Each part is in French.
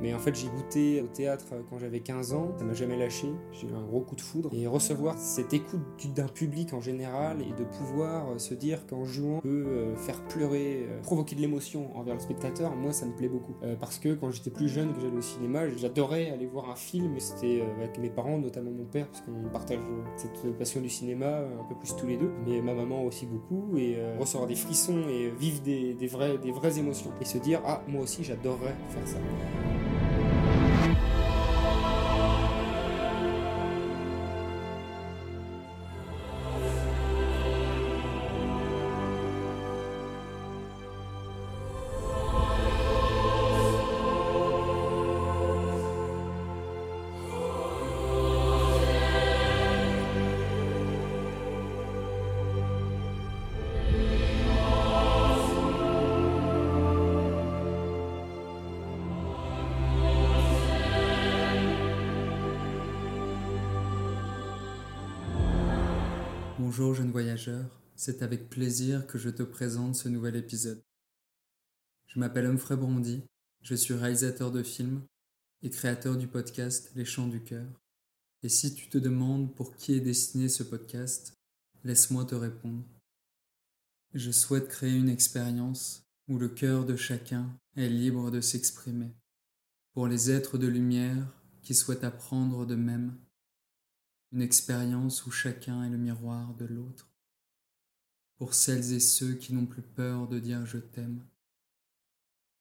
Mais en fait, j'ai goûté au théâtre quand j'avais 15 ans, ça m'a jamais lâché, j'ai eu un gros coup de foudre. Et recevoir cette écoute d'un public en général et de pouvoir se dire qu'en jouant, on peut faire pleurer, provoquer de l'émotion envers le spectateur, moi ça me plaît beaucoup. parce que quand j'étais plus jeune, que j'allais au cinéma, j'adorais aller voir un film, c'était avec mes parents, notamment mon père, parce qu'on partage cette passion du cinéma un peu plus tous les deux, mais ma maman aussi beaucoup, et recevoir des frissons et vivre des, des vraies émotions. Et se dire, ah, moi aussi j'adorerais faire ça. C'est avec plaisir que je te présente ce nouvel épisode. Je m'appelle Humphrey Brondy, je suis réalisateur de films et créateur du podcast Les Chants du Cœur. Et si tu te demandes pour qui est destiné ce podcast, laisse-moi te répondre. Je souhaite créer une expérience où le cœur de chacun est libre de s'exprimer, pour les êtres de lumière qui souhaitent apprendre de même une expérience où chacun est le miroir de l'autre. Pour celles et ceux qui n'ont plus peur de dire je t'aime.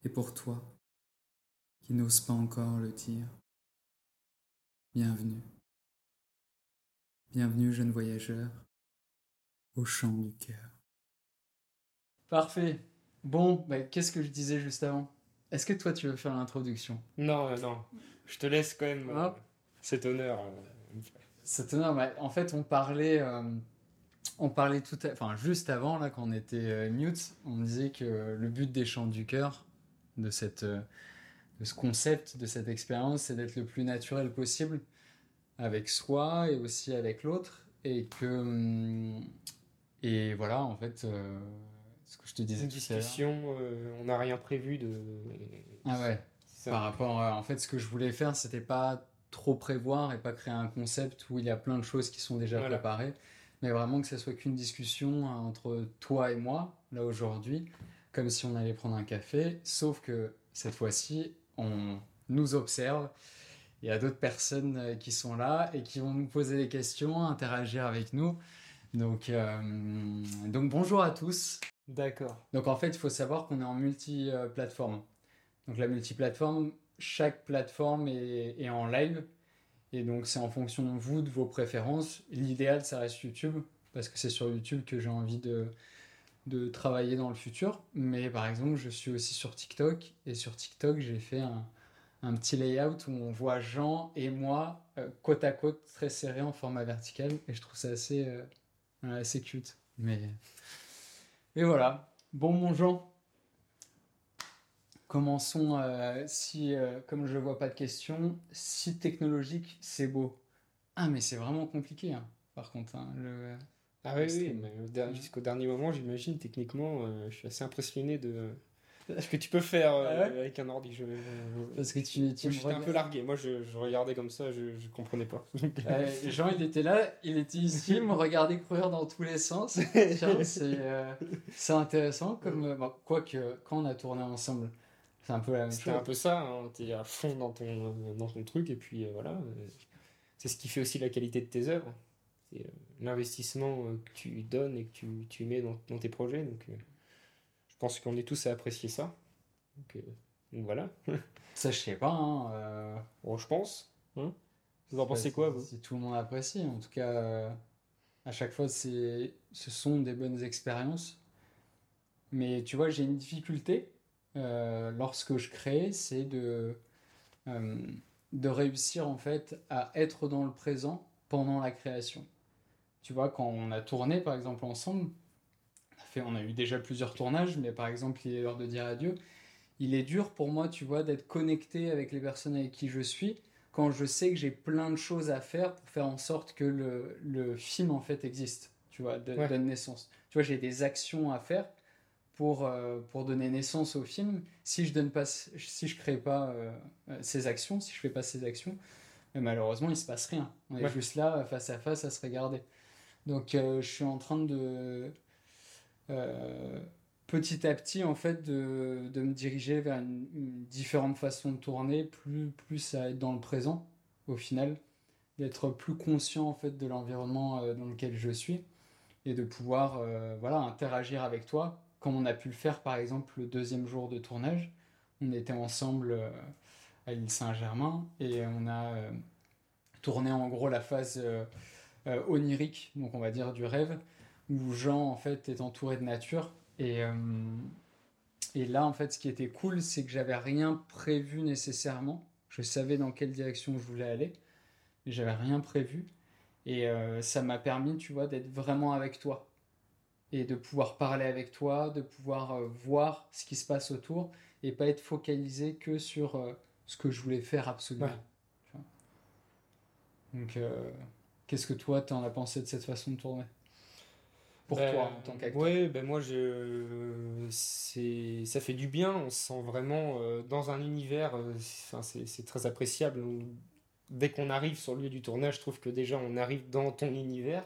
Et pour toi, qui n'ose pas encore le dire. Bienvenue. Bienvenue, jeune voyageur, au chant du cœur. Parfait. Bon, bah, qu'est-ce que je disais juste avant? Est-ce que toi, tu veux faire l'introduction? Non, non. Je te laisse quand même euh, cet honneur. Euh, c'est énorme. En fait, on parlait, euh, on parlait tout, enfin juste avant là, quand on était euh, mute, on disait que le but des chants du cœur, de cette, euh, de ce concept, de cette expérience, c'est d'être le plus naturel possible avec soi et aussi avec l'autre, et que hum, et voilà, en fait, ce que je te disais. Une discussion, on n'a rien prévu de. Ah ouais. Par rapport, en fait, ce que je voulais faire, c'était pas trop prévoir et pas créer un concept où il y a plein de choses qui sont déjà préparées, mais vraiment que ce soit qu'une discussion entre toi et moi, là aujourd'hui, comme si on allait prendre un café, sauf que cette fois-ci, on nous observe. Il y a d'autres personnes euh, qui sont là et qui vont nous poser des questions, interagir avec nous. Donc, euh, donc bonjour à tous. D'accord. Donc en fait, il faut savoir qu'on est en multi-plateforme. Donc la multi-plateforme, chaque plateforme est, en live. Et donc, c'est en fonction de vous, de vos préférences. L'idéal, ça reste YouTube, parce que c'est sur YouTube que j'ai envie de, travailler dans le futur. Mais par exemple, je suis aussi sur TikTok. Et sur TikTok, j'ai fait un, petit layout où on voit Jean et moi euh, côte à côte, très serré en format vertical. Et je trouve ça assez, euh, assez cute. Mais... Et voilà. Bon, mon Jean, Commençons, euh, si, euh, comme je ne vois pas de questions, si technologique, c'est beau. Ah, mais c'est vraiment compliqué, hein, par contre. Hein, le, ah oui, oui, mais jusqu'au dernier moment, j'imagine, techniquement, euh, je suis assez impressionné de ce que tu peux faire ah avec un ordi. Je, Parce que tu, tu j'étais un peu largué. Moi, je, je regardais comme ça, je ne comprenais pas. Jean, il était là, il était ici, il me regardait courir dans tous les sens. c'est intéressant, comme, quoique, quand on a tourné ensemble, c'est un peu la même chose. un peu ça, hein. tu es à fond dans ton, dans ton truc, et puis euh, voilà. C'est ce qui fait aussi la qualité de tes œuvres. C'est euh, l'investissement euh, que tu donnes et que tu, tu mets dans, dans, tes projets. Donc, je pense qu'on est tous à apprécier ça. Donc, voilà. ça, je sais pas. Hein, bon, je pense. Hein vous en pensez quoi, vous? Si tout le monde apprécie. En tout cas, à chaque fois, ce sont des bonnes expériences. Mais tu vois, j'ai une difficulté euh, lorsque je crée, c'est de, euh, de réussir en fait à être dans le présent pendant la création. Tu vois, quand on a tourné par exemple ensemble, on a, fait, on a eu déjà plusieurs tournages, mais par exemple, il est l'heure de dire adieu. Il est dur pour moi, tu vois, d'être connecté avec les personnes avec qui je suis quand je sais que j'ai plein de choses à faire pour faire en sorte que le, le film en fait existe, tu vois, de, donne naissance. Tu vois, j'ai des actions à faire pour, euh, pour donner naissance au film, si je donne pas, si je crée pas euh, euh, ces actions, si je fais pas ces actions, malheureusement il se passe rien. On est juste là face à face à se regarder. Donc je suis en train de petit à petit en fait de, de me diriger vers une, une, différente façon de tourner, plus plus à être dans le présent au final, d'être plus conscient en fait de l'environnement dans lequel je suis et de pouvoir voilà interagir avec toi comme on a pu le faire par exemple le deuxième jour de tournage. On était ensemble euh, à l'île Saint-Germain et on a euh, tourné en gros la phase euh, onirique, donc on va dire du rêve, où Jean en fait est entouré de nature. Et, et là en fait ce qui était cool c'est que j'avais rien prévu nécessairement. Je savais dans quelle direction je voulais aller, mais j'avais rien prévu. Et ça m'a permis, tu vois, d'être vraiment avec toi et de pouvoir parler avec toi, de pouvoir euh, voir ce qui se passe autour et pas être focalisé que sur euh, ce que je voulais faire absolument. Donc, euh, qu'est-ce que toi, tu en as pensé de cette façon de tourner? Pour ben, toi, en tant qu'acteur Oui, ben moi, je... ça fait du bien. On se sent vraiment dans un univers. Enfin, c'est très appréciable. Dès qu'on arrive sur le lieu du tournage, je trouve que déjà, on arrive dans ton univers.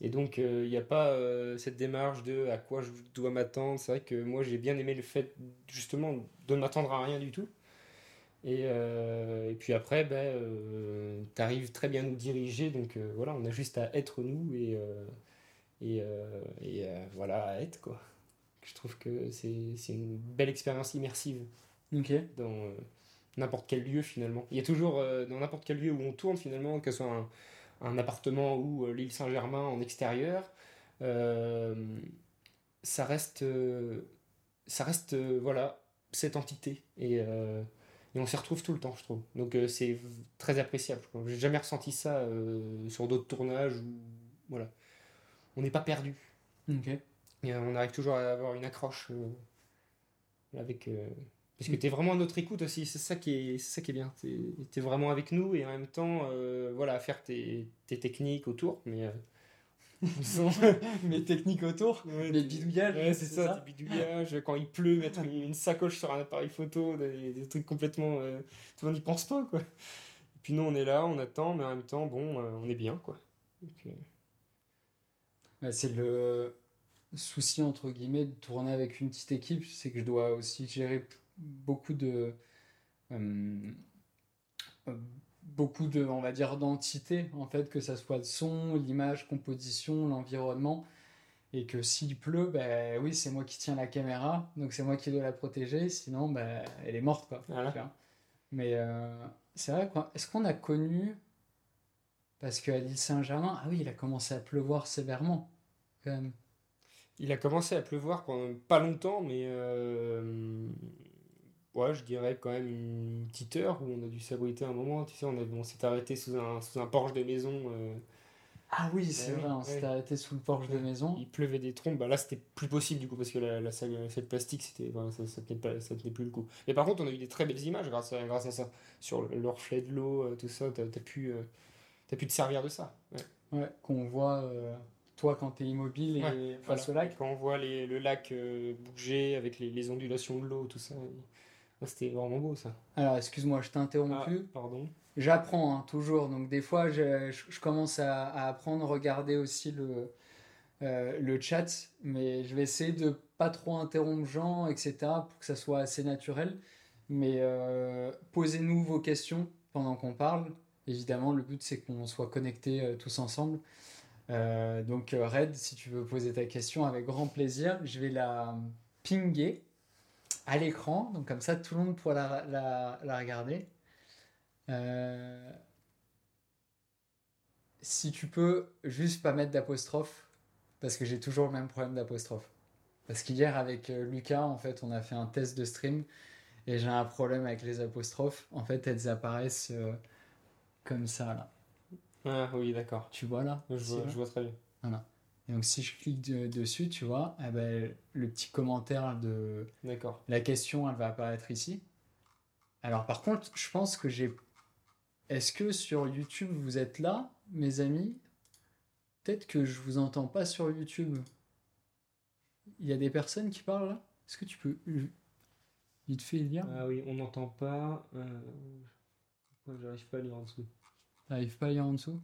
Et donc, il euh, n'y a pas euh, cette démarche de à quoi je dois m'attendre. C'est vrai que moi, j'ai bien aimé le fait, justement, de ne m'attendre à rien du tout. Et, euh, et puis après, ben, tu arrives très bien à nous diriger. Donc voilà, on a juste à être nous et, et, et voilà, à être quoi. Je trouve que c'est une belle expérience immersive. Dans n'importe quel lieu finalement. Il y a toujours, dans n'importe quel lieu où on tourne finalement, que ce soit un un appartement ou euh, l'île Saint-Germain en extérieur, euh, ça reste, euh, ça reste voilà, cette entité. Et, et on s'y retrouve tout le temps, je trouve. Donc c'est très appréciable. J'ai jamais ressenti ça sur d'autres tournages. Où, voilà. On n'est pas perdu. Et on arrive toujours à avoir une accroche avec parce que tu es vraiment à notre écoute aussi, c'est ça qui est, ça qui est bien. Tu es, vraiment avec nous et en même temps, euh, voilà, faire tes, tes, techniques autour. Mais, euh, mes techniques autour, les bidouillages. Ouais, c'est ça, des bidouillages. Quand il pleut, mettre une, sacoche sur un appareil photo, des, trucs complètement. Euh, tout le monde n'y pense pas, quoi. Et puis nous, on est là, on attend, mais en même temps, bon, on est bien, quoi. c'est le souci, entre guillemets, de tourner avec une petite équipe, c'est que je dois aussi gérer beaucoup de euh, euh, beaucoup de on va dire d'entités en fait que ça soit le son l'image composition l'environnement. Et que s'il pleut ben oui c'est moi qui tiens la caméra donc c'est moi qui dois la protéger sinon ben elle est morte quoi. Mais euh, c'est vrai quoi. Est-ce qu'on a connu parce qu'à l'île Saint-Germain ah oui il a commencé à pleuvoir sévèrement quand même. Il a commencé à pleuvoir pendant pas longtemps mais ouais, je dirais quand même une petite heure où on a dû s'abriter un moment. Tu sais, on, on s'est arrêté sous un, sous un porche de maison. Euh. Ah oui, c'est vrai, on s'est arrêté sous le porche de maison. Il pleuvait des trompes. Bah, là, c'était plus possible du coup parce que la, la salle, de plastique, c'était, ça, ça, tenait pas, ça tenait plus le coup. Mais par contre, on a eu des très belles images grâce à, grâce à ça. Sur le, reflet de l'eau, euh, tout ça, t'as as pu, euh, as pu te servir de ça. Ouais, qu'on voit toi quand tu es immobile et face au lac. Quand on voit les, le lac bouger avec les, les ondulations de l'eau, tout ça. C'était vraiment beau ça. Alors excuse-moi, je t'ai interrompu. Ah, pardon. J'apprends hein, toujours, donc des fois je, je, commence à, à, apprendre, regarder aussi le, euh, le chat, mais je vais essayer de pas trop interrompre Jean, etc., pour que ça soit assez naturel. Mais euh, posez-nous vos questions pendant qu'on parle. Évidemment, le but c'est qu'on soit connectés euh, tous ensemble. donc Red, si tu veux poser ta question, avec grand plaisir, je vais la pinguer à l'écran, donc comme ça tout le monde pourra la, la, la regarder. Euh, si tu peux juste pas mettre d'apostrophe, parce que j'ai toujours le même problème d'apostrophe. Parce qu'hier avec euh, Lucas, en fait, on a fait un test de stream et j'ai un problème avec les apostrophes. En fait, elles apparaissent euh, comme ça là. Ah oui, d'accord. Tu vois là? Je vois, je vois très bien. Voilà. Et donc si je clique dessus, tu vois, eh ben, le petit commentaire de la question, elle va apparaître ici. Alors par contre, je pense que j'ai... Est-ce que sur YouTube, vous êtes là, mes amis? Peut-être que je vous entends pas sur YouTube. Il y a des personnes qui parlent là? Est-ce que tu peux vite fait lire? Ah oui, on n'entend pas. Euh... J'arrive pas à lire en dessous. T'arrives pas à lire en dessous?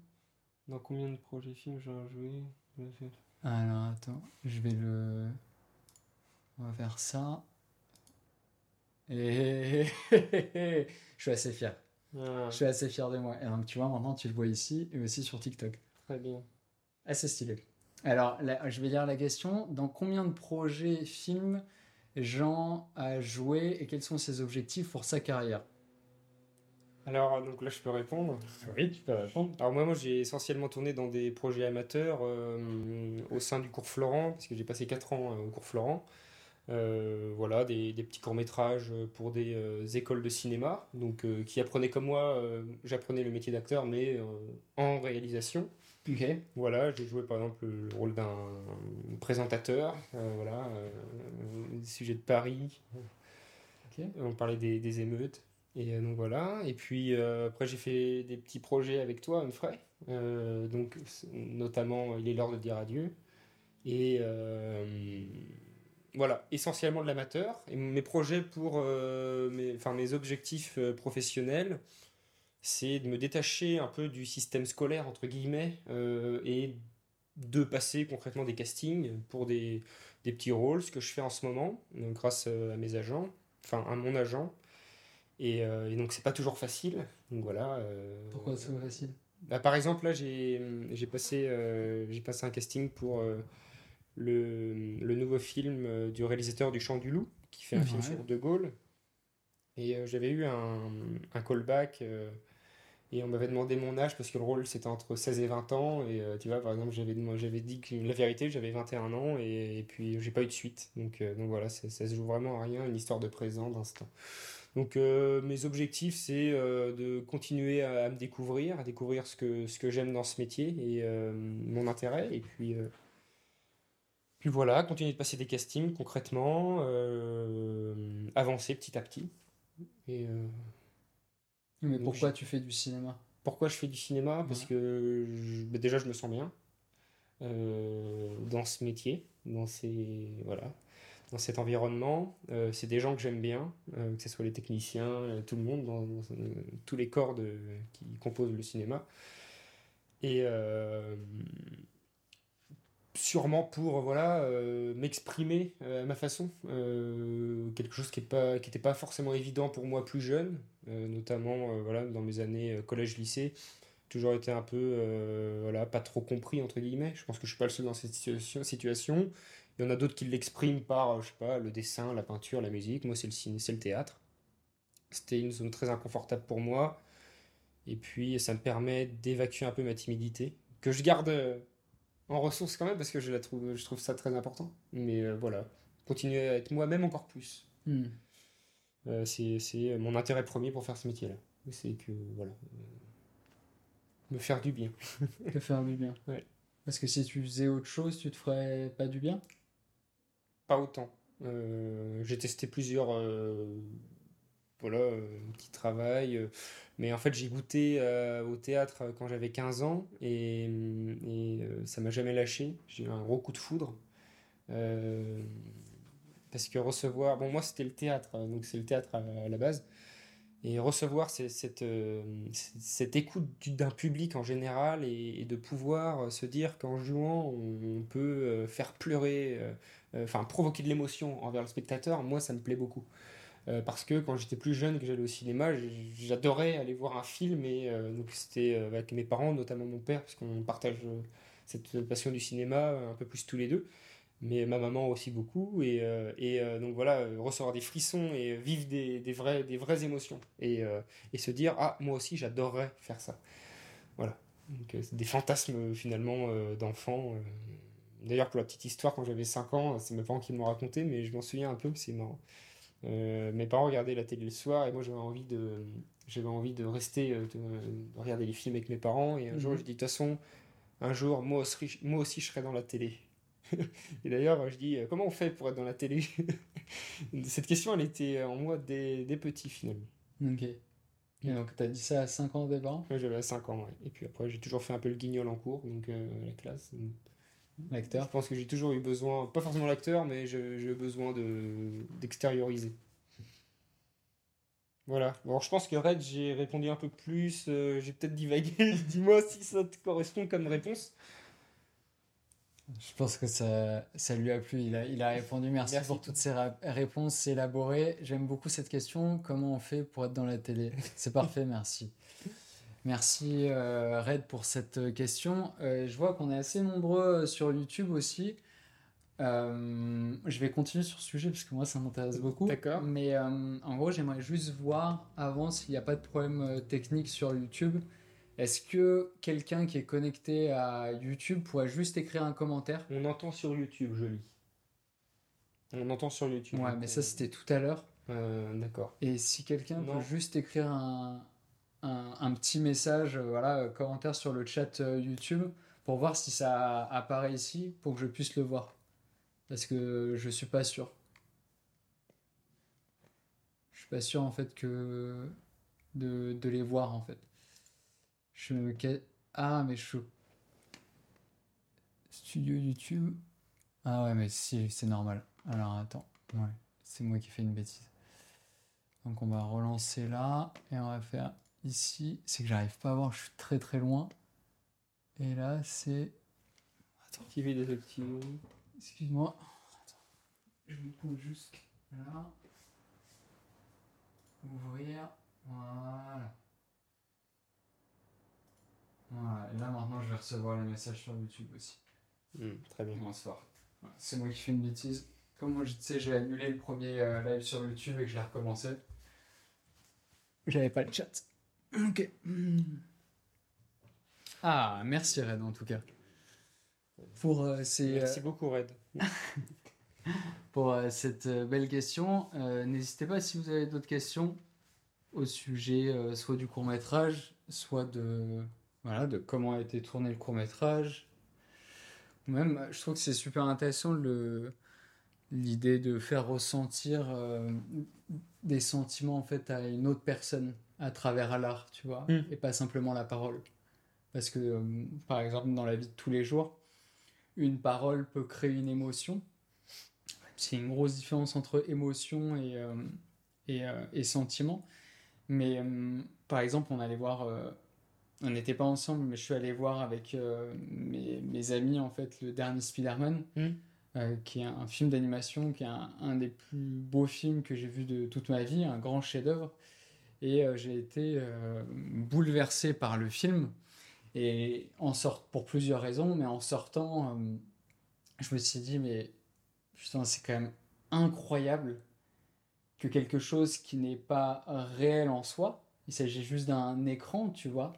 Dans combien de projets films j'ai joué Alors attends, je vais le. On va faire ça. Et je suis assez fier. Je suis assez fier de moi. Et donc tu vois, maintenant tu le vois ici et aussi sur TikTok. Très bien. Assez stylé. Alors, je vais lire la question. Dans combien de projets, films, Jean a joué et quels sont ses objectifs pour sa carrière? Alors, donc là, je peux répondre. Oui, tu peux répondre. Alors, moi, moi j'ai essentiellement tourné dans des projets amateurs euh, au sein du cours Florent, parce que j'ai passé 4 ans euh, au cours Florent. Euh, voilà, des, des petits courts-métrages pour des écoles de cinéma, donc qui apprenaient comme moi, j'apprenais le métier d'acteur, mais en réalisation. Ok. Voilà, j'ai joué par exemple le rôle d'un présentateur, voilà, sujet de Paris. On parlait des, des émeutes. Et donc voilà. Et puis après, j'ai fait des petits projets avec toi, Humphrey. Euh, donc, notamment, il est l'heure de dire adieu. Et voilà, essentiellement de l'amateur. Mes projets pour enfin, mes objectifs professionnels, c'est de me détacher un peu du système scolaire, entre guillemets, et de passer concrètement des castings pour des, des petits rôles, ce que je fais en ce moment, grâce à mes agents, enfin à mon agent. Et, euh, et donc, c'est pas toujours facile. Donc voilà. Euh, Pourquoi c'est pas facile? bah, Par exemple, là, j'ai passé, euh, j'ai passé un casting pour le, le, nouveau film du réalisateur du Chant du Loup, qui fait un film sur De Gaulle. Et j'avais eu un, un callback. Et on m'avait demandé mon âge parce que le rôle c'était entre 16 et 20 ans. Et tu vois, par exemple, j'avais, j'avais dit que la vérité, j'avais 21 ans et, et puis j'ai pas eu de suite. Donc, donc voilà, ça se joue vraiment à rien, une histoire de présent, d'instant. Donc euh, mes objectifs, c'est euh, de continuer à, me découvrir, à découvrir ce que, ce que j'aime dans ce métier et euh, mon intérêt. Et puis, puis voilà, continuer de passer des castings concrètement, avancer petit à petit. Et, Mais pourquoi tu fais du cinéma? Pourquoi je fais du cinéma? Parce que bah, déjà je me sens bien dans ce métier, dans ces... Voilà dans cet environnement. Euh, c'est des gens que j'aime bien, euh, que ce soit les techniciens, euh, tout le monde, tous les corps qui composent le cinéma. Et sûrement pour voilà m'exprimer à ma façon quelque chose qui n'était pas, forcément évident pour moi plus jeune notamment voilà dans mes années collège lycée toujours été un peu voilà pas trop compris entre guillemets je pense que je suis pas le seul dans cette situation il y en a d'autres qui l'expriment par, euh, je sais pas, le dessin, la peinture, la musique. Moi, c'est le ciné, c'est le théâtre. C'était une zone très inconfortable pour moi. Et puis, ça me permet d'évacuer un peu ma timidité, que je garde euh, en ressource quand même, parce que je, la trouve, je trouve ça très important. Mais euh, voilà, continuer à être moi-même encore plus. Hmm. c'est mon intérêt premier pour faire ce métier-là. C'est que, voilà, me faire du bien. Me faire du bien. Ouais. Parce que si tu faisais autre chose, tu te ferais pas du bien? Pas autant. Euh, j'ai testé plusieurs euh, voilà, euh, petits travail, mais en fait j'ai goûté au théâtre quand j'avais 15 ans et, et ça m'a jamais lâché. J'ai eu un gros coup de foudre. parce que recevoir, bon moi c'était le théâtre, donc c'est le théâtre à la base, et recevoir cette, euh, cette, écoute d'un public en général et, de pouvoir se dire qu'en jouant on, peut euh, faire pleurer, euh, enfin provoquer de l'émotion envers le spectateur, moi ça me plaît beaucoup. parce que quand j'étais plus jeune, que j'allais au cinéma, j'adorais aller voir un film et donc c'était avec mes parents, notamment mon père, parce qu'on partage cette passion du cinéma un peu plus tous les deux. Mais ma maman aussi beaucoup et, euh, et euh, donc voilà euh, recevoir des frissons et vivre des, des, vraies émotions. Et, se dire ah moi aussi j'adorerais faire ça. Voilà. Donc des fantasmes finalement d'enfants d'ailleurs pour la petite histoire quand j'avais 5 ans c'est mes parents qui m'ont raconté mais je m'en souviens un peu c'est marrant mes parents regardaient la télé le soir et moi j'avais envie de j'avais envie de rester de, regarder les films avec mes parents et un jour mhm. je dis de toute façon un jour moi aussi, moi aussi je serai dans la télé et d'ailleurs, je dis, euh, comment on fait pour être dans la télé? Cette question, elle était en moi dès, dès petit, finalement. Ok. Et donc, tu as dit ça à 5 ans au départ Oui, j'avais 5 ans, ouais. Et puis après, j'ai toujours fait un peu le guignol en cours, donc euh, la classe. L'acteur. Je pense que j'ai toujours eu besoin, pas forcément l'acteur, mais j'ai eu besoin de d'extérioriser. Voilà. Bon, je pense que Red, j'ai répondu un peu plus, euh, j'ai peut-être divagué. Dis-moi si ça te correspond comme réponse. Je pense que ça, ça lui a plu. Il a, il a répondu. Merci, Merci. pour toutes ces réponses élaborées. J'aime beaucoup cette question. Comment on fait pour être dans la télé? C'est parfait, merci. Merci euh, Red pour cette question. Euh, je vois qu'on est assez nombreux euh, sur YouTube aussi. Euh, je vais continuer sur ce sujet parce que moi ça m'intéresse beaucoup. D'accord. Mais euh, en gros, j'aimerais juste voir avant s'il n'y a pas de problème euh, technique sur YouTube. Est-ce que quelqu'un qui est connecté à YouTube pourrait juste écrire un commentaire? On entend sur YouTube, je lis. On entend sur YouTube. Ouais, mais ça euh, c'était tout à l'heure. euh, D'accord. Et si quelqu'un peut juste écrire un, un, un petit message, euh, voilà, euh, commentaire sur le chat euh, YouTube pour voir si ça apparaît ici pour que je puisse le voir. Parce que je suis pas sûr. Je suis pas sûr en fait que de, de les voir en fait. Je Ah, mais je. Studio YouTube. Ah ouais, mais si, c'est normal. Alors attends. Ouais, c'est moi qui fais une bêtise. Donc on va relancer là et on va faire ici. C'est que j'arrive pas à voir, je suis très très loin. Et là c'est. Qui fait des petits. Excuse-moi. Attends. Je me trouve juste là. Ouvrir. Voilà. Voilà. Et là maintenant je vais recevoir les messages sur YouTube aussi. Hmm, très bien. Bonsoir. C'est moi qui fais une bêtise. Comme moi, je tu sais, j'ai annulé le premier euh, live sur YouTube et que je l'ai recommencé. J'avais pas le chat. Ok. Ah, merci Red en tout cas. Pour, euh, ces, euh, Merci beaucoup, Red. pour euh, cette belle question. Euh, N'hésitez pas si vous avez d'autres questions au sujet soit du court métrage, soit de, voilà, de comment a été tourné le court métrage. Même, je trouve que c'est super intéressant le, l'idée de faire ressentir euh, des sentiments en fait à une autre personne à travers l'art, tu vois, Mm. et pas simplement la parole. Parce que, euh, par exemple, dans la vie de tous les jours, une parole peut créer une émotion. C'est une grosse différence entre émotion et, euh, et, euh, et sentiment. Mais par exemple, on allait voir, on n'était pas ensemble, mais je suis allé voir avec mes, mes amis en fait le dernier Spider-Man, Mm. euh, qui est un film d'animation, qui est un, un des plus beaux films que j'ai vu de toute ma vie, un grand chef-d'œuvre. Et euh, j'ai été euh, bouleversé par le film. Et en sort pour plusieurs raisons, mais en sortant, euh, je me suis dit, mais putain, c'est quand même incroyable que quelque chose qui n'est pas réel en soi, il s'agit juste d'un écran, tu vois,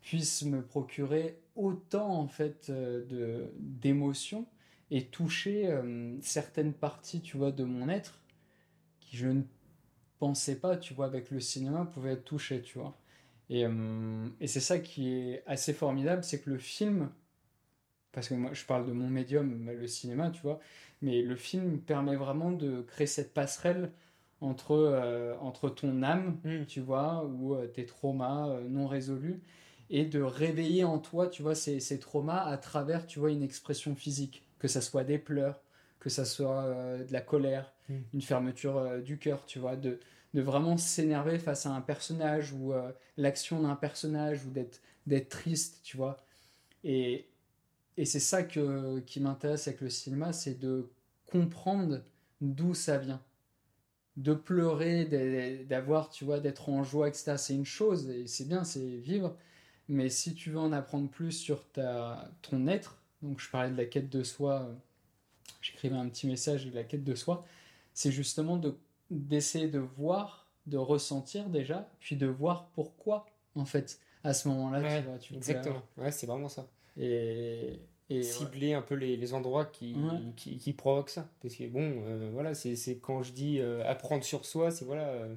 puisse me procurer autant en fait de d'émotions et toucher certaines parties, tu vois, de mon être qui je ne pensais pas, tu vois, avec le cinéma pouvaient être touchées, tu vois. Et, euh, et c'est ça qui est assez formidable, c'est que le film, parce que moi je parle de mon médium, le cinéma, tu vois, mais le film permet vraiment de créer cette passerelle entre, euh, entre ton âme, Mm. tu vois, ou euh, tes traumas non résolus, et de réveiller en toi, tu vois, ces, ces traumas à travers, tu vois, une expression physique, que ça soit des pleurs, que ça soit de la colère, Une fermeture euh, du cœur, tu vois, de, de vraiment s'énerver face à un personnage ou euh, l'action d'un personnage ou d'être triste, tu vois. Et, et c'est ça que, qui m'intéresse avec le cinéma, c'est de comprendre d'où ça vient. De pleurer, d'a- d'avoir, tu vois, d'être en joie, etc. C'est une chose et c'est bien, c'est vivre. Mais si tu veux en apprendre plus sur ta, ton être, donc je parlais de la quête de soi, euh, j'écrivais un petit message de la quête de soi, c'est justement de d'essayer de voir, de ressentir déjà, puis de voir pourquoi, en fait, à ce moment-là, Ouais, tu tu Exactement. Ouais, c'est vraiment ça. Et, et Cibler un peu les, les endroits qui, Ouais. qui, qui provoquent ça. Parce que bon, euh, voilà, c'est c'est quand je dis euh, apprendre sur soi, c'est voilà. euh,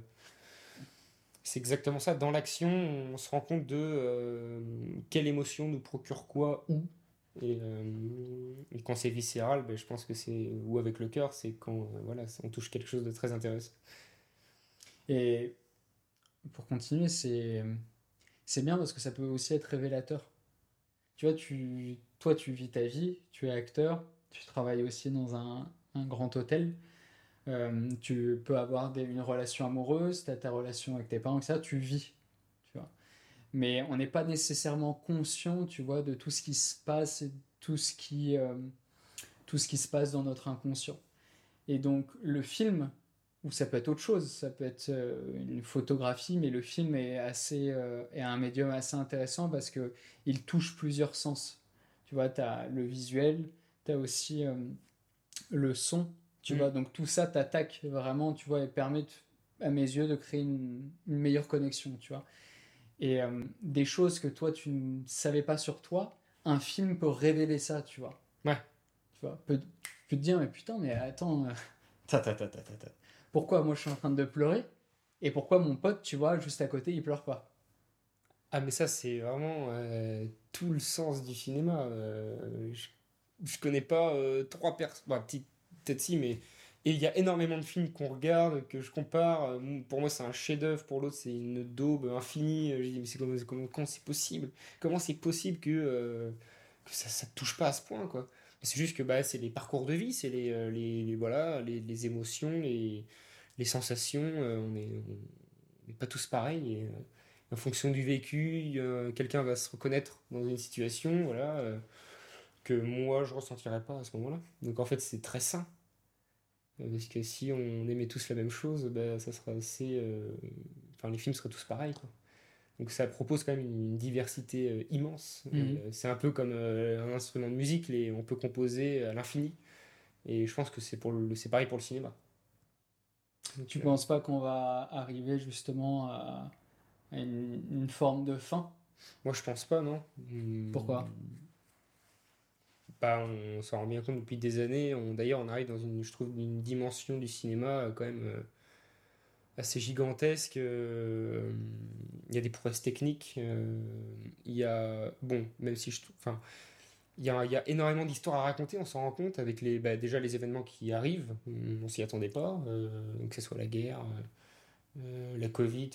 c'est exactement ça. Dans l'action, on se rend compte de quelle émotion nous procure quoi, où. Et, euh, quand c'est viscéral, ben, je pense que c'est. Ou avec le cœur, c'est quand euh, voilà, on touche quelque chose de très intéressant. Et pour continuer, c'est c'est bien parce que ça peut aussi être révélateur. tu vois, tu, toi, tu vis ta vie, tu es acteur, tu travailles aussi dans un, un grand hôtel. Euh, tu peux avoir une relation amoureuse, tu as ta relation avec tes parents, etc. Tu vis. Mais on n'est pas nécessairement conscient, tu vois, de tout ce qui se passe et tout ce qui, euh, tout ce qui se passe dans notre inconscient. Et donc, le film, ou ça peut être autre chose, ça peut être euh, une photographie, mais le film est, assez, euh, est un médium assez intéressant parce que il touche plusieurs sens. Tu vois, tu as le visuel, tu as aussi le son, tu Mm. vois, donc tout ça t'attaque vraiment, tu vois, et permet, à mes yeux, de créer une, une meilleure connexion, tu vois. Et euh, des choses que toi, tu ne savais pas sur toi, un film peut révéler ça, tu vois. Ouais. Tu vois, peut, peut te dire, mais putain, mais attends, euh, ta, ta, ta, ta, ta, ta. pourquoi moi je suis en train de pleurer et pourquoi mon pote, tu vois, juste à côté, il pleure pas? Ah, mais ça, c'est vraiment euh, tout le sens du cinéma. Euh, je, je connais pas trois personnes, bah, peut-être si, mais et il y a énormément de films qu'on regarde, que je compare. Euh, Pour moi, c'est un chef-d'œuvre, pour l'autre, c'est une daube infinie. Je dis, mais comment, c'est possible? Comment c'est possible que, euh, que ça, ça te touche pas à ce point, quoi? C'est juste que bah, c'est les parcours de vie, c'est les, euh, les, voilà, les, émotions, les, sensations. euh, on est, n'est pas tous pareils. Euh, en fonction du vécu, euh, quelqu'un va se reconnaître dans une situation, voilà, euh, que moi je ressentirais pas à ce moment-là. Donc en fait, c'est très sain. Parce que si on aimait tous la même chose, ben, ça serait assez. euh, Enfin, les films seraient tous pareils, quoi. Donc ça propose quand même une, diversité euh, immense. Mhm. Euh, c'est un peu comme euh, un instrument de musique, les, on peut composer à l'infini. Et je pense que c'est pour le, c'est pareil pour le cinéma. Donc, Tu euh, penses pas qu'on va arriver justement à, à une, une forme de fin? Moi, je pense pas, non. Hmm. Pourquoi On s'en rend bien compte depuis des années. D'ailleurs, on arrive dans une, je trouve, une dimension du cinéma euh, quand même euh, assez gigantesque. euh, Il y a des prouesses techniques. Il y a, bon, même si je il y a, énormément d'histoires à raconter. On s'en rend compte avec les, bah, déjà les événements qui arrivent. On s'y attendait pas, que ce soit la guerre. la Covid,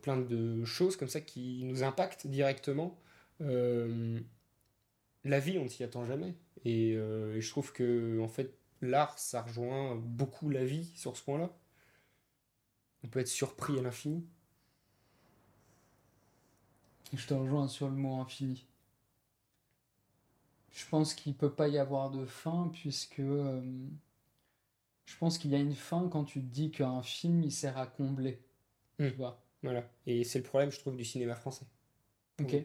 plein de choses comme ça qui nous impactent directement. La vie, on ne s'y attend jamais. Et, euh, et je trouve que en fait, l'art, ça rejoint beaucoup la vie sur ce point-là. On peut être surpris à l'infini. Je te rejoins sur le mot infini. Je pense qu'il peut pas y avoir de fin puisque euh, je pense qu'il y a une fin quand tu te dis qu'un film il sert à combler. Hmm. Tu vois? Voilà. Et c'est le problème, je trouve, du cinéma français. Ok.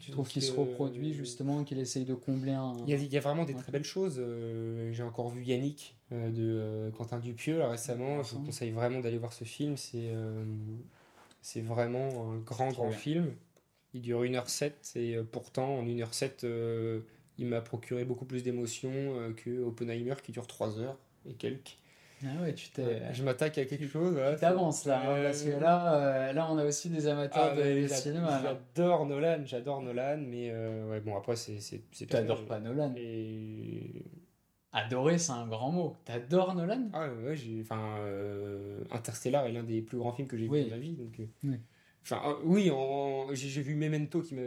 Tu trouves qu'il se que- reproduit justement, qu'il essaye de combler un. Il y a, il y a vraiment des Ouais. très belles choses. Euh, j'ai encore vu Yannick euh, de euh, Quentin Dupieux là, récemment. Je vous conseille vraiment d'aller voir ce film. C'est euh, c'est vraiment un grand, grand bien. film. Il dure 1h07 et euh, pourtant, en 1h07, euh, il m'a procuré beaucoup plus d'émotions euh, que Oppenheimer qui dure 3 heures et quelques. Ah ouais, tu t'es. Je m'attaque à quelque chose. Tu t'avances là, hein, Euh, parce que là, euh, là, on a aussi des amateurs ah, de, cinéma. J'adore Nolan, j'adore Nolan, mais euh, ouais, bon, après, c'est T'adores pas Nolan. Et Adorer, c'est un grand mot. T'adores Nolan? Ah ouais, j'ai, enfin, euh, Interstellar est l'un des plus grands films que j'ai Oui. vu de ma vie, donc. Oui. Enfin, oui, en- j'ai vu Memento qui m'a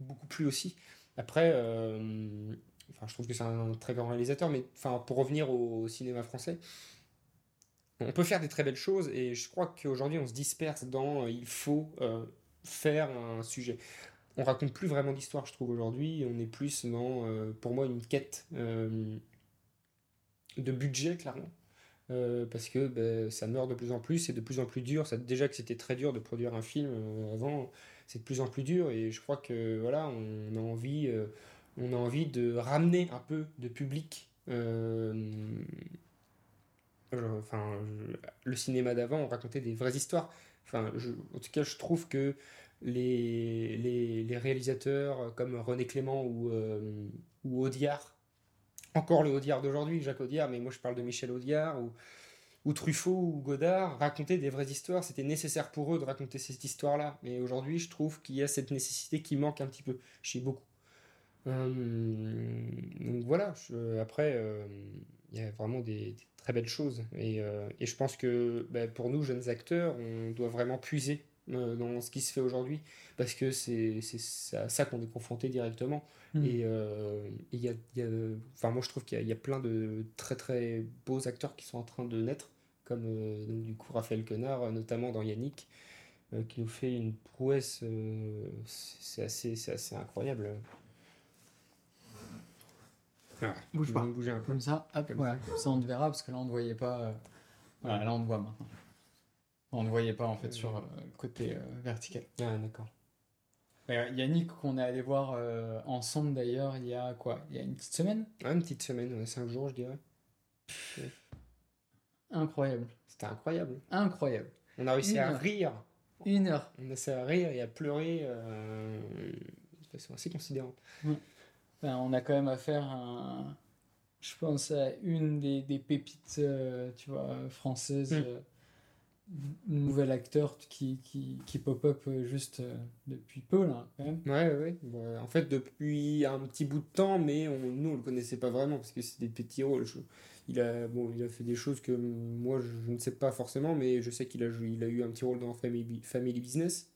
beaucoup plu aussi. Après, enfin, je trouve que c'est un très grand réalisateur, mais enfin, pour revenir au cinéma français, on peut faire des très belles choses et je crois qu'aujourd'hui on se disperse dans euh, il faut euh, faire un sujet. On raconte plus vraiment d'histoire, je trouve, aujourd'hui. On est plus dans, euh, pour moi, une quête de budget, clairement. Parce que ben, ça meurt de plus en plus, c'est de plus en plus dur. Ça, déjà que c'était très dur de produire un film avant, c'est de plus en plus dur. Et je crois que voilà, on a envie, on a envie de ramener un peu de public. Euh, enfin, le cinéma d'avant, on racontait des vraies histoires. Enfin, je- en tout cas, je trouve que les, réalisateurs comme René Clément ou, euh, Audiard, encore le Audiard d'aujourd'hui, Jacques Audiard, mais moi je parle de Michel Audiard ou, Truffaut ou Godard, racontaient des vraies histoires. C'était nécessaire pour eux de raconter cette histoire-là. Mais aujourd'hui, je trouve qu'il y a cette nécessité qui manque un petit peu chez beaucoup. Euh, donc voilà, après, euh, il y a vraiment des, des très belles choses. Et, euh, et je pense que bah, pour nous, jeunes acteurs, on doit vraiment puiser euh, dans ce qui se fait aujourd'hui, parce que c'est à ça qu'on est confronté directement. Mm. Et euh, y a, y a, enfin, moi je trouve qu'il y, y, a plein de très très beaux acteurs qui sont en train de naître, comme euh, donc, du coup Raphaël Quenard, notamment dans Yannick, qui nous fait une prouesse, c'est assez, assez incroyable. Ah, bouge pas. Bouger un peu. Comme ça, hop, Comme voilà. Ça. on te verra parce que là on ne voyait pas. euh, Voilà, là on te voit maintenant. On ne voyait pas en fait sur euh, le côté euh, vertical. Ah, d'accord. Yannick, qu'on est allé voir euh, ensemble d'ailleurs il y a quoi? Il y a une petite semaine? Ah, une petite semaine, ouais, cinq jours, je dirais. Incroyable. C'était incroyable. Incroyable. On a réussi Une à heure. rire. Une heure. On a réussi à rire et à pleurer euh, de façon assez considérable. Ben, on a quand même affaire à, un- je pense, à une des, des pépites, euh, tu vois, françaises. Mm. euh, nouvel acteur qui, qui, qui pop-up euh, juste depuis peu, là, quand même. Ouais, ouais, en fait, depuis un petit bout de temps, mais on, nous, on le connaissait pas vraiment parce que c'est des petits rôles. Je- il a, bon, il a fait des choses que moi, je, je ne sais pas forcément, mais je sais qu'il a, il a eu un petit rôle dans Family, Family Business,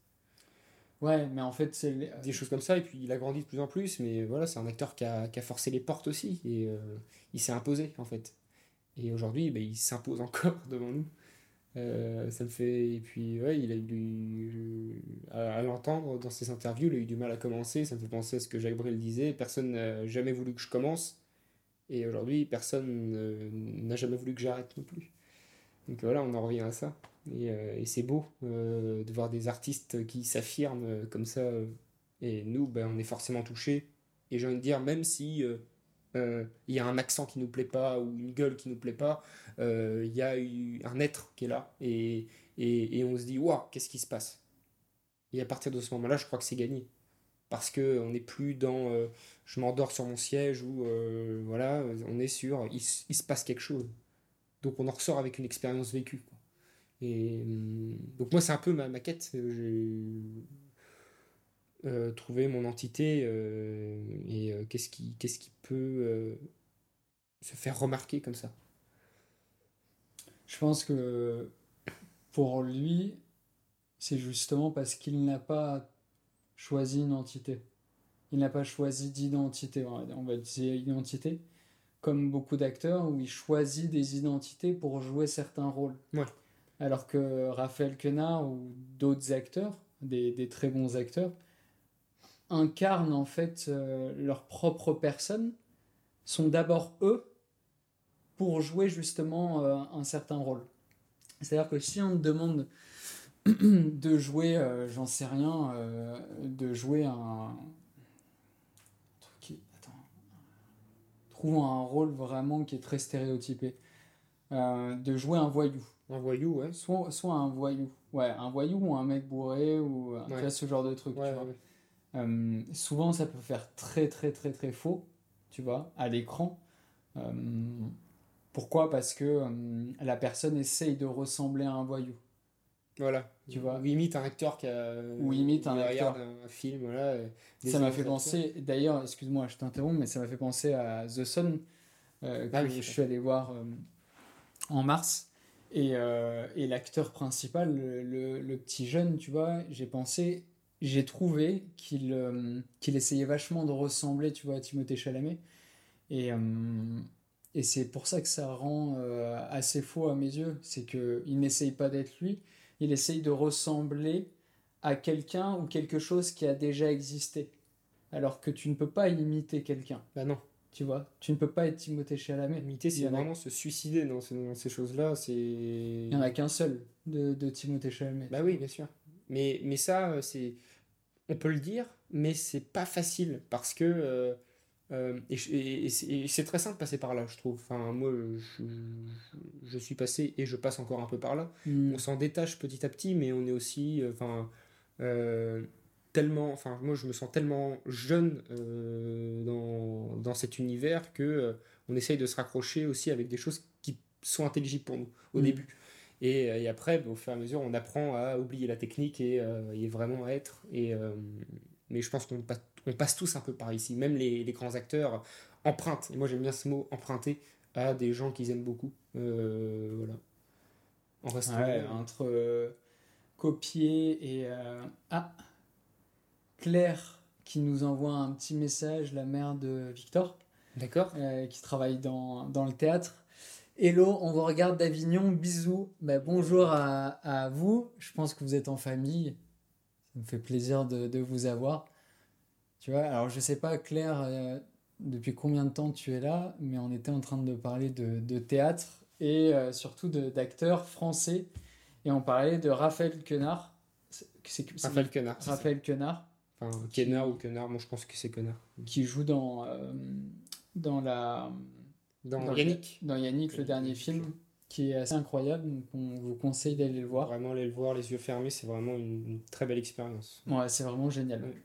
Ouais, mais en fait, c'est. le- des choses comme ça, et puis il a grandi de plus en plus, mais voilà, c'est un acteur qui a, forcé les portes aussi, et euh, il s'est imposé, en fait. Et aujourd'hui, ben, il s'impose encore devant nous. Euh, ça me fait. Et puis, ouais, il a eu. À, l'entendre dans ses interviews, il a eu du mal à commencer. Ça me fait penser à ce que Jacques Brel disait. Personne n'a jamais voulu que je commence. Et aujourd'hui, personne euh, n'a jamais voulu que j'arrête non plus. Donc voilà, on en revient à ça. Et, euh, et c'est beau euh, de voir des artistes qui s'affirment euh, comme ça. et nous, ben, on est forcément touchés. Et j'ai envie de dire, même si il y a un accent qui nous plaît pas ou une gueule qui nous plaît pas, il y a un être qui est là. Et, et, on se dit, waouh, qu'est-ce qui se passe? Et à partir de ce moment-là, je crois que c'est gagné. Parce que on n'est plus dans je m'endors sur mon siège ou voilà, on est sur il, se passe quelque chose. Donc on en ressort avec une expérience vécue. Et hum, donc moi, c'est un peu ma, ma quête. J'ai euh, trouvé mon entité euh, et euh, qu'est-ce qui, qu'est-ce qui peut euh, se faire remarquer comme ça. Je pense que pour lui, c'est justement parce qu'il n'a pas choisi une entité. Il n'a pas choisi d'identité, on va- on va dire identité, comme beaucoup d'acteurs où il choisit des identités pour jouer certains rôles. Ouais. Alors que Raphaël Quenard ou d'autres acteurs, des, très bons acteurs, incarnent en fait euh, leur propre personne, sont d'abord eux pour jouer justement euh, un certain rôle. C'est-à-dire que si on te demande de jouer, euh, j'en sais rien, de jouer un... un rôle vraiment qui est très stéréotypé. De jouer un voyou. Un voyou, ouais. Soit, soit un voyou. Ouais, un voyou ou un mec bourré ou euh, tu Ouais. vois, ce genre de truc. Ouais, tu vois. ouais. Euh, souvent, ça peut faire très, très, très, très faux, tu vois, à l'écran. Euh, pourquoi? Parce que euh, la personne essaye de ressembler à un voyou. Voilà. Tu vois. Ou imite un acteur qui a. Ou imite un acteur. un film, voilà. Ça m'a fait penser, d'ailleurs, excuse-moi, je t'interromps, mais ça m'a fait penser à The Sun, euh, que Ah oui. je suis allé voir euh, en mars. Et, euh, et l'acteur principal, le, le- petit jeune, tu vois, j'ai pensé, j'ai trouvé qu'il euh, essayait vachement de ressembler, tu vois, à Timothée Chalamet. Et, euh, et c'est pour ça que ça rend assez faux à mes yeux. C'est qu'il n'essaye pas d'être lui, il essaye de ressembler à quelqu'un ou quelque chose qui a déjà existé. Alors que tu ne peux pas imiter quelqu'un, Bah non. Tu vois. Tu ne peux pas être Timothée Chalamet. Y c'est en a- vraiment se suicider dans ces, choses-là. C'est. Il n'y en a qu'un seul de, de Timothée Chalamet. Bah oui, bien sûr. Mais, mais ça, euh, c'est. On peut le dire, mais c'est pas facile parce que. euh, euh, et je- et- et c'est très simple de passer par là, je trouve. Enfin, moi, je, je suis passé et je passe encore un peu par là. Hmm. On s'en détache petit à petit, mais on est aussi. Enfin. euh, tellement. Enfin, moi, je me sens tellement jeune euh, dans, dans cet univers que euh, on essaye de se raccrocher aussi avec des choses qui sont intelligibles pour nous au Mm. début. Et, euh, et après, bah, au fur et à mesure, on apprend à oublier la technique et, euh, et vraiment à être. Et, mais je pense qu'on passe, on passe tous un peu par ici. Même les, les grands acteurs empruntent, et moi j'aime bien ce mot, emprunter à des gens qu'ils aiment beaucoup. Voilà. En restant. Ouais, entre copier et... Ah Claire qui nous envoie un petit message, la mère de Victor, D'accord. euh, qui travaille dans, dans le théâtre. Hello, on vous regarde d'Avignon, bisous. Bah, bonjour à, à vous, je pense que vous êtes en famille. Ça me fait plaisir de, de vous avoir. Tu vois, alors je sais pas, Claire, euh, depuis combien de temps tu es là, mais on était en train de parler de, de théâtre et euh, surtout d'acteurs français. Et on parlait de Raphaël Quenard. C'est- Raphaël Quenard. Raphaël Quenard, Enfin, Quenard ou Quenard, moi je pense que c'est Quenard. qui joue dans, euh, dans, la, Dans, Dans- Yannick. dans Yannick, le dernier film, qui est assez incroyable. Donc on vous conseille d'aller le voir. Vraiment aller le voir les yeux fermés, c'est vraiment une, une très belle expérience. Ouais, c'est vraiment génial. Ouais.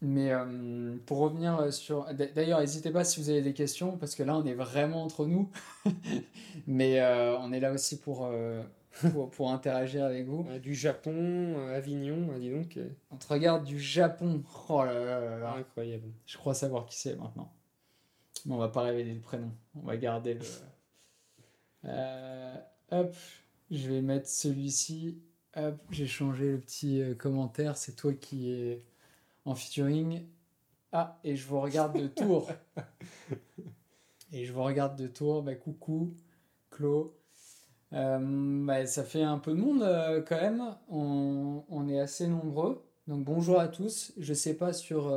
Mais euh, pour revenir euh, sur... d'a- D'ailleurs, n'hésitez pas si vous avez des questions, parce que là, on est vraiment entre nous. Mais euh, on est là aussi pour, euh, pour, pour interagir avec vous. Euh, du Japon, euh, Avignon, ah, dis donc, euh, On te regarde du Japon. Oh là là là là. incroyable. Je crois savoir qui c'est maintenant. Mais on va pas révéler le prénom. On va garder le... Euh, hop, je vais mettre celui-ci. Hop, j'ai changé le petit euh, commentaire. C'est toi qui es en featuring. Ah, et je vous regarde de tour. et je vous regarde de tour. Bah, coucou, Clo. Euh, bah, ça fait un peu de monde euh, quand même. On, est assez nombreux. Donc bonjour à tous. Je sais pas sur,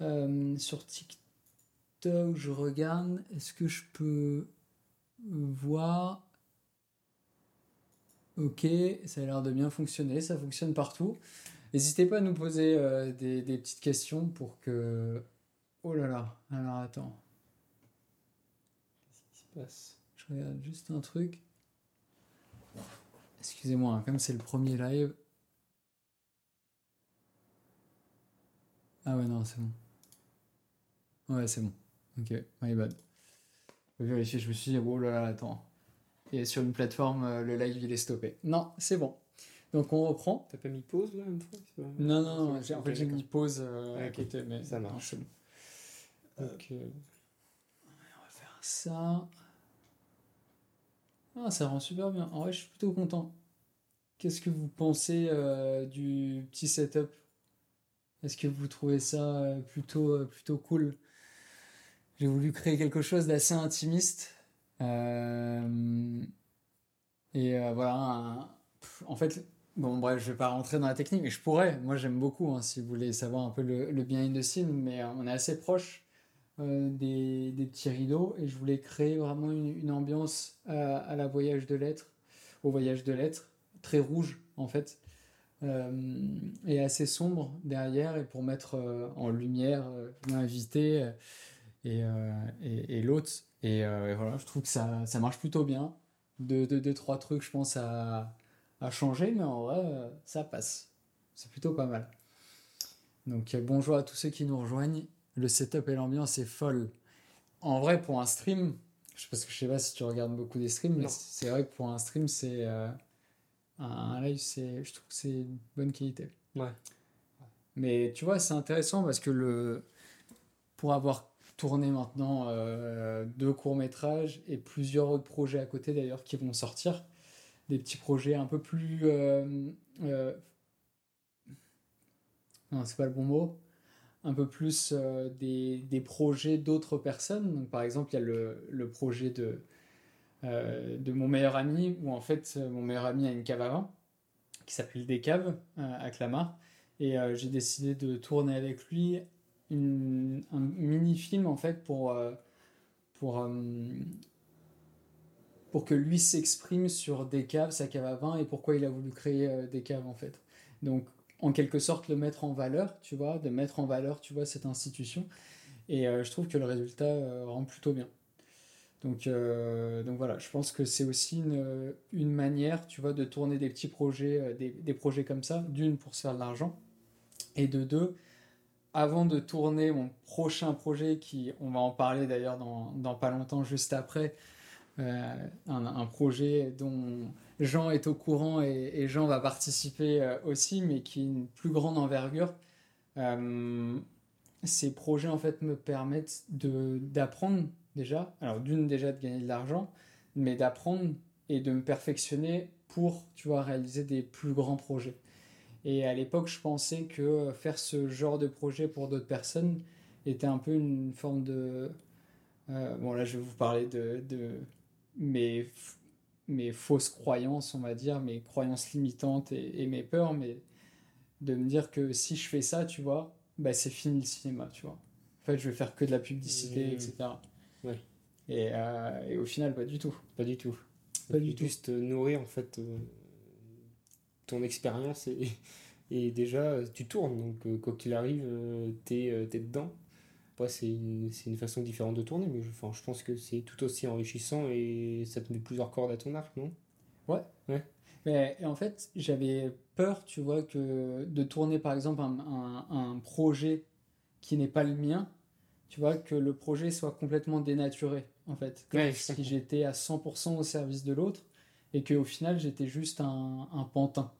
euh, sur TikTok, je regarde. Est-ce que je peux voir? Ok, ça a l'air de bien fonctionner. Ça fonctionne partout. N'hésitez pas à nous poser des, des petites questions pour que. Oh là là. Alors attends. Qu'est-ce qui se passe? Je regarde juste un truc. Excusez-moi, hein, comme c'est le premier live. Ah ouais, non, c'est bon. Ouais, c'est bon. Ok, my bad. Je vais vérifier, je me suis dit, oh là là, attends. Et sur une plateforme, euh, le live il est stoppé. Non, c'est bon. Donc on reprend. T'as pas mis pause là une fois Non, non, non, en fait j'ai mis pause euh, côté, mais ça non, marche. bon. Donc, euh, On va faire ça. Ah, ça rend super bien. En vrai, je suis plutôt content. Qu'est-ce que vous pensez euh, du petit setup? Est-ce que vous trouvez ça euh, plutôt, euh, plutôt cool? J'ai voulu créer quelque chose d'assez intimiste. Et voilà. en fait, bon, bref, je vais pas rentrer dans la technique, mais je pourrais. Moi, j'aime beaucoup, hein, si vous voulez savoir un peu le, le behind the scene, mais on est assez proche des, petits rideaux et je voulais créer vraiment une, ambiance à la voyage de lettres, au voyage de lettres, très rouge en fait, euh, et assez sombre derrière et pour mettre euh, en lumière euh, l'invité et, et, et l'autre. Et, et voilà, je trouve que ça, ça marche plutôt bien. Deux, deux, deux, trois trucs, je pense, à, à changer, mais en vrai, ça passe. C'est plutôt pas mal. Donc bonjour à tous ceux qui nous rejoignent. Le setup et l'ambiance est folle. En vrai, pour un stream, je parce que je sais pas si tu regardes beaucoup des streams, mais c'est vrai que pour un stream, c'est euh, un, live, c'est, je trouve que c'est une bonne qualité. Ouais. Mais tu vois, c'est intéressant parce que le, pour avoir tourné maintenant euh, deux courts-métrages et plusieurs autres projets à côté d'ailleurs qui vont sortir, des petits projets un peu plus. euh, euh, non, c'est pas le bon mot. Un peu plus euh, des, des projets d'autres personnes. Donc, par exemple, il y a le, le projet de, de mon meilleur ami, où en fait, euh, mon meilleur ami a une cave à vin qui s'appelle Des Caves euh, à Clamart. Et euh, j'ai décidé de tourner avec lui un mini-film en fait pour, euh, pour, euh, pour que lui s'exprime sur des caves, sa cave à vin et pourquoi il a voulu créer euh, des caves en fait. Donc en quelque sorte le mettre en valeur, tu vois, de mettre en valeur, tu vois, cette institution. Et euh, je trouve que le résultat euh, rend plutôt bien. Donc, euh, donc voilà, je pense que c'est aussi une, une manière, tu vois, de tourner des petits projets, euh, des, des projets comme ça, d'une pour se faire de l'argent, et de deux, avant de tourner mon prochain projet, qui, on va en parler d'ailleurs dans, dans pas longtemps, juste après, euh, un, projet dont Jean est au courant et, Jean va participer aussi, mais qui est une plus grande envergure. Ces projets en fait me permettent d'apprendre déjà, alors d'une déjà de gagner de l'argent, mais d'apprendre et de me perfectionner pour, tu vois, réaliser des plus grands projets. Et à l'époque, je pensais que faire ce genre de projet pour d'autres personnes était un peu une forme de... Euh, bon, là, je vais vous parler de, de mes, mes fausses croyances, on va dire, mes croyances limitantes et, mes peurs, mais de me dire que si je fais ça, tu vois, bah, c'est fini le cinéma, tu vois. En fait, je vais faire que de la publicité, mmh. etc. Ouais. Et, euh, et, au final, pas du tout. Pas du tout. Pas du tout. Juste nourrir, en fait, euh, ton expérience et, et, déjà, tu tournes. Donc, euh, quoi qu'il arrive, t'es es dedans. Après, c'est une, une, façon différente de tourner, mais je, enfin, je pense que c'est tout aussi enrichissant et ça te met plusieurs cordes à ton arc, non? Ouais. Ouais. Mais en fait, j'avais peur, tu vois, que de tourner par exemple un, un, un projet qui n'est pas le mien, tu vois, que le projet soit complètement dénaturé, en fait. Comme si j'étais à 100% au service de l'autre et qu'au final, j'étais juste un, un, pantin.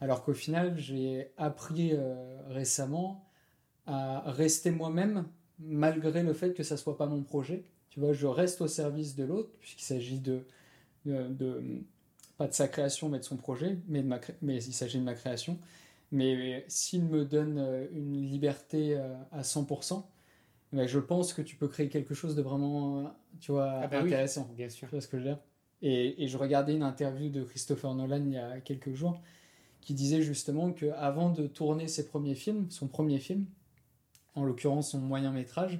Alors qu'au final, j'ai appris euh, récemment à rester moi-même malgré le fait que ça soit pas mon projet. Tu vois, je reste au service de l'autre puisqu'il s'agit de, de, de, pas de sa création mais de son projet, mais, de ma, mais il s'agit de ma création. Mais s'il me donne euh, une liberté euh, à 100%, mais je pense que tu peux créer quelque chose de vraiment, euh, tu vois, ah bah intéressant. bien sûr. Tu vois ce que je veux dire? Et, et, je regardais une interview de Christopher Nolan il y a quelques jours qui disait justement qu'avant de tourner ses premiers films, son premier film, en l'occurrence son moyen métrage,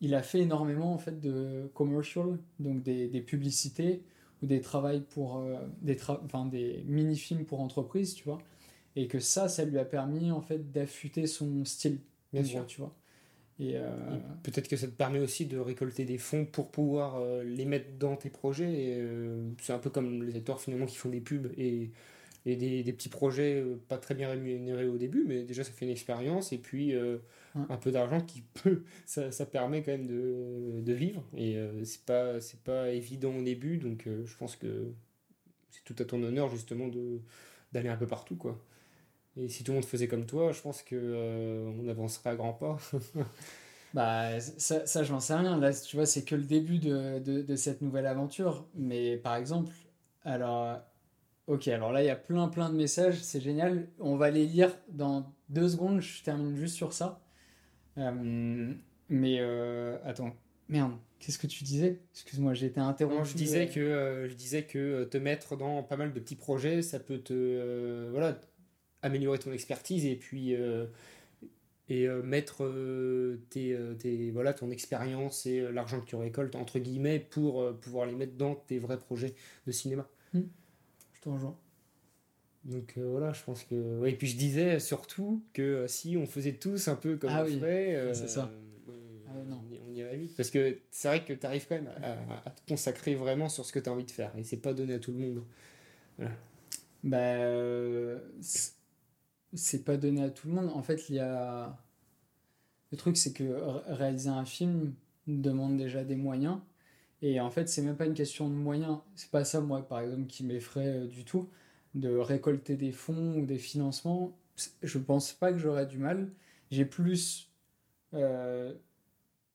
il a fait énormément en fait de commercial, donc des, des publicités ou des travails pour euh, des, enfin, des mini-films pour entreprises, tu vois, et que ça, ça lui a permis en fait d'affûter son style, bien sûr, tu vois. Et, euh... peut-être que ça te permet aussi de récolter des fonds pour pouvoir euh, les mettre dans tes projets. Et euh, c'est un peu comme les acteurs finalement qui font des pubs et, et des, des, petits projets pas très bien rémunérés au début, mais déjà ça fait une expérience et puis un peu d'argent qui peut, ça, ça, permet quand même de, de vivre. Et c'est pas, c'est pas évident au début, donc je pense que c'est tout à ton honneur justement de d'aller un peu partout quoi. Et si tout le monde faisait comme toi, je pense que euh, on avancerait à grands pas. bah, ça, ça je n'en sais rien. Là, tu vois, c'est que le début de, de, de, cette nouvelle aventure. Mais par exemple, alors, ok, alors là, il y a plein, plein de messages. C'est génial. On va les lire dans deux secondes. Je termine juste sur ça. Euh, mais euh, attends, merde. Qu'est-ce que tu disais? Excuse-moi, j'ai été interrompu. Non, je disais que je disais que te mettre dans pas mal de petits projets, ça peut te voilà améliorer ton expertise et puis euh, et euh, mettre euh, tes, tes, voilà, ton expérience et l'argent que tu récoltes, entre guillemets, pour pouvoir les mettre dans tes vrais projets de cinéma. Mmh. Je te rejoins. Donc voilà, je pense que. et puis je disais surtout que si on faisait tous un peu comme ah on oui, fait, c'est ça. Ah non. On, irait vite. Parce que c'est vrai que tu arrives quand même à, à, te consacrer vraiment sur ce que tu as envie de faire. Et c'est pas donné à tout le monde. Voilà. Bah, c'est pas donné à tout le monde. En fait, il y a. Le truc, c'est que réaliser un film demande déjà des moyens. Et en fait, c'est même pas une question de moyens. C'est pas ça, moi, par exemple, qui m'effraie euh, du tout. De récolter des fonds ou des financements. Je pense pas que j'aurais du mal. J'ai plus euh,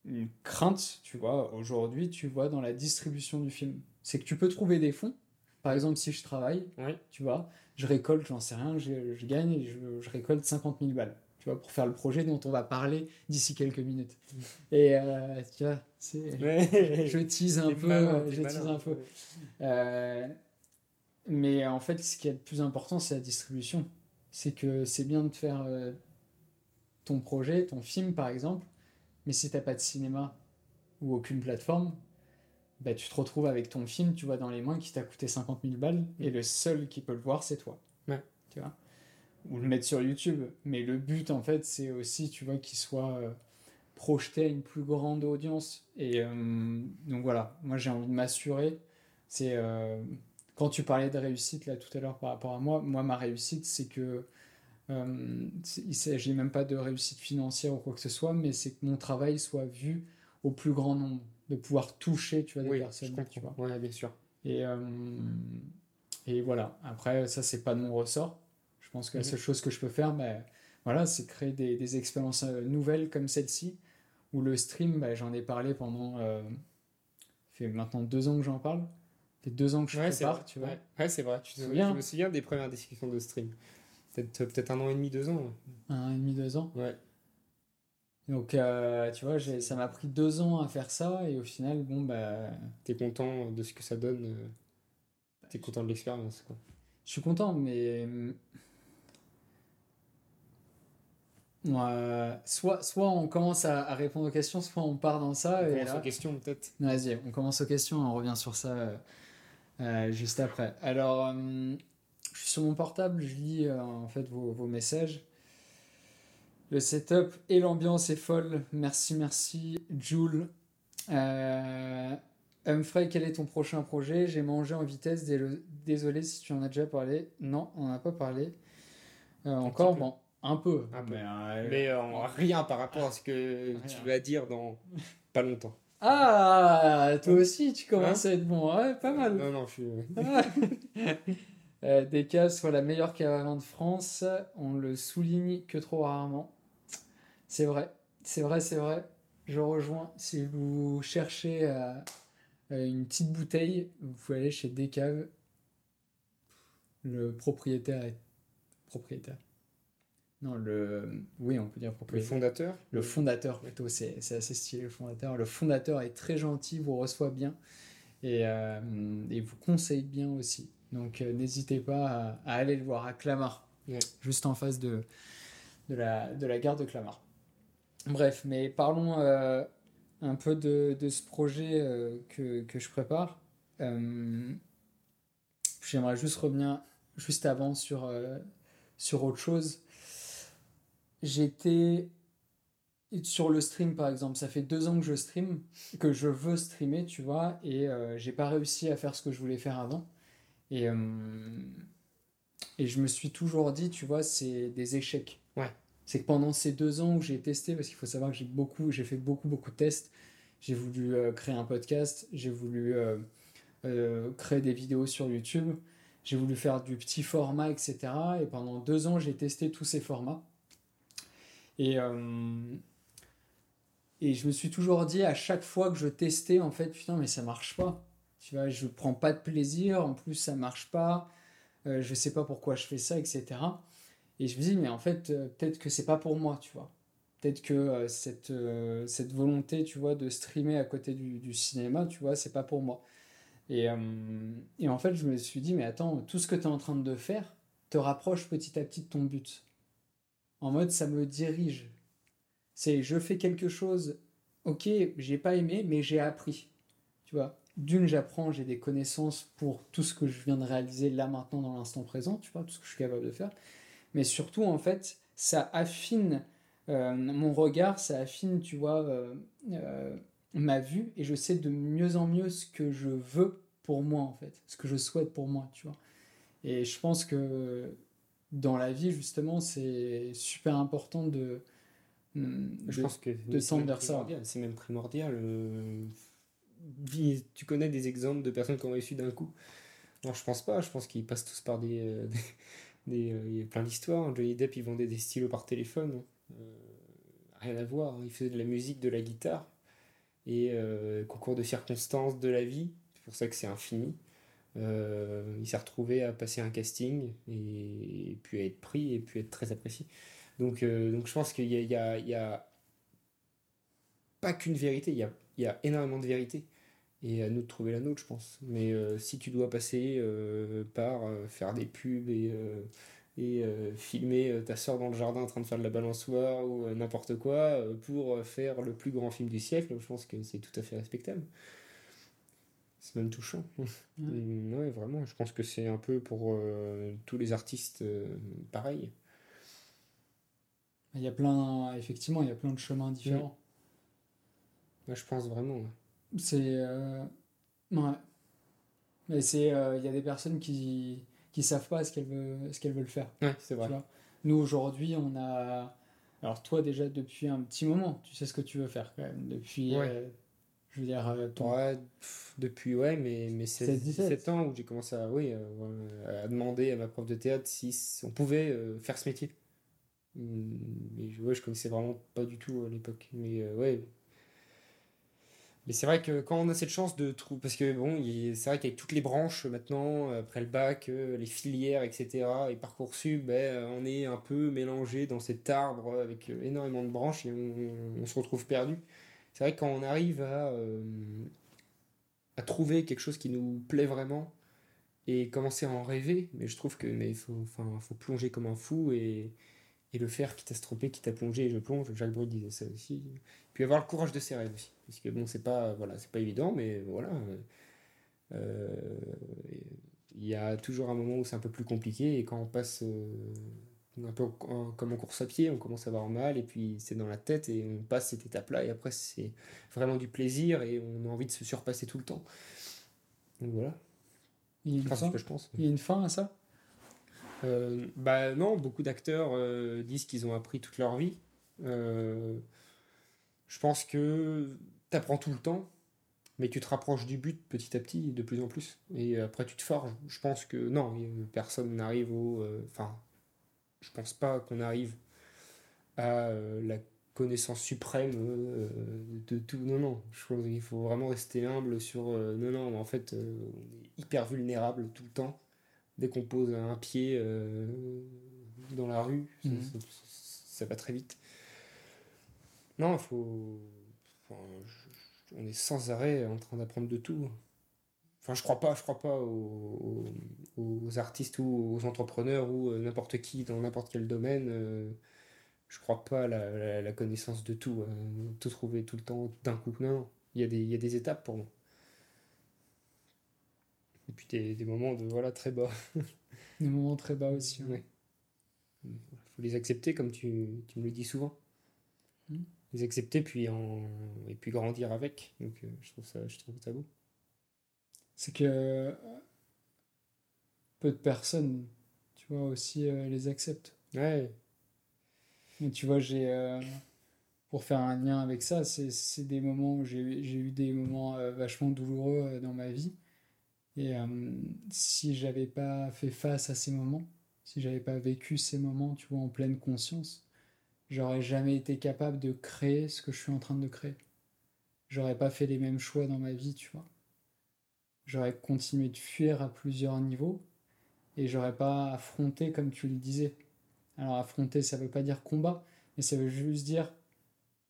une crainte, tu vois, aujourd'hui, tu vois, dans la distribution du film. C'est que tu peux trouver des fonds. Par exemple, si je travaille, oui. tu vois, je récolte, j'en sais rien, je, je gagne et je, je, récolte 50 000 balles, tu vois, pour faire le projet dont on va parler d'ici quelques minutes. Et euh, tu vois, ouais. je tease un peu, malin, je tease un peu. Euh, mais en fait, ce qui est le plus important, c'est la distribution. C'est que c'est bien de faire euh, ton projet, ton film par exemple, mais si t'as pas de cinéma ou aucune plateforme, bah, tu te retrouves avec ton film, tu vois, dans les mains qui t'a coûté 50 000 balles, et le seul qui peut le voir, c'est toi. Ouais. Tu vois? Ou le mettre sur YouTube. Mais le but, en fait, c'est aussi, tu vois, qu'il soit euh, projeté à une plus grande audience. Et euh, donc voilà, moi j'ai envie de m'assurer. C'est. Euh, quand tu parlais de réussite là tout à l'heure par rapport à moi, moi ma réussite c'est que il s'agit même pas de réussite financière ou quoi que ce soit, mais c'est que mon travail soit vu au plus grand nombre de pouvoir toucher tu vois, des oui, personnes. Je tu vois. Ouais, bien sûr. Et, euh, et voilà. Après, ça, c'est pas de mon ressort. Je pense que la seule chose que je peux faire, bah, voilà, c'est créer des, des, expériences nouvelles comme celle-ci, où le stream, bah, j'en ai parlé pendant. Euh, fait maintenant deux ans que j'en parle. fait deux ans que je Ouais, c'est prépare, vrai. tu vois. Ouais, Ouais, c'est vrai. Tu te souviens Je me souviens des premières discussions de stream. Peut-être peut un an et demi, deux ans. Un an et demi, deux ans. Ouais. Donc, euh, tu vois, ça m'a pris deux ans à faire ça, et au final, bon, bah, T'es content de ce que ça donne. euh, T'es content de l'expérience. quoi. je suis content, mais. ouais, soit, soit on commence à, à répondre aux questions, soit on part dans ça, On et commence là- aux questions peut-être. Vas-y, on commence aux questions, on revient sur ça euh, euh, juste après. Alors, euh, je suis sur mon portable, je lis euh, en fait vos, vos messages. Le setup et l'ambiance est folle. Merci, merci, Jules. Euh, Humphrey, quel est ton prochain projet? J'ai mangé en vitesse, désolé si tu en as déjà parlé. Non, on n'a pas parlé. Euh, encore, bon, un peu. Un peu. Mais, euh, Mais euh, rien par rapport à ce que Rien. tu vas dire dans pas longtemps. Ah, toi aussi, tu commences Hein à être bon. Ouais, pas mal. Non, non, je suis. Euh, Decaf soit la meilleure caravan de France, on le souligne que trop rarement. C'est vrai, c'est vrai, c'est vrai. Je rejoins. Si vous cherchez euh, euh, une petite bouteille, vous pouvez aller chez Decave. Le propriétaire est propriétaire. Non, le oui, on peut dire Le propriétaire. fondateur? Le fondateur, plutôt, c'est c'est assez stylé le fondateur. Le fondateur est très gentil, vous reçoit bien et, euh, et vous conseille bien aussi. Donc euh, n'hésitez pas à, à aller le voir à Clamart, Ouais. juste en face de, de, la, de la gare de Clamart. Bref, mais parlons euh, un peu de, ce projet euh, que, que je prépare. Euh, J'aimerais juste revenir juste avant sur, sur autre chose. J'étais sur le stream par exemple, ça fait deux ans que je stream, que je veux streamer, tu vois, et euh, j'ai pas réussi à faire ce que je voulais faire avant. Et, et je me suis toujours dit, tu vois, c'est des échecs. Ouais. C'est que pendant ces deux ans où j'ai testé, parce qu'il faut savoir que j'ai beaucoup, j'ai fait beaucoup, beaucoup de tests, j'ai voulu euh, créer un podcast, j'ai voulu euh, euh, créer des vidéos sur YouTube, j'ai voulu faire du petit format, etc. Et pendant deux ans, j'ai testé tous ces formats. Et, et je me suis toujours dit à chaque fois que je testais, en fait, putain, mais ça marche pas. Tu vois, je prends pas de plaisir, en plus ça marche pas, euh, je sais pas pourquoi je fais ça, etc. Et je me dis, mais en fait, euh, peut-être que c'est pas pour moi, tu vois. Peut-être que euh, cette, euh, cette volonté, tu vois, de streamer à côté du, du cinéma, tu vois, c'est pas pour moi. Et, et en fait, je me suis dit, mais attends, tout ce que tu es en train de faire te rapproche petit à petit de ton but. En mode, ça me dirige. C'est, je fais quelque chose, ok, j'ai pas aimé, mais j'ai appris. Tu vois, d'une, j'apprends, j'ai des connaissances pour tout ce que je viens de réaliser là maintenant dans l'instant présent, tu vois, tout ce que je suis capable de faire. Mais surtout, en fait, ça affine euh, mon regard, ça affine, tu vois, euh, euh, ma vue, et je sais de mieux en mieux ce que je veux pour moi, en fait, ce que je souhaite pour moi, tu vois. Et je pense que dans la vie, justement, c'est super important de. Je de- pense que de c'est tendre ça. C'est même primordial. Tu connais des exemples de personnes qui ont réussi d'un coup? Non, je pense pas. Je pense qu'ils passent tous par des. euh, euh, il y a plein d'histoires. Johnny Depp, il vendait des stylos par téléphone. Euh, rien à voir. Il faisait de la musique, de la guitare. Et euh, concours de circonstances de la vie. C'est pour ça que c'est infini. Euh, il s'est retrouvé à passer un casting et, puis à être pris et puis être très apprécié. Donc, euh, donc je pense qu'il y y y a pas qu'une vérité, il y a, il y a énormément de vérités. Et à nous de trouver la nôtre, je pense. Mais euh, si tu dois passer euh, par euh, faire des pubs et, et filmer ta soeur dans le jardin en train de faire de la balançoire ou n'importe quoi pour faire le plus grand film du siècle, je pense que c'est tout à fait respectable. C'est même touchant. Et, ouais, vraiment, je pense que c'est un peu pour euh, tous les artistes euh, pareil. Il y a plein, effectivement, il y a plein de chemins différents. Moi, je pense vraiment. C'est. euh, Ouais. Mais c'est. euh, Il y a des personnes qui qui savent pas ce qu'elles veulent, ce qu'elles veulent faire. Ouais, c'est vrai. Nous, aujourd'hui, on a. Alors, toi, déjà, depuis un petit moment, tu sais ce que tu veux faire, quand même. Depuis. Ouais. euh, Je veux dire, ton- Ouais, pff, depuis, ouais, mais, mais 16, 16, 17. 17 ans où j'ai commencé à, oui, à demander à ma prof de théâtre si on pouvait faire ce métier. Hum, Mais je, ouais, je connaissais vraiment pas du tout à l'époque. Mais euh, ouais. Mais c'est vrai que quand on a cette chance de trouver. Parce que bon, c'est vrai qu'avec toutes les branches maintenant, après le bac, euh, les filières, etc., et Parcoursup, ben, on est un peu mélangé dans cet arbre avec énormément de branches et on, se retrouve perdu. C'est vrai que quand on arrive à, euh, trouver quelque chose qui nous plaît vraiment et commencer à en rêver, mais je trouve que mais faut, faut plonger comme un fou et, et le faire quitte à se tromper, quitte à plonger et je plonge. Jacques Brel disait ça aussi. Puis avoir le courage de ses rêves aussi. Parce que bon, c'est pas, voilà, c'est pas évident, mais voilà. Euh, il y a toujours un moment où c'est un peu plus compliqué et quand on passe euh, un peu comme en course à pied, on commence à avoir mal et puis c'est dans la tête et on passe cette étape-là et après c'est vraiment du plaisir et on a envie de se surpasser tout le temps. Donc voilà. Il y a une, fin, que je pense. Il y a une fin à ça? Euh, Bah non, beaucoup d'acteurs disent qu'ils ont appris toute leur vie. Euh, je pense que tu apprends tout le temps, mais tu te rapproches du but petit à petit, de plus en plus. Et après, tu te forges. Je pense que non, personne n'arrive au. Euh, enfin, je pense pas qu'on arrive à euh, la connaissance suprême euh, de tout. Non, non. Je pense qu'il faut vraiment rester humble sur. non, non, en fait, on est hyper vulnérable tout le temps. Dès qu'on pose un pied dans la rue, mhm. ça va très vite. Non, il faut. on est sans arrêt en train d'apprendre de tout. Enfin, je crois pas, je crois pas aux, artistes ou aux entrepreneurs ou euh, n'importe qui dans n'importe quel domaine. Euh, je crois pas à la, connaissance de tout, euh, tout trouver tout le temps d'un coup. Non, Il, y a des, il y a des étapes pour moi. Et puis des, des moments de voilà très bas. des moments très bas aussi. Il faut les accepter comme tu, tu me le dis souvent. Hmm les accepter puis en, et puis grandir avec. Donc euh, je trouve ça, je trouve ça beau. C'est que euh, peu de personnes, tu vois, aussi euh, les acceptent. Ouais. Mais tu vois, j'ai. pour faire un lien avec ça, c'est des moments où j'ai eu des moments vachement douloureux dans ma vie. Et si j'avais pas fait face à ces moments, si j'avais pas vécu ces moments, tu vois, en pleine conscience, j'aurais jamais été capable de créer ce que je suis en train de créer. J'aurais pas fait les mêmes choix dans ma vie, tu vois. J'aurais continué de fuir à plusieurs niveaux et j'aurais pas affronté comme tu le disais. Alors affronter, ça veut pas dire combat, mais ça veut juste dire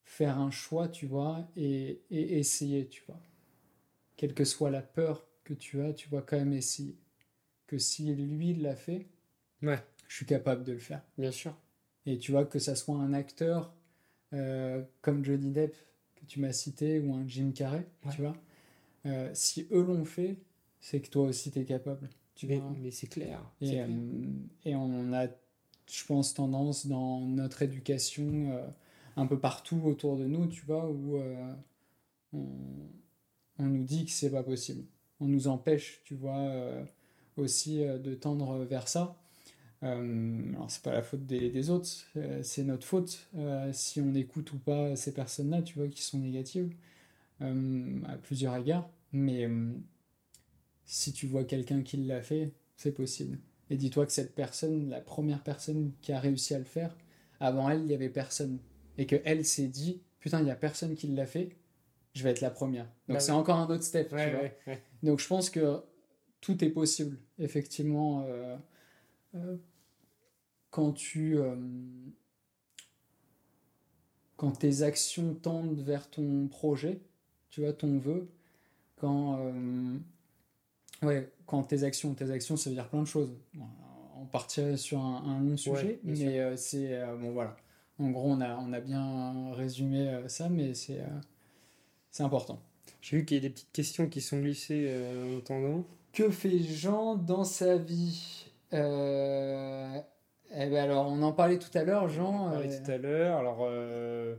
faire un choix, tu vois, et, et essayer, tu vois. Quelle que soit la peur que tu as, tu vas quand même essayer. Que si lui l'a fait, ouais. je suis capable de le faire. Bien sûr. Et tu vois que ça soit un acteur euh, comme Johnny Depp que tu m'as cité ou un Jim Carrey, tu vois, euh, si eux l'ont fait, c'est que toi aussi tu es capable. Tu mais, mais c'est clair. Et, euh, et, on a, je pense, tendance dans notre éducation un peu partout autour de nous, tu vois, où on, on, nous dit que c'est pas possible. On nous empêche, tu vois, aussi de tendre vers ça. Euh, alors c'est pas la faute des, autres, euh, c'est notre faute euh, si on écoute ou pas ces personnes-là, tu vois, qui sont négatives à plusieurs égards. Mais si tu vois quelqu'un qui l'a fait, c'est possible. Et dis-toi que cette personne, la première personne qui a réussi à le faire, avant elle, il y avait personne. Et que elle s'est dit, putain, il y a personne qui l'a fait, je vais être la première. Donc bah c'est encore un autre step. tu vois Donc je pense que tout est possible, effectivement. Euh, quand tu euh, quand tes actions tendent vers ton projet, tu vois, ton vœu, quand euh, ouais, quand tes actions, tes actions, ça veut dire plein de choses. On partirait sur un, long sujet, mais c'est bon voilà. En gros, on a on a bien résumé ça, mais c'est c'est important. J'ai vu qu'il y a des petites questions qui sont glissées en attendant. Que fait Jean dans sa vie? Euh, eh ben alors, on en parlait tout à l'heure, Jean. On en parlait tout à l'heure. Alors, euh,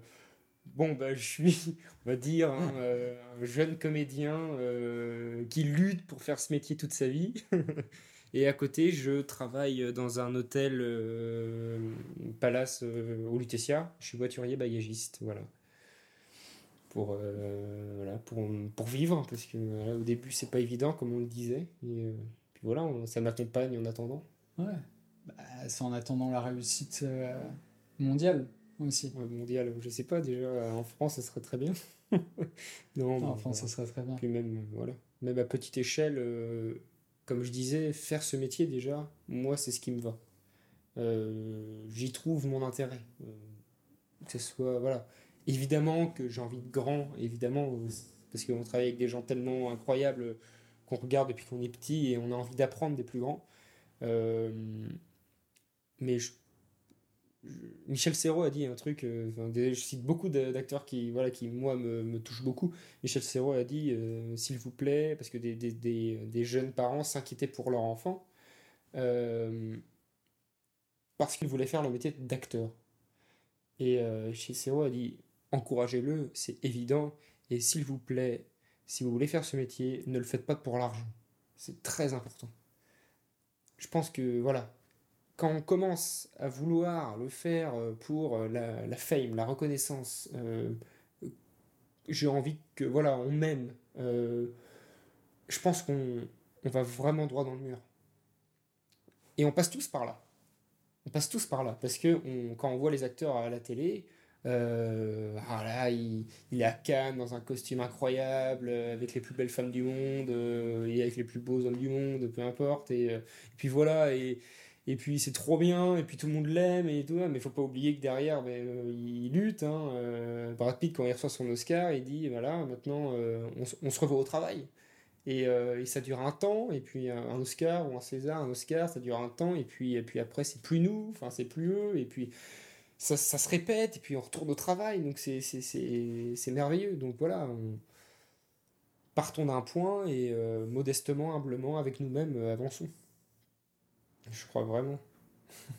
bon, bah, je suis, on va dire, euh, un jeune comédien qui lutte pour faire ce métier toute sa vie. Et à côté, je travaille dans un hôtel Palace au Lutetia. Je suis voiturier bagagiste, voilà. Pour, voilà, pour, pour vivre, parce que au début, c'est pas évident, comme on le disait. Et, voilà, ça m'accompagne en attendant. Ouais, bah, c'est en attendant la réussite euh, mondiale. aussi. mondial, je sais pas, déjà en France, ça serait très bien. non, en France, ça serait très bien. Puis même, voilà, même à petite échelle, euh, comme je disais, faire ce métier déjà, moi, c'est ce qui me va. Euh, j'y trouve mon intérêt. Euh, que ce soit, voilà. Évidemment que j'ai envie de grand, évidemment, parce qu'on travaille avec des gens tellement incroyables qu'on regarde depuis qu'on est petit et on a envie d'apprendre des plus grands. mais je, Michel Serrault a dit un truc, euh, je cite beaucoup d'acteurs qui, voilà, qui, moi, me, me touchent beaucoup. Michel Serrault a dit, euh, s'il vous plaît, parce que des, des, des, des jeunes parents s'inquiétaient pour leur enfant, euh, parce qu'ils voulaient faire le métier d'acteur. Et Michel Serrault a dit, encouragez-le, c'est évident, et s'il vous plaît, si vous voulez faire ce métier, ne le faites pas pour l'argent. C'est très important. Je pense que, voilà, quand on commence à vouloir le faire euh, pour euh, la, fame, la reconnaissance, euh, j'ai envie que voilà, on m'aime. je pense qu'on va vraiment droit dans le mur. Et on passe tous par là. On passe tous par là parce que quand on voit les acteurs à la télé, ah là, il, il, est à Cannes dans un costume incroyable, avec les plus belles femmes du monde, et avec les plus beaux hommes du monde, peu importe. Et, et puis voilà, et, et puis c'est trop bien, et puis tout le monde l'aime, et tout, mais faut pas oublier que derrière, ben, euh, il lutte. Hein, euh, Brad Pitt, quand il reçoit son Oscar, il dit voilà, maintenant euh, on, se revoit au travail. Et, ça dure un temps, et puis un Oscar ou un César, un Oscar, ça dure un temps, et puis, et puis après c'est plus nous, enfin c'est plus eux, et puis ça, ça, se répète, et puis on retourne au travail, donc c'est merveilleux. Donc voilà, partons d'un point et modestement, humblement, avec nous-mêmes, avançons. Je crois vraiment.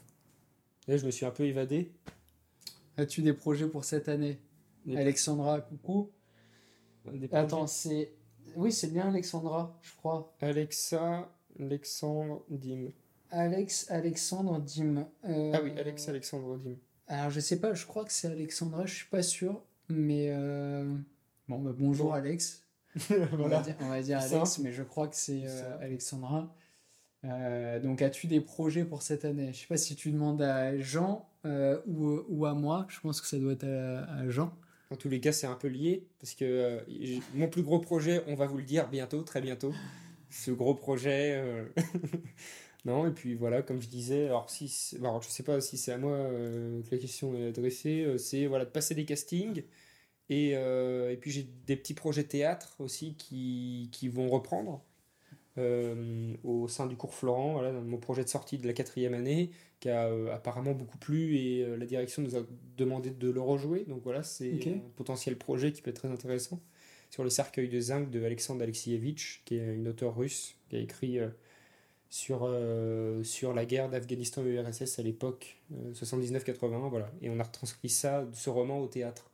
Là, je me suis un peu évadé. As-tu des projets pour cette année? Alexandra, coucou. Attends, c'est. Oui, c'est bien Alexandra, je crois. Alexa, Alexandre, Dim. Alex, Alexandre, Dim. Euh, ah oui, Alex, Alexandre, Dim. Alors, je sais pas, je crois que c'est Alexandra, je suis pas sûr. Mais. Euh, bon, bah, bonjour Alex. on, va dire, Alex, mais je crois que c'est euh, Alexandra. Euh, donc, as-tu des projets pour cette année? Je sais pas si tu demandes à Jean ou, ou, à moi. Je pense que ça doit être à, Jean. En tous les cas, c'est un peu lié parce que mon plus gros projet, on va vous le dire bientôt, très bientôt. Ce gros projet. non, et puis voilà, comme je disais, alors, si, alors je sais pas si c'est à moi que la question est adressée, c'est voilà, de passer des castings. Et, et puis j'ai des petits projets théâtre aussi qui, qui vont reprendre. Euh, au sein du cours Florent, voilà, mon projet de sortie de la quatrième année, qui a euh, apparemment beaucoup plu et euh, la direction nous a demandé de le rejouer. Donc voilà, c'est un potentiel projet qui peut être très intéressant. Sur le cercueil de zinc de Alexandre Alexievitch, qui est une auteure russe, qui a écrit sur, sur la guerre d'Afghanistan et URSS à l'époque, 79-80, voilà. Et on a retranscrit ça, ce roman au théâtre.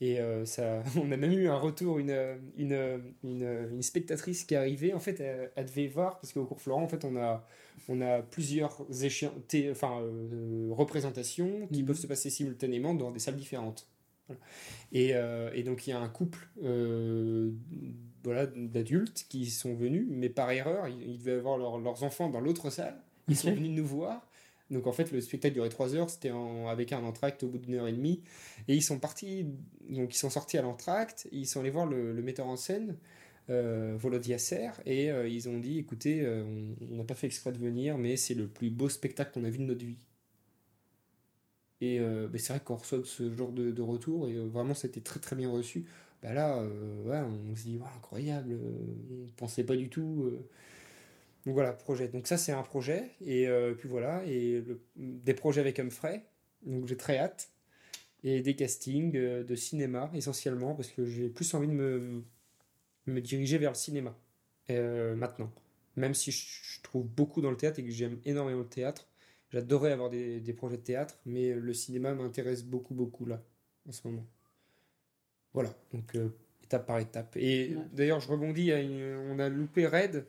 Et euh, ça, on a même eu un retour, une, une, une, une spectatrice qui est arrivée. En fait, elle, devait voir, parce qu'au cours Florent, en fait, on a, on a plusieurs enfin, euh, représentations qui mhm. peuvent se passer simultanément dans des salles différentes. Et, euh, et, donc, il y a un couple voilà, d'adultes qui sont venus, mais par erreur, ils, devaient avoir leurs enfants dans l'autre salle. Ils sont venus nous voir donc en fait, le spectacle durait 3 heures, c'était avec un entracte au bout d'une heure et demie. Et ils sont partis, donc ils sont sortis à l'entracte, ils sont allés voir le, metteur en scène, euh, Volodya et euh, ils ont dit écoutez, euh, on n'a pas fait exprès de venir, mais c'est le plus beau spectacle qu'on a vu de notre vie. Et euh, c'est vrai qu'on reçoit ce genre de, retour, et vraiment c'était très très bien reçu. Bah là, ouais, on se dit incroyable, on pensait pas du tout donc voilà, projet. Donc ça, c'est un projet. Et euh, puis voilà, et des projets avec Humphrey. Donc j'ai très hâte. Et des castings euh, de cinéma, essentiellement, parce que j'ai plus envie de me, me diriger vers le cinéma euh, maintenant. Même si je, trouve beaucoup dans le théâtre et que j'aime énormément le théâtre. J'adorerais avoir des, des, projets de théâtre, mais le cinéma m'intéresse beaucoup, beaucoup là, en ce moment. Voilà, donc étape par étape. Et d'ailleurs, je rebondis, on a loupé Red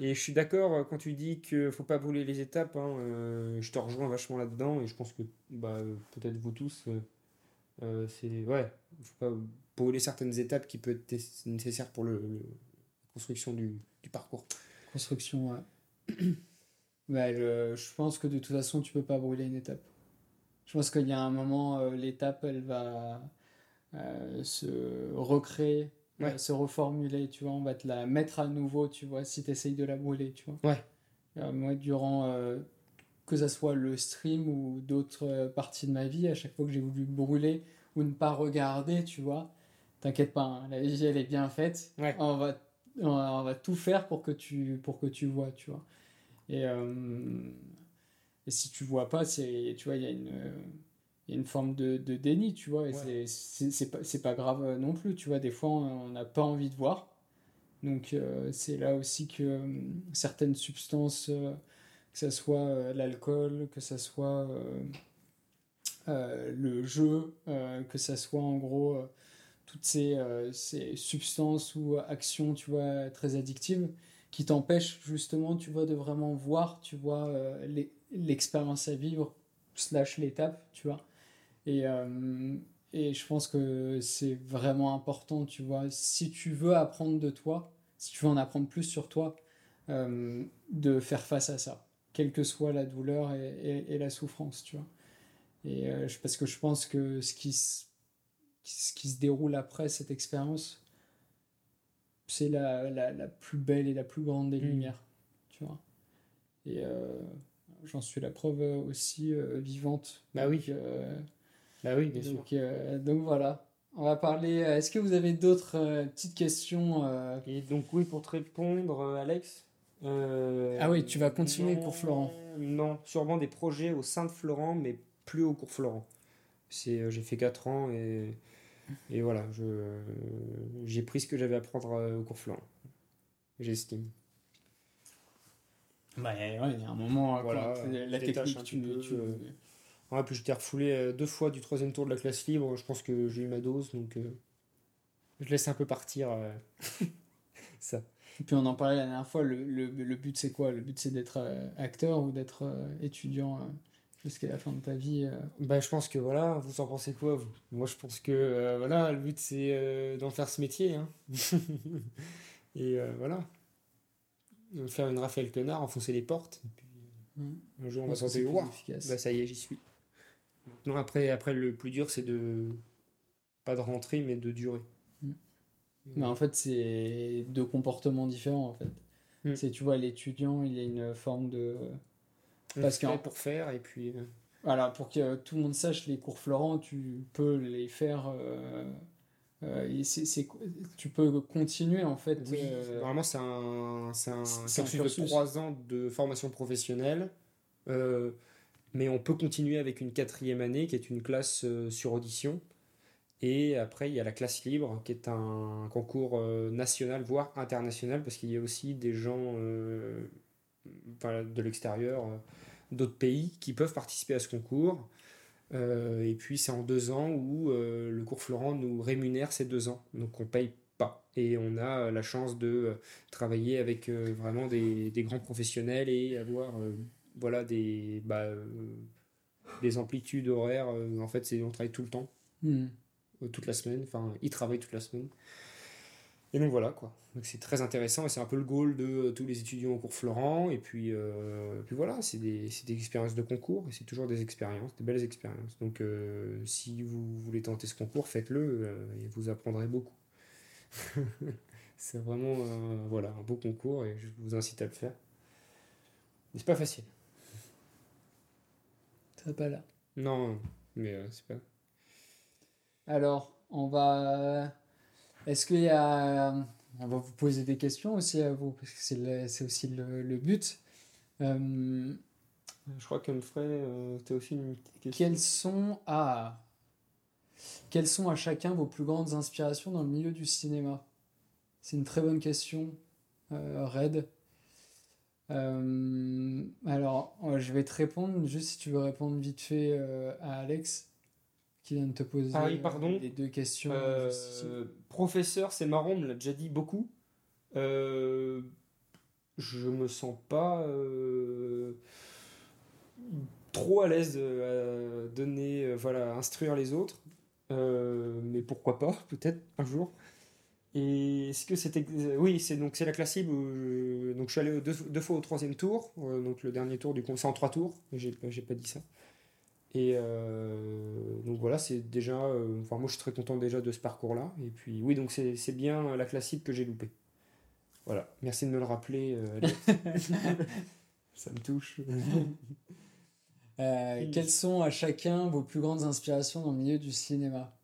et je suis d'accord euh, quand tu dis qu'il faut pas brûler les étapes. Hein, euh, je te rejoins vachement là-dedans et je pense que bah, peut-être vous tous, euh, c'est ouais, faut pas brûler certaines étapes qui peuvent être nécessaires pour le, la construction du, du, parcours. Construction, ouais. je pense que de toute façon, tu peux pas brûler une étape. Je pense qu'il y a un moment, euh, l'étape, elle va euh, se recréer, Ouais. euh, se reformuler, tu vois. On va te la mettre à nouveau, tu vois, si tu essayes de la brûler, tu vois. Ouais. Euh, moi, durant, que ça soit le stream ou d'autres parties de ma vie, à chaque fois que j'ai voulu brûler ou ne pas regarder, tu vois, t'inquiète pas, hein, la vie, elle est bien faite. Ouais. On va, on va, on va tout faire pour que tu, pour que tu vois, tu vois. Et, et si tu vois pas, c'est, tu vois, il y a une, il y a une forme de, de déni, tu vois, et Ouais. c'est- pas, c'est pas grave euh, non plus, tu vois, des fois, on n'a pas envie de voir. Donc, euh, c'est là aussi que euh, certaines substances, euh, que ce soit l'alcool, que ce soit le jeu, que ce soit en gros toutes ces, ces substances ou actions, tu vois, très addictives, qui t'empêchent justement, tu vois, de vraiment voir, tu vois, l'e- l'expérience à vivre, slash l'étape, tu vois. Et, euh, et je pense que c'est vraiment important, tu vois, si tu veux apprendre de toi, si tu veux en apprendre plus sur toi, euh, de faire face à ça, quelle que soit la douleur et, et- et la souffrance, tu vois. Et euh, parce que je pense que ce qui, se- ce qui se déroule après cette expérience, c'est la, la, la plus belle et la plus grande des Mm. lumières, tu vois. Et j'en suis la preuve aussi vivante. Bah oui. Donc, Bah oui, bien sûr. donc, euh, donc voilà. On va parler. euh, Est-ce que vous avez d'autres euh, petites questions euh, Et donc oui, pour te répondre, euh, Alex. euh, Ah oui, tu vas continuer non, cours Florent. Non, sûrement des projets au sein de Florent, mais plus au cours Florent. C'est, euh, j'ai fait 4 ans et, et voilà, je, euh, j'ai pris ce que j'avais à prendre euh, au cours Florent. J'estime. Bah ouais, il y a un moment. Voilà, la technique, tu, tu- euh, Ouais, puis j'étais refoulé euh, deux fois du troisième tour de la classe libre. Je pense que j'ai eu ma dose, donc euh, je laisse un peu partir euh, ça. Et puis on en parlait la dernière fois. Le, le, le but c'est quoi? Le but c'est d'être euh, acteur ou d'être étudiant jusqu'à la fin de ta vie. Bah, je pense que voilà, vous en pensez quoi, vous? Moi, je pense que voilà, le but c'est d'en faire ce métier. Hein. et voilà. Faire une Raphaël Quenard, enfoncer les portes. Et puis, Mm. un jour, on va s'en bah, ça y est, j'y suis. Non, après, après, le plus dur, c'est de. Pas de rentrer, mais de durer. Mm. Mais en fait, c'est deux comportements différents en fait. Mm. C'est tu vois l'étudiant, il y a une forme de Parce qu'en- pour faire, et puis. euh, Voilà, pour que tout le monde sache, les cours Florent, tu peux les faire. euh, euh, c'est- c'est- tu peux continuer en fait. Oui, euh, normalement c'est un, c'est un c'est un cursus de cursus. 3 ans de formation professionnelle, euh, mais on peut continuer avec une quatrième année qui est une classe euh, sur audition. Et après, il y a la classe libre qui est un concours euh, national, voire international, parce qu'il y a aussi des gens euh, de l'extérieur, d'autres pays, qui peuvent participer à ce concours. Et puis c'est en deux ans où le cours Florent nous rémunère ces deux ans. Donc on paye pas. Et on a la chance de travailler avec vraiment des, grands professionnels et avoir voilà, des, bah, euh, des amplitudes horaires. euh, en fait, c'est, on travaille tout le temps, hmm. euh, toute la semaine. Enfin, ils travaillent toute la semaine. Et donc voilà quoi. Donc c'est très intéressant et c'est un peu le goal de tous les étudiants au cours Florent. Et puis, euh, puis voilà, c'est des, c'est des expériences de concours et c'est toujours des expériences, des belles expériences. Donc euh, si vous voulez tenter ce concours, faites-le euh, et vous apprendrez beaucoup. c'est vraiment voilà, un beau concours et je vous incite à le faire. Mais c'est pas facile. Pas là. Non, mais euh, c'est pas. Alors, on va. Est-ce qu'il y a. On va vous poser des questions aussi à vous, parce que c'est le- c'est aussi le, le but. Euh, Je crois qu'Humphrey, euh, t'as aussi une petite question. quelles sont. Ah Quelles sont à chacun vos plus grandes inspirations dans le milieu du cinéma? C'est une très bonne question, euh, Red. Euh, alors, je vais te répondre, juste si tu veux répondre vite fait euh, à Alex, qui vient de te poser Ah oui, euh, pardon. les deux questions. Euh, professeur, c'est marrant, on me l'a déjà dit beaucoup. Je me sens pas trop à l'aise de à donner, voilà, instruire les autres. Mais pourquoi pas, peut-être un jour. Et est-ce que c'était. Oui, c'est donc c'est la classe cible. où je- donc je suis allé deux, deux fois au troisième tour. euh, donc le dernier tour du c'est en trois tours. mais J'ai j'ai pas dit ça. Et donc voilà, c'est déjà. enfin, moi, je suis très content déjà de ce parcours-là. Et puis, oui, donc c'est bien la classique que j'ai loupée. Voilà, merci de me le rappeler. Ça me touche. quelles sont à chacun vos plus grandes inspirations dans le milieu du cinéma?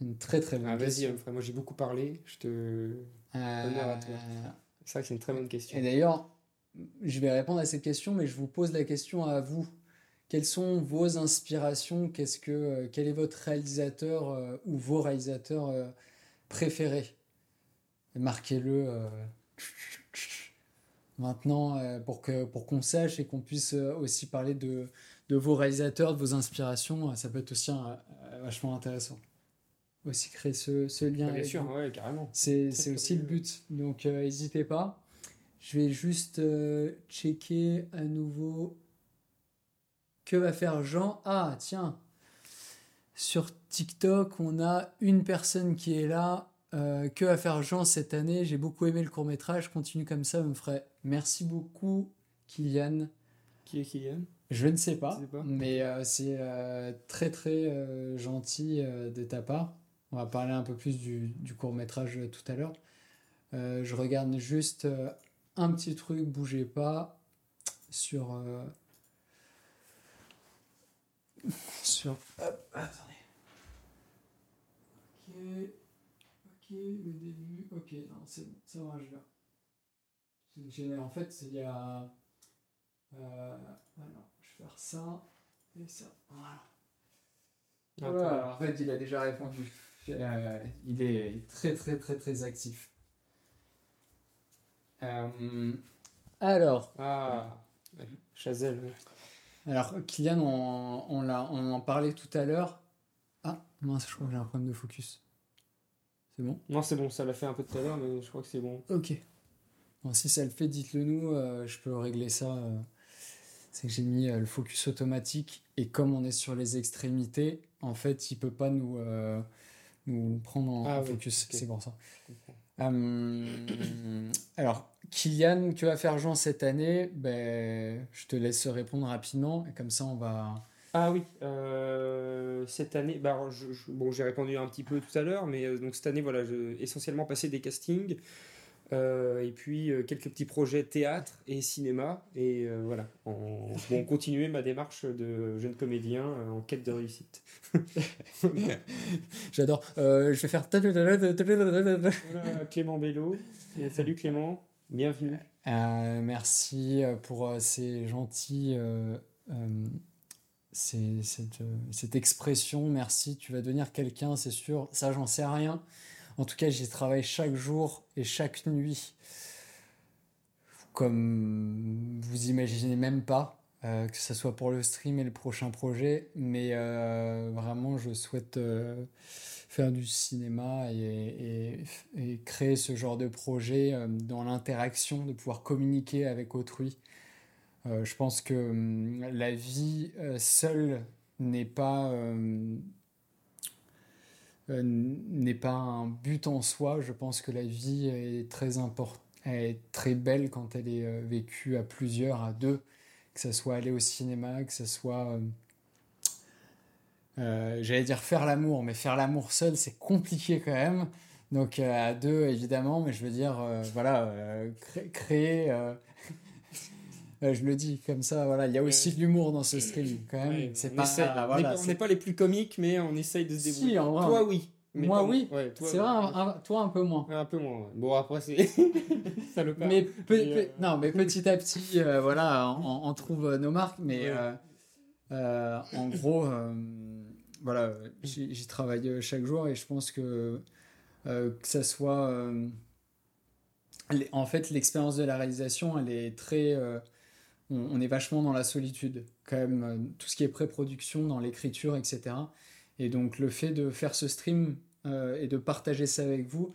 Une très très bonne ah, question. Vas-y, moi j'ai beaucoup parlé. Je te. Toi. C'est vrai que c'est une très bonne question. Et d'ailleurs, je vais répondre à cette question, mais je vous pose la question à vous. Quelles sont vos inspirations? Qu'est-ce que, euh, Quel est votre réalisateur euh, ou vos réalisateurs euh, préférés? Marquez-le maintenant pour que pour qu'on sache et qu'on puisse aussi parler de, de vos réalisateurs, de vos inspirations. Ça peut être aussi vachement intéressant. Aussi créer ce, ce lien. Bien sûr, ouais, carrément. C'est aussi le but. Donc n'hésitez pas. Je vais juste euh, checker à nouveau. Que va faire Jean Ah, tiens. Sur TikTok, on a une personne qui est là. Euh, que va faire Jean cette année? J'ai beaucoup aimé le court métrage. Continue comme ça, me ferait. Merci beaucoup, Kylian. Qui est Kylian? Je ne sais pas, mais euh, c'est très très gentil de ta part. On va parler un peu plus du, du court métrage tout à l'heure. je regarde juste un petit truc, bougez pas, sur... Euh, sur... attendez. Ok, ok, le début, ok, non, c'est bon, ça va, je vais. En fait, il y a... Euh, alors, je vais faire ça et ça. Voilà. Voilà, en fait, il a déjà répondu. Euh, il est très, très, très, très actif. Euh, alors. Ah, Chazelle. Alors, Kylian, on, on, on en parlait tout à l'heure. Ah, mince, je crois que j'ai un problème de focus. C'est bon? Non, c'est bon, ça l'a fait un peu tout à l'heure, mais je crois que c'est bon. Ok. Bon, si ça le fait, dites-le nous, euh, je peux régler ça. Euh. c'est que j'ai mis le focus automatique et comme on est sur les extrémités, en fait, il peut pas nous, nous prendre en, ah focus. C'est pour ça. alors, Kylian, que va faire Jean cette année? Ben, Je te laisse répondre rapidement et comme ça on va. Ah oui, euh, cette année, bah, bon, j'ai répondu un petit peu tout à l'heure, mais euh, donc cette année, voilà, j'ai essentiellement passé des castings euh, et puis quelques petits projets théâtre et cinéma et voilà, en, bon, continuer ma démarche de jeune comédien en quête de réussite. J'adore. je vais faire. Clément Bello. Salut Clément. Bienvenue. Euh, merci euh, pour euh, ces gentils. cette, cette, expression, merci, tu vas devenir quelqu'un, c'est sûr. Ça, j'en sais rien. En tout cas, j'y travaille chaque jour et chaque nuit. Comme vous imaginez même pas, que ce soit pour le stream et le prochain projet. Mais vraiment, je souhaite faire du cinéma et, créer ce genre de projet euh, dans l'interaction, de pouvoir communiquer avec autrui. Euh, je pense que hum, la vie euh, seule n'est pas n'est pas un but en soi. Je pense que la vie est très importante, est très belle quand elle est vécue à plusieurs, à deux, que ce soit aller au cinéma, que ce soit euh, j'allais dire faire l'amour, mais faire l'amour seul, c'est compliqué quand même. Donc euh, à deux, évidemment, mais je veux dire, euh, voilà, créer. Je le dis comme ça, voilà, il y a aussi de l'humour dans ce stream quand même. c'est pas, on n'est pas les plus comiques, mais on essaye de se débrouiller. toi, oui. moi, oui. c'est vrai, toi, un peu moins. Un peu moins. Bon, après, c'est. non, mais petit à petit, voilà, on, trouve nos marques, mais en gros voilà, j'y travaille euh, chaque jour et je pense que euh, que ça soit euh, en fait l'expérience de la réalisation elle est très on, est vachement dans la solitude quand même tout ce qui est pré-production dans l'écriture etc et donc le fait de faire ce stream et de partager ça avec vous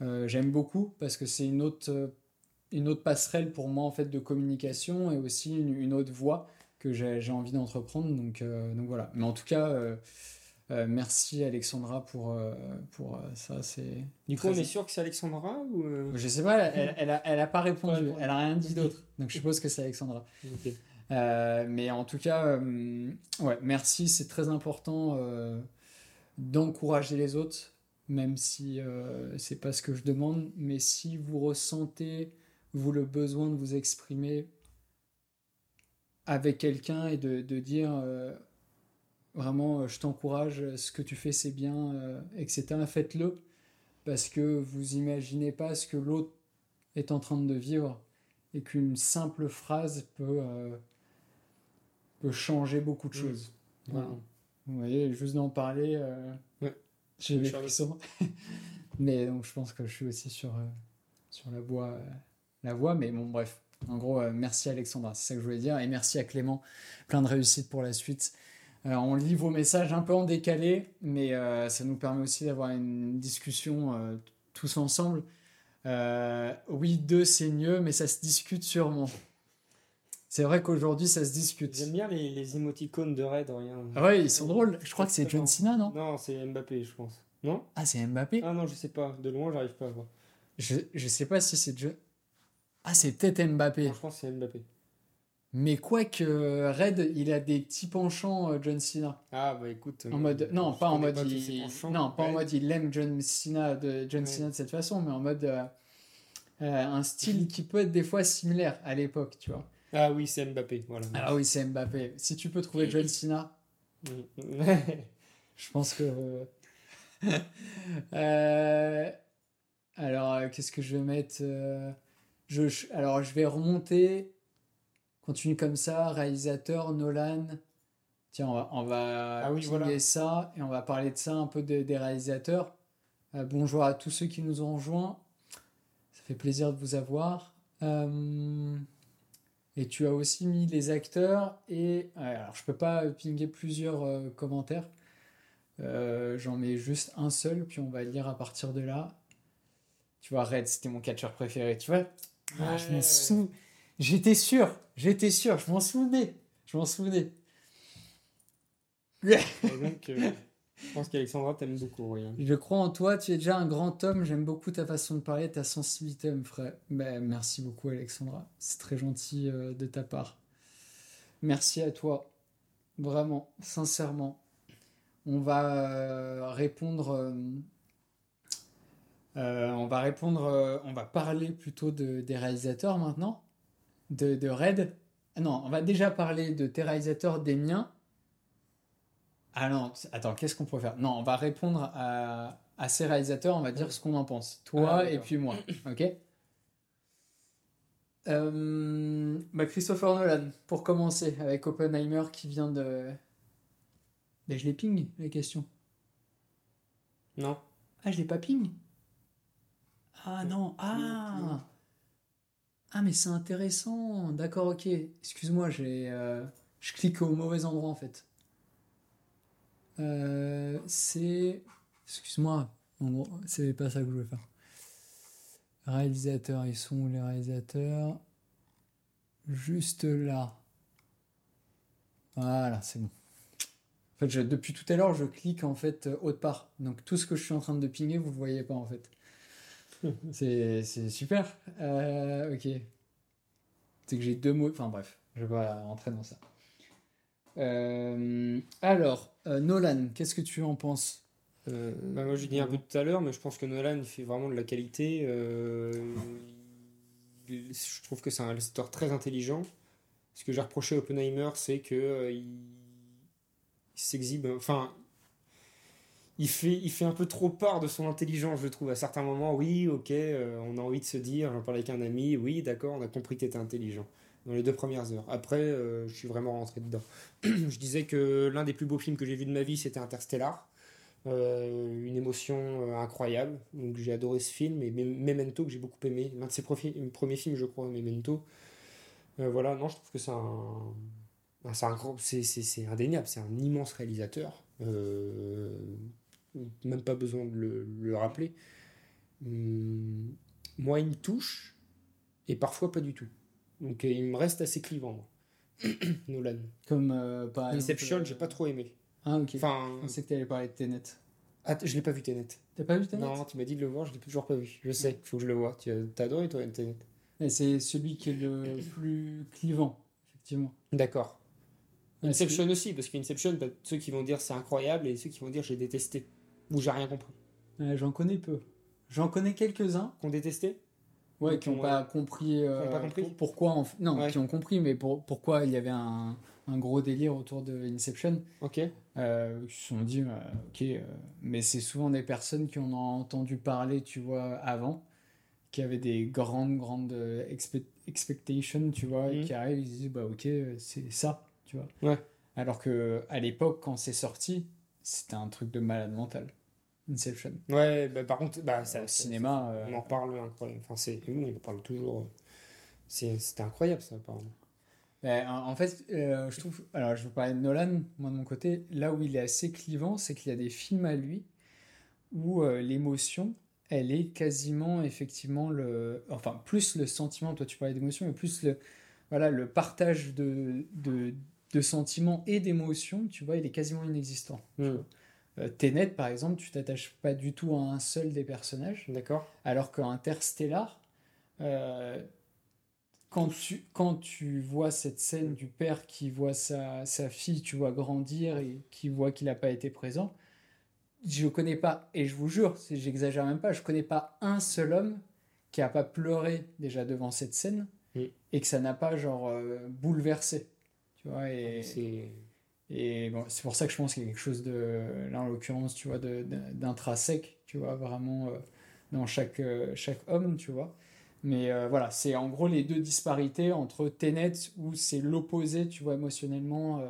j'aime beaucoup parce que c'est une autre une autre passerelle pour moi en fait de communication et aussi une autre voie que j'ai envie d'entreprendre. Donc, euh, donc voilà. Mais en tout cas, euh, euh, merci Alexandra pour, pour ça. C'est du coup, on est sûr que c'est Alexandra ou Je sais pas, elle, elle, a, elle a pas répondu, elle a rien dit d'autre. Donc je suppose que c'est Alexandra. Euh, mais en tout cas, euh, ouais, merci, c'est très important euh, d'encourager les autres, même si c'est pas ce que je demande. Mais si vous ressentez, vous, le besoin de vous exprimer avec quelqu'un et de, de dire vraiment, je t'encourage, ce que tu fais, c'est bien, etc., faites-le. Parce que vous imaginez pas ce que l'autre est en train de vivre et qu'une simple phrase peut peut changer beaucoup de mm. choses. Vous voyez, juste d'en parler, euh, j'ai des frissons. mais donc je pense que je suis aussi sur, euh, sur la voie, euh, la voie. Mais bon, bref. En gros, merci Alexandra, c'est ça que je voulais dire. Et merci à Clément. Plein de réussite pour la suite. On lit vos messages un peu en décalé, mais ça nous permet aussi d'avoir une discussion tous ensemble. oui, deux, c'est mieux, mais ça se discute sûrement. C'est vrai qu'aujourd'hui, ça se discute. J'aime bien les, les émoticônes de Red, rien. Ah ouais, ils sont drôles. Je crois que c'est John Cena, non? Non, c'est Mbappé, je pense. Non? Ah, c'est Mbappé? Ah non, je sais pas. De loin, j'arrive pas à voir. Je, je sais pas si c'est John. Ah, c'est peut-être Mbappé. Non, je pense que c'est Mbappé. Mais quoi que Red, il a des petits penchants euh, John Cena. Ah bah écoute. En mode non, pas en mode il... non, pas en mode il aime John Cena de John Cena de cette façon, mais en mode euh, euh, un style qui peut être des fois similaire à l'époque, tu vois. Ah oui, c'est Mbappé. Voilà. Ah oui, c'est Mbappé. Si tu peux trouver John Cena, je pense que. Euh, alors, euh, qu'est-ce que je vais mettre euh, je, Alors, je vais remonter. Continue comme ça. Réalisateur, Nolan. Tiens, on va, on va ah ça et on va parler de ça un peu des réalisateurs. bonjour à tous ceux qui nous ont rejoints. Ça fait plaisir de vous avoir. Et tu as aussi mis les acteurs et alors je peux pas pinguer plusieurs euh, commentaires. Euh, j'en mets juste un seul, puis on va lire à partir de là. Tu vois, Red, c'était mon catcheur préféré, tu vois. Ah, je m'en souviens. J'étais sûr, j'étais sûr, je m'en souvenais. Je m'en souvenais. donc, euh, je pense qu'Alexandra t'aime beaucoup, oui. Je crois en toi, tu es déjà un grand homme, j'aime beaucoup ta façon de parler, ta sensibilité, mon frère. Ben, merci beaucoup, Alexandra. C'est très gentil euh, de ta part. Merci à toi. Vraiment, sincèrement. On va euh, répondre. Euh, on va répondre. on va parler plutôt de, des réalisateurs maintenant. De, de Red. Non, on va déjà parler de tes réalisateurs, des miens. Ah non, attends, qu'est-ce qu'on pourrait faire? Non, on va répondre à, ces réalisateurs, on va dire ce qu'on en pense. Toi ah, et puis moi, ok? Euh, bah Christopher Nolan, pour commencer, avec Oppenheimer qui vient de... Mais je les ping, les questions. Non. Ah, je l'ai pas ping? Ah non, ah Ah, mais c'est intéressant. D'accord, ok. Excuse-moi, j'ai, euh, je clique au mauvais endroit en fait. Euh, c'est. Excuse-moi, c'est pas ça que je voulais faire. Réalisateurs, ils sont les réalisateurs? Juste là. Voilà, c'est bon. En fait, depuis tout à l'heure, je clique en fait autre part. Donc tout ce que je suis en train de pinguer, vous ne voyez pas en fait. C'est super. Euh, ok. C'est que j'ai deux mots. Enfin bref, je vais pas rentrer dans ça. Euh, alors, euh, Nolan, qu'est-ce que tu en penses? Bah, Moi, j'ai dit un peu tout à l'heure, mais je pense que Nolan fait vraiment de la qualité. je trouve que c'est un réalisateur très intelligent. Ce que j'ai reproché à Oppenheimer, c'est que il, s'exhibe. Enfin, il fait, un peu trop part de son intelligence, je trouve. À certains moments, oui, ok, on a envie de se dire, j'en parlais avec un ami, oui, d'accord, on a compris que tu étais intelligent dans les deux premières heures. Après, euh, je suis vraiment rentré dedans. je disais que l'un des plus beaux films que j'ai vu de ma vie, c'était Interstellar. Euh, une émotion euh, incroyable. Donc j'ai adoré ce film et Memento que j'ai beaucoup aimé. L'un de ses premiers films, je crois, Memento. voilà, non, je trouve que c'est un, c'est un c'est, indéniable, c'est un immense réalisateur. Même pas besoin de le, le rappeler. Hum, moi, il me touche et parfois pas du tout. Donc euh, il me reste assez clivant, Nolan. Comme euh, par Inception, j'ai pas trop aimé. Ah, ok. Enfin, on sait que t'allais parler de Tenet. Ah, je l'ai pas vu Tenet. T'as pas vu Tenet? Non, tu m'as dit de le voir, je l'ai toujours pas vu. Je sais, il faut que je le voie. Tu as adoré toi Tenet C'est celui qui est le plus clivant, effectivement. D'accord. Inception aussi, parce qu'Inception, t'as ceux qui vont dire c'est incroyable et ceux qui vont dire j'ai détesté. Ou j'ai rien compris. J'en connais peu. J'en connais quelques-uns. Qu'on détesté Ouais, Ou qui n'ont pas compris, euh, ont pas compris pour- pourquoi non Ouais. qui ont compris mais pour, pourquoi il y avait un, un gros délire autour de Inception Ok. euh, qui se sont dit euh, ok euh, mais c'est souvent des personnes qui en ont entendu parler tu vois avant qui avaient des grandes grandes euh, expe- expectations tu vois et Mhm. qui arrivent ils se disent bah ok euh, c'est ça tu vois Ouais. alors que à l'époque quand c'est sorti c'était un truc de malade mental Inception Ouais, bah, par contre, bah, ça, au ça- cinéma euh, on en parle incroyable. Enfin, c'est, on en parle toujours. euh, C'est, c'était incroyable ça, apparemment. Ben, en fait, euh, je trouve. Alors, je veux parler de Nolan, moi de mon côté. Là où il est assez clivant, c'est qu'il y a des films à lui où euh, l'émotion, elle est quasiment effectivement le. Enfin, plus le sentiment, toi tu parlais d'émotion, mais plus le, voilà, le partage de, de, de sentiments et d'émotions, tu vois, il est quasiment inexistant. Hmm. Euh, Tenet, par exemple, tu t'attaches pas du tout à un seul des personnages. D'accord Alors qu'Interstellar, euh, quand, tu, quand tu vois cette scène du père qui voit sa, sa fille, tu vois, grandir et qui voit qu'il n'a pas été présent, je connais pas, et je vous jure, j'exagère même pas, je connais pas un seul homme qui a pas pleuré déjà devant cette scène Mm. et que ça n'a pas genre euh, bouleversé. Tu vois, et, C'est... et bon, c'est pour ça que je pense qu'il y a quelque chose de, là en l'occurrence, tu vois, d'intrinsèque, tu vois, vraiment euh, dans chaque, euh, chaque homme, tu vois. Mais euh, voilà, c'est en gros les deux disparités entre Tenet, où c'est l'opposé, tu vois, émotionnellement,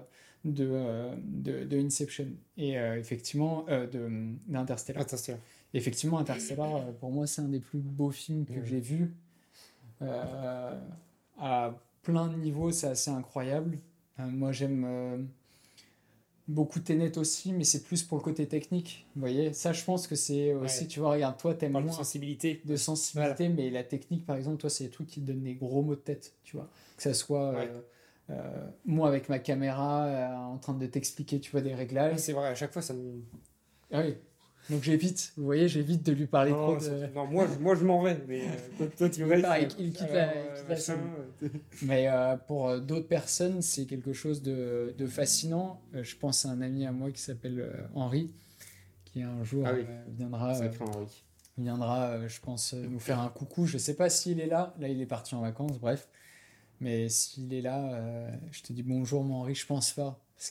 de, de, de Inception. Et effectivement, de, d'Interstellar. Interstellar. Effectivement, Interstellar, pour moi, c'est un des plus beaux films que j'ai vus. Euh, à plein de niveaux, c'est assez incroyable. Euh, moi, j'aime euh, beaucoup Tenet aussi, mais c'est plus pour le côté technique. Vous voyez, ça, je pense que c'est aussi, Ouais. tu vois, regarde, toi, t'aimes parle de moins sensibilité. de sensibilité, mais la technique, par exemple, toi, c'est des trucs qui te donnent des gros mots de tête, tu vois. Que ça soit Ouais. euh, euh, moi avec ma caméra euh, en train de t'expliquer, tu vois, des Ouais, réglages. c'est vrai, à chaque fois ça me. Ah oui. Donc j'évite, vous voyez, j'évite de lui parler trop Non, de... non, moi, je- moi je m'en vais, mais euh, toi, toi, tu Il restes. il- il quitte la- il quitte la Mais euh, pour euh, d'autres personnes, c'est quelque chose de, de fascinant. Euh, je pense à un ami à moi qui s'appelle Henri, qui un jour Ah oui. euh, viendra, euh, Henri. viendra euh, je pense, euh, nous faire un coucou. Je sais pas s'il est là. Là, il est parti en vacances, bref. Mais s'il est là, euh, je te dis bonjour, mon Henri. Je pense pas. Parce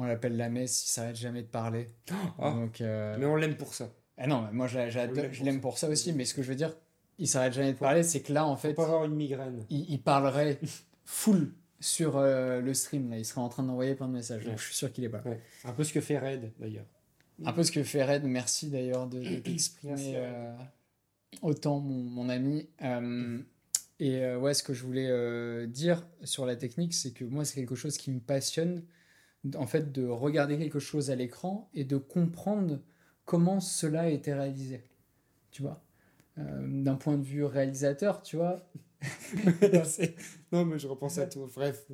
qu'on l'appelle la messe, il s'arrête jamais de parler. Ah, Donc, euh, mais on l'aime pour ça. ah non, moi, On l'aime je pour l'aime pour ça aussi. Mais ce que je veux dire, il s'arrête jamais de parler, c'est que là, en Faut fait, pas avoir une migraine. il, il parlerait full sur euh, le stream. Là. Il serait en train d'envoyer plein de messages. Donc je suis sûr qu'il est pas là. Ouais. Un peu ce que fait Red d'ailleurs. Un peu ce que fait Red. Merci d'ailleurs de, de t'exprimer euh, autant, mon, mon ami. Et ouais, ce que je voulais dire sur la technique, c'est que moi, c'est quelque chose qui me passionne. En fait, de regarder quelque chose à l'écran et de comprendre comment cela a été réalisé. Tu vois Euh, D'un point de vue réalisateur, tu vois, non, mais je repense à tout. Bref,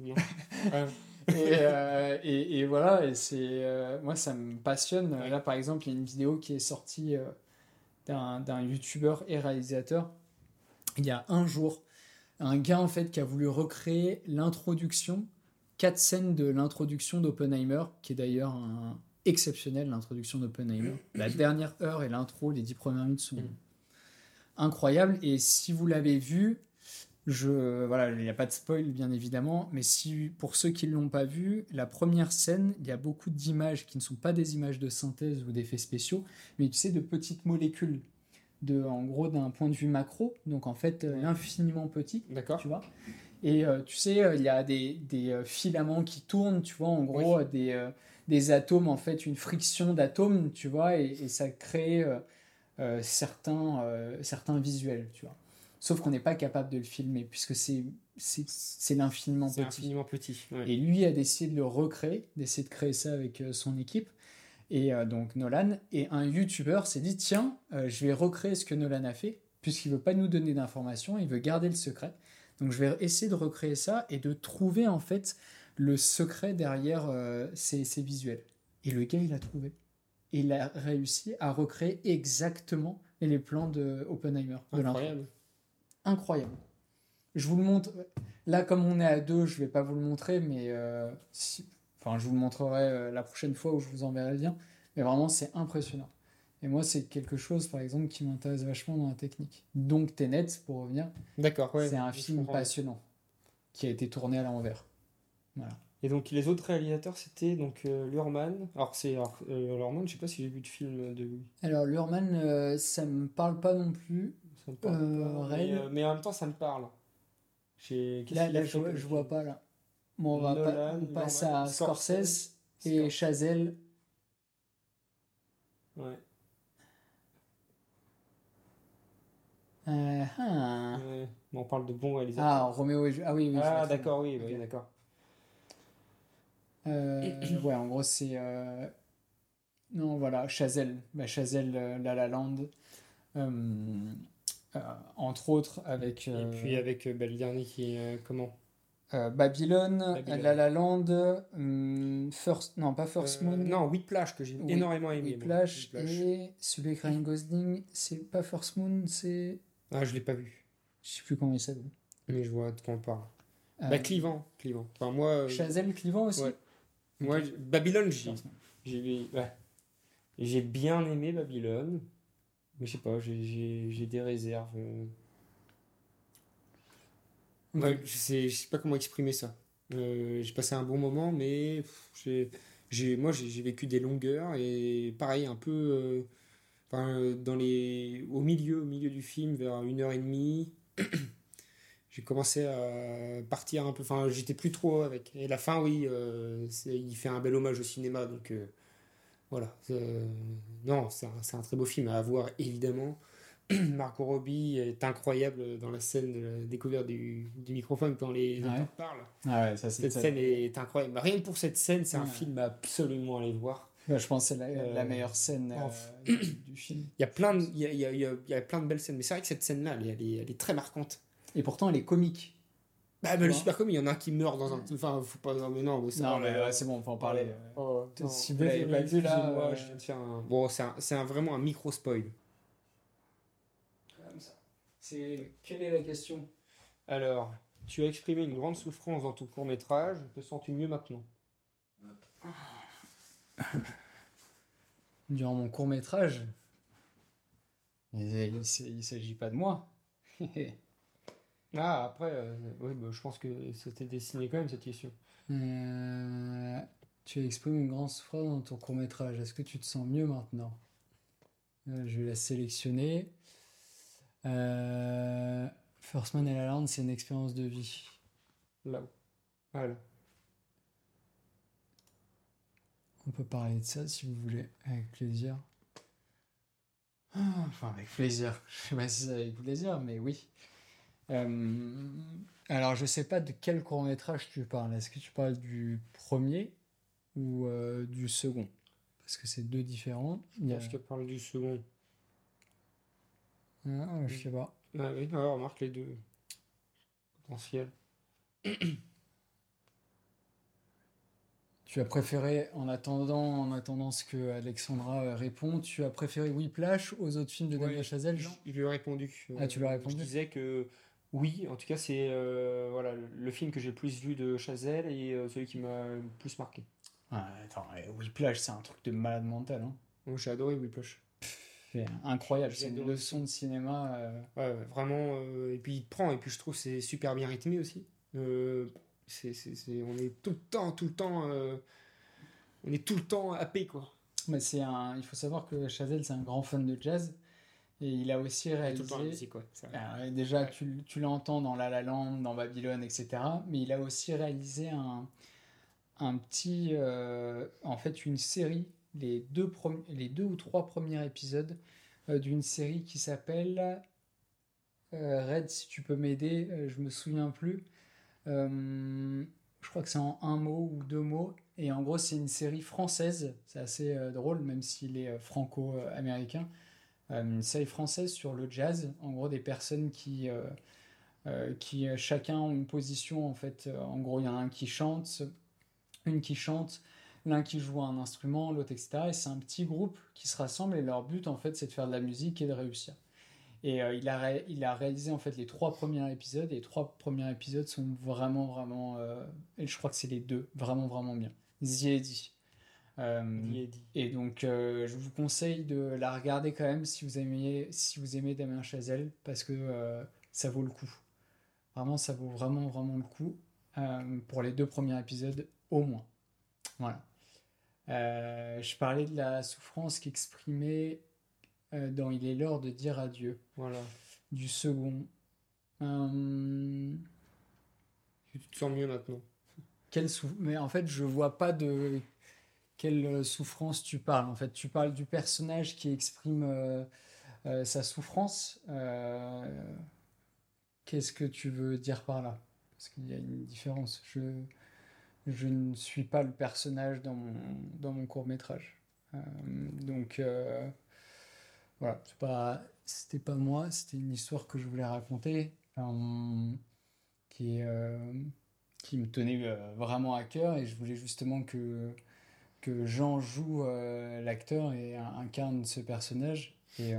et, euh, et, et voilà, et c'est euh, moi ça me passionne. Là par exemple, il y a une vidéo qui est sortie d'un d'un youtubeur et réalisateur il y a un jour. Un gars en fait qui a voulu recréer l'introduction, quatre scènes de l'introduction d'Oppenheimer, qui est d'ailleurs un exceptionnel l'introduction d'Oppenheimer. La dernière heure et l'intro, les dix premières minutes sont Mm. incroyables. Et si vous l'avez vu, je, voilà, il n'y a pas de spoil bien évidemment, mais si pour ceux qui ne l'ont pas vu, la première scène, il y a beaucoup d'images qui ne sont pas des images de synthèse ou d'effets spéciaux, mais tu sais, de petites molécules, de, en gros d'un point de vue macro, donc en fait euh, infiniment petit, D'accord. tu vois. Et euh, tu sais, euh, il y a des, des euh, filaments qui tournent, tu vois, en gros, Oui. des, des atomes, en fait, une friction d'atomes, tu vois, et, et ça crée euh, certains, euh, certains visuels, tu vois. Sauf qu'on n'est pas capable de le filmer, puisque c'est l'infiniment C'est petit. infiniment petit. ouais. Et lui a décidé de le recréer, d'essayer de créer ça avec son équipe. Et euh, donc Nolan, et un YouTuber s'est dit tiens, je vais recréer ce que Nolan a fait, puisqu'il veut pas nous donner d'informations, il veut garder le secret. Donc je vais essayer de recréer ça et de trouver en fait le secret derrière euh, ces, ces visuels. Et le gars, il a trouvé. Et il a réussi à recréer exactement les plans de Oppenheimer. de Incroyable. incroyable. je vous le montre. Là, comme on est à deux, je vais pas vous le montrer, mais si... enfin, je vous le montrerai la prochaine fois où je vous enverrai le lien. Mais vraiment, c'est impressionnant. Et moi, c'est quelque chose, par exemple, qui m'intéresse vachement dans la technique. Donc, Tenet, pour revenir. D'accord, ouais. C'est un film passionnant qui a été tourné à l'envers. Voilà. Et donc, les autres réalisateurs, c'était donc euh, Lurman. Alors, c'est euh, Lurman, je sais pas si j'ai vu de film de lui. Alors, Lurman, euh, ça me parle pas non plus. Ça me parle pas, mais, mais, en même temps, ça me parle. Là, là je, vois, je vois pas là. Bon, on va pas, on passe à Scorsese, et Chazelle. Ouais. Euh, ah. on parle de bons réalisateurs. Ah, Roméo et Ah oui, oui. Ah, d'accord, oui, oui d'accord. Euh, ouais, en gros, c'est. Euh... Non, voilà, Chazelle. Bah, Chazelle, La La Land. Entre autres, avec. Et puis avec bah, le dernier qui est. comment? Babylone, La La Land, First, non pas First Moon. non, Whiplash que j'ai énormément aimé. Whiplash, et celui avec Ryan Gosling, c'est pas First Moon, c'est ah, je l'ai pas vu. Je sais plus comment il s'appelle. Mais je vois de quoi on parle. Euh, bah, Clivant. Clivant. Enfin, moi. Euh... Chazelle Clivant aussi Moi, Babylone, j'ai. J'ai bien aimé Babylone. Mais je sais pas, j'ai des réserves. Euh. Ouais, je sais, je sais pas comment exprimer ça. Euh, j'ai passé un bon moment, mais j'ai, moi j'ai vécu des longueurs et pareil, un peu Enfin, dans les, au milieu, au milieu du film, vers une heure et demie, j'ai commencé à partir un peu. Enfin, j'étais plus trop avec. Et la fin, oui, euh, il fait un bel hommage au cinéma, donc euh, voilà. Euh, non, c'est un, un, très beau film à voir, évidemment. Marco Robbie est incroyable dans la scène de la découverte du, du microphone quand les parlent. Ah ouais, ça, cette scène est incroyable. Rien que pour cette scène, c'est un film à absolument aller voir. Bah, je pense que c'est la, la, meilleure scène euh, du, film. Il y, a plein de, il, y a, il, y a, il y a plein de belles scènes, mais c'est vrai que cette scène-là, elle, est, elle est très marquante. Et pourtant, elle est comique. Bah, elle est super comique. Il y en a un qui meurt dans un. Enfin, faut pas. Mais non, non mais c'est bon, on peut en parler. Oh, si vous l'avez pas vu là. Moi, je viens de faire un. Bon, c'est un, un, vraiment un micro spoil. Comme ça. C'est... Quelle est la question? Alors, tu as exprimé une grande souffrance dans ton court métrage. Te sens-tu mieux maintenant? durant mon court métrage. Il ne s'agit pas de moi. ah, après, euh, oui, bah, je pense que c'était dessiné quand même cette question. Euh, tu exprimes une grande souffrance dans ton court métrage. Est-ce que tu te sens mieux maintenant? Euh, Je vais la sélectionner. First Man et la Land, c'est une expérience de vie. Là-haut. Voilà. On peut parler de ça si vous voulez, avec plaisir. Enfin, avec plaisir. Je sais pas si c'est avec plaisir, mais oui. Euh, alors, je sais pas de quel court métrage tu parles. Est-ce que tu parles du premier ou euh, du second? Parce que c'est deux différents. Je pense que tu parles du second. Ah, je sais pas. Ah oui, alors, remarque les deux. Potentiel. Tu as préféré, en attendant, en attendant ce que Alexandra euh, répond, tu as préféré Whiplash aux autres films de Damien Chazelle, Jean Je lui ai répondu. Ah, tu lui as répondu Je disais que oui, en tout cas, c'est euh, voilà, le film que j'ai le plus vu de Chazelle et euh, celui qui m'a le plus marqué. Ah, attends, Whiplash, c'est un truc de malade mental. Hein. j'ai adoré Whiplash. C'est incroyable, c'est une leçon de cinéma. Ouais, vraiment. et puis il prend, et puis je trouve c'est super bien rythmé aussi. On est tout le temps, tout le temps, euh, on est tout le temps happé quoi. Mais c'est un, il faut savoir que Chazelle c'est un grand fan de jazz et il a aussi réalisé. Tout le temps quoi. Euh, déjà, tu, tu l'entends dans La La Land, dans Babylone, etc. Mais il a aussi réalisé un, un petit, euh, en fait, une série, les deux, les deux ou trois premiers épisodes d'une série qui s'appelle Red, si tu peux m'aider, je me souviens plus. Euh, je crois que c'est en un mot ou deux mots. Et en gros, c'est une série française. C'est assez euh, drôle, même s'il est euh, franco-américain. une série française sur le jazz. En gros, des personnes qui, qui chacun ont une position. En fait, en gros, il y en a un qui chante, une qui chante, l'un qui joue un instrument, l'autre, etc. Et c'est un petit groupe qui se rassemble. Et leur but, en fait, c'est de faire de la musique et de réussir. Et euh, il, a il a réalisé en fait les trois premiers épisodes. Et les trois premiers épisodes sont vraiment, vraiment. Euh, et je crois que c'est les deux, vraiment, vraiment bien. Ziedi. Euh, et donc, je vous conseille de la regarder quand même si vous aimez, si vous aimez Damien Chazelle, parce que ça vaut le coup. Vraiment, ça vaut vraiment, vraiment le coup pour les deux premiers épisodes au moins. Voilà. je parlais de la souffrance qu'exprimait dans Il est l'heure de dire adieu. Voilà. Du second. Euh... Tu te sens mieux maintenant. Quelle Mais en fait, je vois pas de quelle souffrance tu parles. En fait, tu parles du personnage qui exprime euh, euh, sa souffrance. Qu'est-ce que tu veux dire par là? Parce qu'il y a une différence. Je, je ne suis pas le personnage dans mon, dans mon court métrage. donc, voilà, c'était pas moi, c'était une histoire que je voulais raconter, qui, euh, qui me tenait euh, vraiment à cœur et je voulais justement que, que Jean joue euh, l'acteur et incarne ce personnage. Et,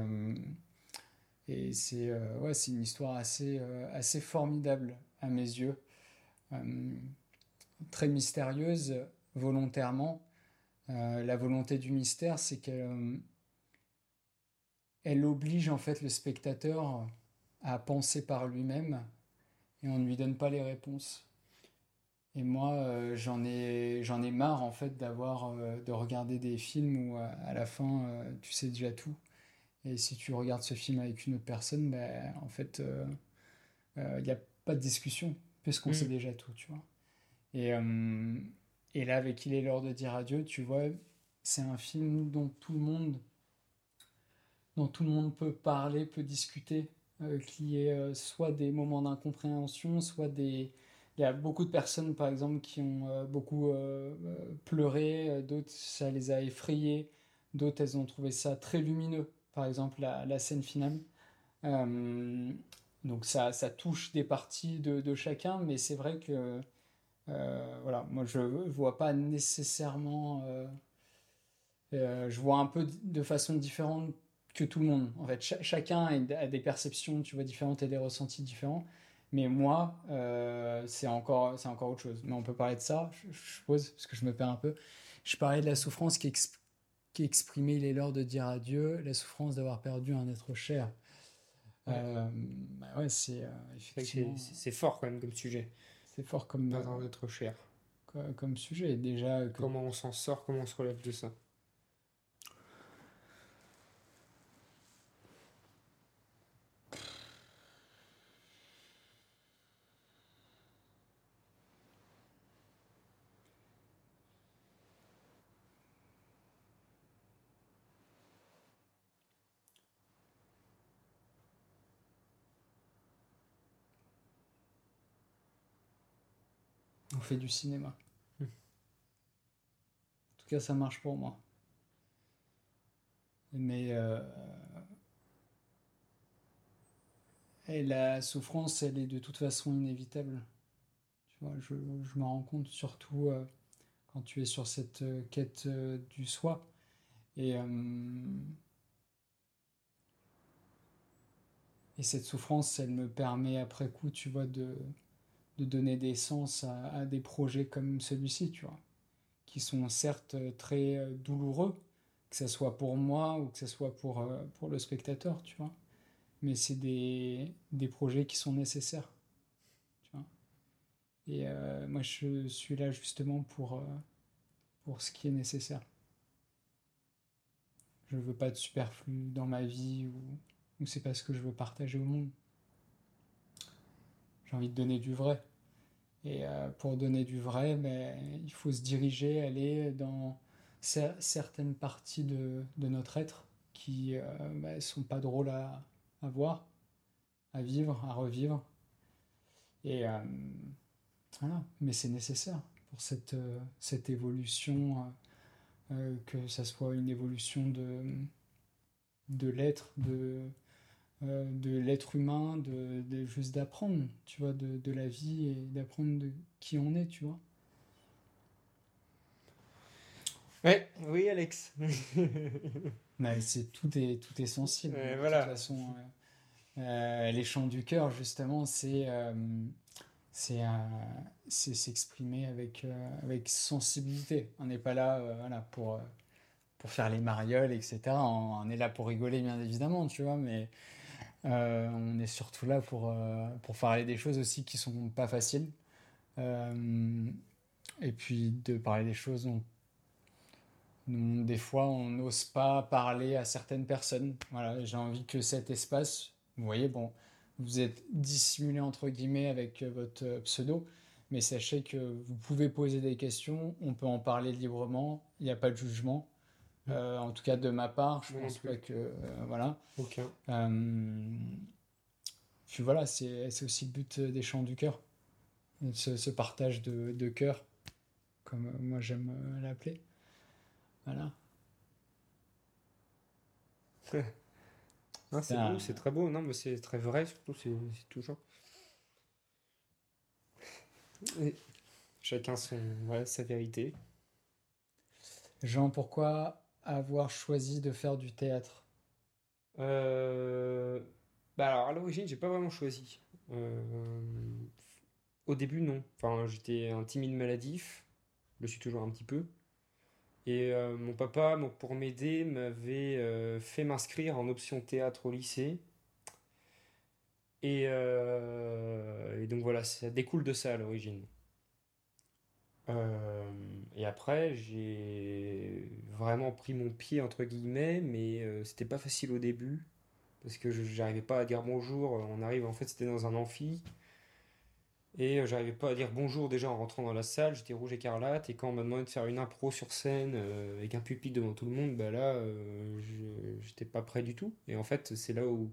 et c'est c'est une histoire assez, assez formidable à mes yeux, très mystérieuse volontairement. la volonté du mystère, c'est que elle oblige en fait le spectateur à penser par lui-même et on ne lui donne pas les réponses. Et moi, euh, j'en ai, j'en ai marre en fait d'avoir, euh, de regarder des films où euh, à la fin, tu sais déjà tout. Et si tu regardes ce film avec une autre personne, ben, en fait, il n'y a pas de discussion puisqu'on sait mm. déjà tout, tu vois. Et, et là, avec Il est l'heure de dire adieu, tu vois, c'est un film dont tout le monde dont tout le monde peut parler, peut discuter, euh, qui est euh, soit des moments d'incompréhension, soit des... Il y a beaucoup de personnes, par exemple, qui ont euh, beaucoup pleuré, d'autres, ça les a effrayés, d'autres, elles ont trouvé ça très lumineux, par exemple, la, la scène finale. donc ça, ça touche des parties de, de chacun, mais c'est vrai que, voilà, moi, je vois pas nécessairement... je vois un peu de façon différente que tout le monde. En fait, chacun a des perceptions, tu vois, différentes et des ressentis différents. Mais moi, euh, c'est encore, c'est encore autre chose. Mais on peut parler de ça, je, suppose, parce que je me perds un peu. Je parlais de la souffrance qui, qui exprimait, il est l'heure de dire adieu, la souffrance d'avoir perdu un être cher. Ouais, euh, bah c'est euh, C'est fort quand même comme sujet. C'est fort comme. Perdre un être cher. Comme, sujet. Déjà. Comment on s'en sort, comment on se relève de ça fait du cinéma. Hmm. En tout cas, ça marche pour moi. Mais euh, et la souffrance, elle est de toute façon inévitable. Tu vois, je, je me rends compte surtout euh, quand tu es sur cette euh, quête du soi. Et, et cette souffrance, elle me permet après coup, tu vois, de, de donner des sens à, des projets comme celui-ci, tu vois, qui sont certes très euh, douloureux, que ce soit pour moi ou que ce soit pour, euh, pour le spectateur, tu vois. Mais c'est des, des projets qui sont nécessaires, tu vois. Et euh, moi, je suis là justement pour, pour ce qui est nécessaire. Je veux pas de superflu dans ma vie ou, ou c'est pas ce que je veux partager au monde. J'ai envie de donner du vrai. Et euh, pour donner du vrai, il faut se diriger, aller dans certaines parties de, de notre être qui ne euh, ben, sont pas drôles à, à, voir, à vivre, à revivre. Et euh, voilà, mais c'est nécessaire pour cette, cette évolution, que ça soit une évolution de, de l'être, de, euh, de l'être humain, de, juste d'apprendre, tu vois, de, la vie et d'apprendre de qui on est, tu vois. Ouais, oui, Alex. Mais c'est tout est tout est sensible. de toute façon, les chants du cœur, justement, c'est c'est c'est s'exprimer avec, avec sensibilité. On n'est pas là voilà, pour, pour faire les marioles, etc. On, est là pour rigoler, bien évidemment, tu vois, mais on est surtout là pour, pour parler des choses aussi qui sont pas faciles. et puis de parler des choses dont des fois, on n'ose pas parler à certaines personnes. Voilà, j'ai envie que cet espace, vous voyez, bon, vous êtes dissimulé entre guillemets avec euh, votre euh, pseudo, mais sachez que vous pouvez poser des questions, on peut en parler librement, il n'y a pas de jugement. Euh, en tout cas, de ma part, je pense pas que. voilà. Aucun. puis voilà, c'est aussi le but des chants du cœur. Ce, partage de, de cœur, comme moi j'aime l'appeler. Voilà. c'est beau, c'est très beau. Non, mais c'est très vrai, surtout, c'est toujours. chacun son, sa vérité. Jean, pourquoi avoir choisi de faire du théâtre euh... bah alors, à l'origine, j'ai pas vraiment choisi. Euh, au début, non. Enfin, j'étais un timide maladif. Je le suis toujours un petit peu. Et euh, mon papa, pour m'aider, m'avait euh, fait m'inscrire en option théâtre au lycée. Et, euh, et, donc voilà, ça découle de ça à l'origine. Et après, j'ai vraiment pris mon pied, entre guillemets, mais c'était pas facile au début, parce que je n'arrivais pas à dire bonjour. On arrive, en fait, c'était dans un amphi. Et euh, j'arrivais pas à dire bonjour déjà en rentrant dans la salle, j'étais rouge écarlate. Et quand on m'a demandé de faire une impro sur scène euh, avec un pupitre devant tout le monde, bah là, euh, j'étais pas prêt du tout. Et en fait, c'est là où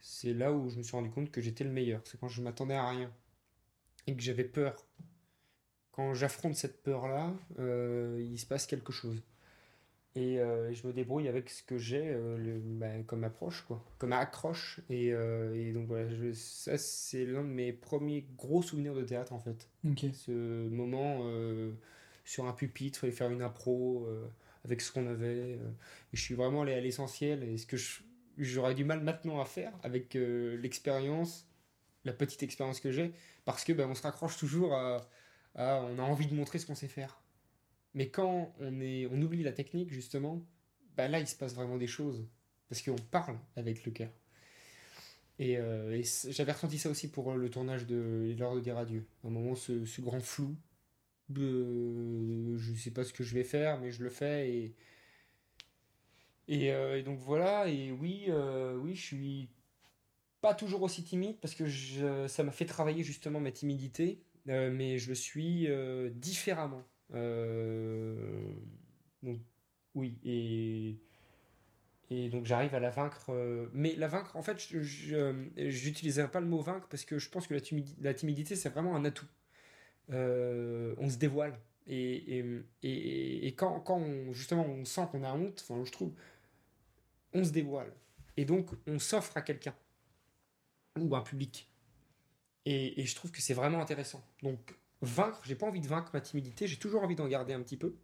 c'est là où je me suis rendu compte que j'étais le meilleur. C'est quand je m'attendais à rien et que j'avais peur. Quand j'affronte cette peur-là, il se passe quelque chose. Euh, et je me débrouille avec ce que j'ai euh, bah, comme approche, quoi, comme accroche. Et, euh, et donc voilà, je, ça c'est l'un de mes premiers gros souvenirs de théâtre en fait. Ce moment sur un pupitre, fallait faire une impro avec ce qu'on avait. et je suis vraiment allé à l'essentiel. Et ce que j'aurais du mal maintenant à faire avec l'expérience, la petite expérience que j'ai, parce que bah, on se raccroche toujours à, à, On a envie de montrer ce qu'on sait faire. Mais quand on, est, on oublie la technique, justement, bah là, il se passe vraiment des choses. Parce qu'on parle avec le cœur. Et, euh, j'avais ressenti ça aussi pour le tournage de L'heure de dire adieu. À un moment, ce, grand flou. Je sais pas ce que je vais faire, mais je le fais. Et, et, euh, donc voilà. Et oui, euh, oui, je suis pas toujours aussi timide parce que ça m'a fait travailler justement ma timidité. Mais je le suis différemment. Euh, oui, et, donc j'arrive à la vaincre. Euh, mais la vaincre, en fait, je n'utiliserai pas le mot vaincre parce que je pense que la, timidité, la timidité c'est vraiment un atout. Euh, on se dévoile. Et, quand, quand on, justement on sent qu'on a honte, enfin, je trouve, on se dévoile. Et donc on s'offre à quelqu'un ou à un public. Et, je trouve que c'est vraiment intéressant. Donc vaincre, j'ai pas envie de vaincre ma timidité, j'ai toujours envie d'en garder un petit peu.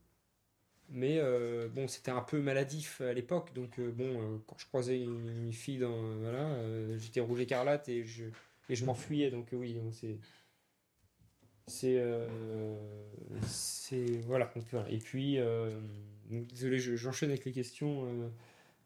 Mais euh, bon, c'était un peu maladif à l'époque, donc euh, bon, euh, quand je croisais une, fille dans. voilà, j'étais rouge écarlate et je, et m'enfuyais, donc oui, c'est. C'est. c'est. Voilà, Et puis, désolé, j'enchaîne avec les questions.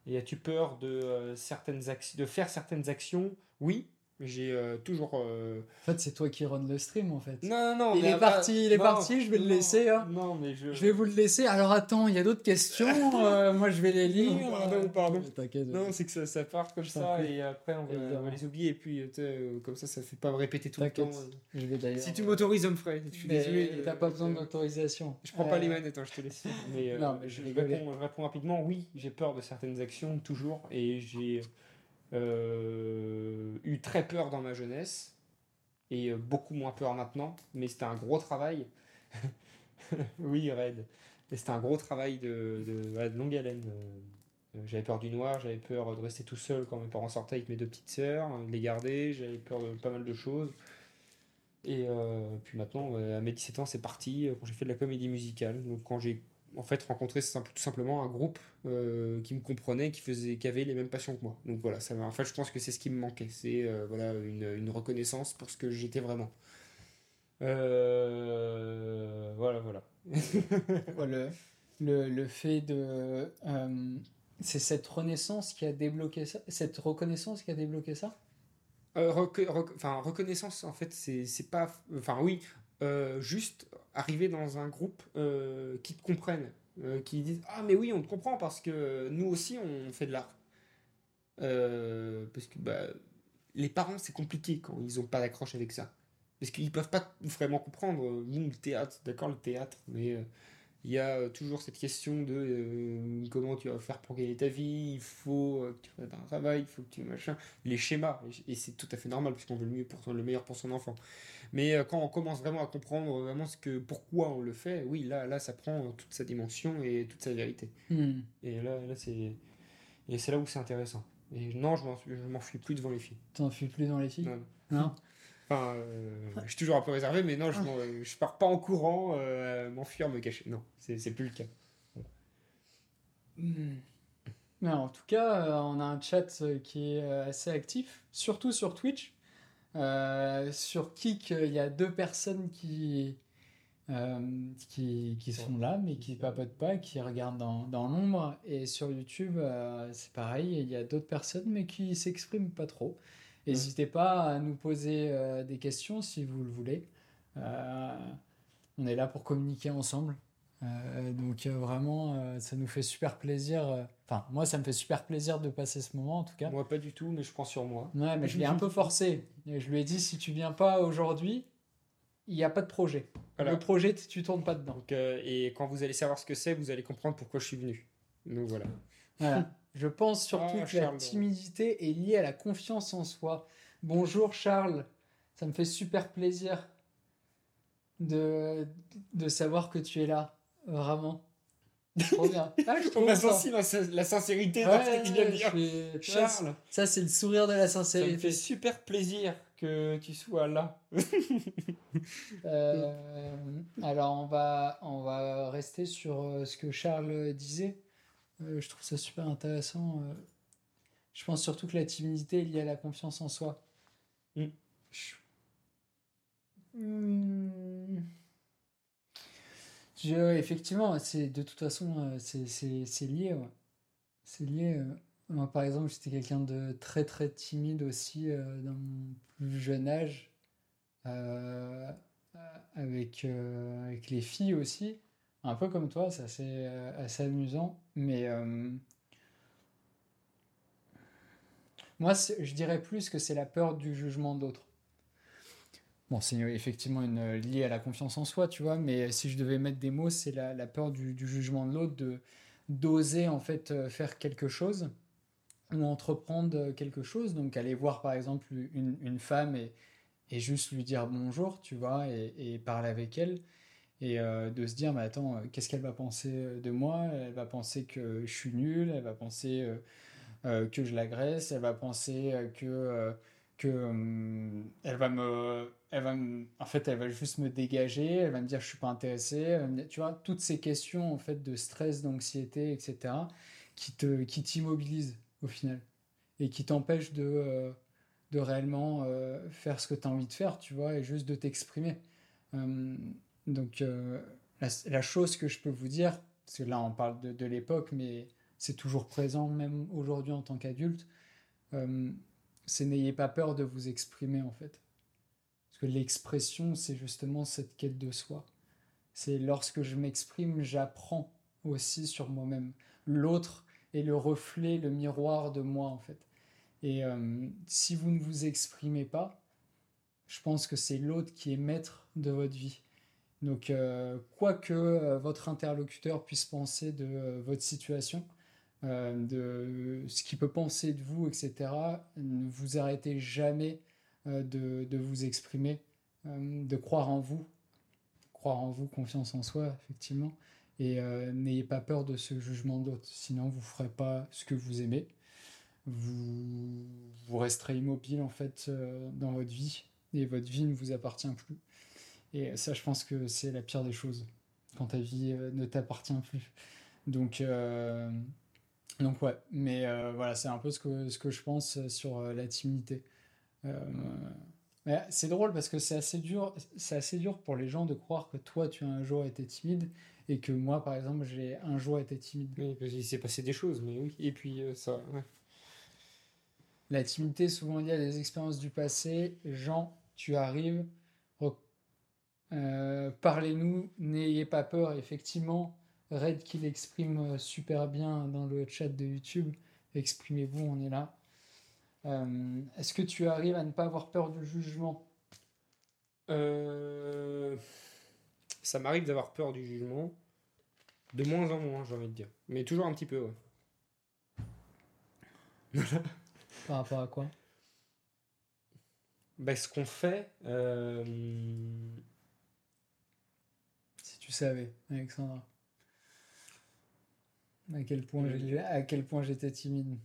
et as-tu peur de, certaines de faire certaines actions? Oui, j'ai euh, toujours. Euh, en fait, c'est toi qui run le stream en fait. Non, non, Il est parti, il est parti, je vais le laisser. Hein. Non, mais je. Je vais vous le laisser. Alors attends, il y a d'autres questions. Euh, moi, je vais les lire. pardon, pardon. Non, c'est que ça, ça, part comme ça et après on va, les oublier et puis comme ça, ça fait pas me répéter tout le temps. Je vais. Si tu m'autorises, Humphrey, je suis désolé. T'as pas besoin d'autorisation. Je prends pas les manettes, hein, je te laisse. Mais, non, mais je, réponds, je réponds rapidement. Oui, j'ai peur de certaines actions toujours et j'ai. Euh, eu très peur dans ma jeunesse et euh, beaucoup moins peur maintenant, mais c'était un gros travail. oui, Red. C'était un gros travail de, de, longue haleine. Euh, j'avais peur du noir, j'avais peur de rester tout seul quand mes parents sortaient avec mes deux petites sœurs, de les garder, j'avais peur de pas mal de choses. Et puis maintenant, à mes 17 ans, c'est parti, quand j'ai fait de la comédie musicale. Donc quand j'ai en fait rencontré tout simplement un groupe euh, qui me comprenait, qui faisait, qui avait les mêmes passions que moi. Donc voilà, ça, en fait, je pense que c'est ce qui me manquait, c'est euh, voilà une, une, reconnaissance pour ce que j'étais vraiment. Euh, voilà, voilà. le, le, le, fait de, c'est cette renaissance qui a débloqué ça, cette reconnaissance qui a débloqué ça? enfin, reconnaissance, en fait, c'est pas, enfin oui, juste arriver dans un groupe euh, qui te comprenne, euh, qui disent Ah, mais oui, on te comprend parce que nous aussi, on fait de l'art. parce que bah, les parents, c'est compliqué quand ils n'ont pas d'accroche avec ça. Parce qu'ils peuvent pas vraiment comprendre. Nous, le théâtre, d'accord, le théâtre, mais il y a euh, toujours cette question de euh, comment tu vas faire pour gagner ta vie, il faut euh, que tu fasses un travail, il faut que tu machin, les schémas, et, c'est tout à fait normal puisqu'on veut le mieux pour le meilleur pour son enfant. Mais quand on commence vraiment à comprendre vraiment ce que pourquoi on le fait, oui là là ça prend toute sa dimension et toute sa vérité. Hmm. Et là là c'est et c'est là où c'est intéressant. Et non, je m'enfuis plus devant les filles. T'enfuis plus devant les filles? Non? Enfin, euh, je suis toujours un peu réservé, mais non, je, je pars pas en courant euh, m'enfuir, me cacher. Non, c'est plus le cas. Hmm. Mais en tout cas, euh, on a un chat qui est assez actif, surtout sur Twitch. sur Kik, il y a deux personnes qui, qui, qui, sont là, mais qui papotent pas, qui regardent dans, dans l'ombre. Et sur YouTube, c'est pareil, il y a d'autres personnes, mais qui s'expriment pas trop. N'hésitez pas à nous poser euh, des questions si vous le voulez. Euh, on est là pour communiquer ensemble. Euh, donc vraiment, ça nous fait super plaisir. Enfin, moi, ça me fait super plaisir de passer ce moment, en tout cas. Moi, pas du tout, mais je prends sur moi. Ouais, mais je l'ai un peu forcé. Je lui ai dit, si tu viens pas aujourd'hui, il n'y a pas de projet. Le projet, tu tournes pas dedans. et quand vous allez savoir ce que c'est, vous allez comprendre pourquoi je suis venu. Donc voilà. Voilà. Je pense surtout ah, que la timidité est liée à la confiance en soi. Bonjour Charles, ça me fait super plaisir de, de savoir que tu es là, vraiment. Trop bien. Ah, On a senti la, sincérité dans ce qu'il vient de dire. Charles, ça c'est le sourire de la sincérité. Ça me fait super plaisir que tu sois là. Euh, alors on va, on va rester sur euh, ce que Charles disait. Euh, je trouve ça super intéressant. Euh. je pense surtout que la timidité est liée à la confiance en soi. Mm. Hmm. effectivement, c'est de toute façon, euh, c'est lié. C'est lié. Moi, par exemple, j'étais quelqu'un de très très timide aussi dans mon plus jeune âge, avec, avec les filles aussi un peu comme toi, c'est assez, euh, amusant. Mais euh, moi, je dirais plus que c'est la peur du jugement d'autres. Bon, c'est effectivement une, liée à la confiance en soi, tu vois, mais si je devais mettre des mots, c'est la, peur du, jugement de l'autre, de d'oser en fait euh, faire quelque chose ou entreprendre quelque chose. Donc aller voir par exemple une, femme et, et, juste lui dire bonjour, tu vois, et, et parler avec elle et euh, de se dire mais attends euh, qu'est-ce qu'elle va penser euh, de moi? Elle va penser que je suis nul elle va penser que je l'agresse elle va penser que que elle va me elle va en fait elle va juste me dégager elle va me dire je suis pas intéressé tu vois toutes ces questions en fait de stress d'anxiété etc qui te qui t'immobilisent au final. Et qui t'empêchent de de réellement faire ce que tu as envie de faire tu vois et juste de t'exprimer donc euh, la, chose que je peux vous dire, parce que là on parle de, l'époque, mais c'est toujours présent même aujourd'hui en tant qu'adulte, euh, c'est n'ayez pas peur de vous exprimer en fait. Parce que l'expression, c'est justement cette quête de soi. C'est lorsque je m'exprime, j'apprends aussi sur moi-même. L'autre est le reflet, le miroir de moi en fait. Et euh, si vous ne vous exprimez pas, je pense que c'est l'autre qui est maître de votre vie. Donc, euh, quoi que euh, votre interlocuteur puisse penser de euh, votre situation, de ce qu'il peut penser de vous, etc., ne vous arrêtez jamais de, vous exprimer, de croire en vous, croire en vous, confiance en soi, effectivement, et n'ayez pas peur de ce jugement d'autres, sinon vous ne ferez pas ce que vous aimez, vous, vous resterez immobile en fait dans votre vie, et votre vie ne vous appartient plus. Et ça, je pense que c'est la pire des choses. quand ta vie euh, ne t'appartient plus. Donc, euh, donc ouais, mais euh, voilà, c'est un peu ce que, ce que je pense sur la timidité. c'est drôle parce que c'est assez dur, c'est assez dur pour les gens de croire que toi tu as un jour été timide et que moi par exemple j'ai un jour été timide. Oui, parce qu'il s'est passé des choses, mais oui. Et puis ça. Ouais. La timidité souvent liée à des expériences du passé. Jean, tu arrives. Euh, parlez-nous, n'ayez pas peur. Effectivement, Red qui l'exprime euh, super bien dans le chat de YouTube. Exprimez-vous, on est là. Euh, est-ce que tu arrives à ne pas avoir peur du jugement? Ça m'arrive d'avoir peur du jugement. De moins en moins, j'ai envie de dire. Mais toujours un petit peu, ouais. Par rapport à quoi? Bah, Ce qu'on fait. Euh, tu savais, Alexandra. À quel point euh. à quel point j'étais timide.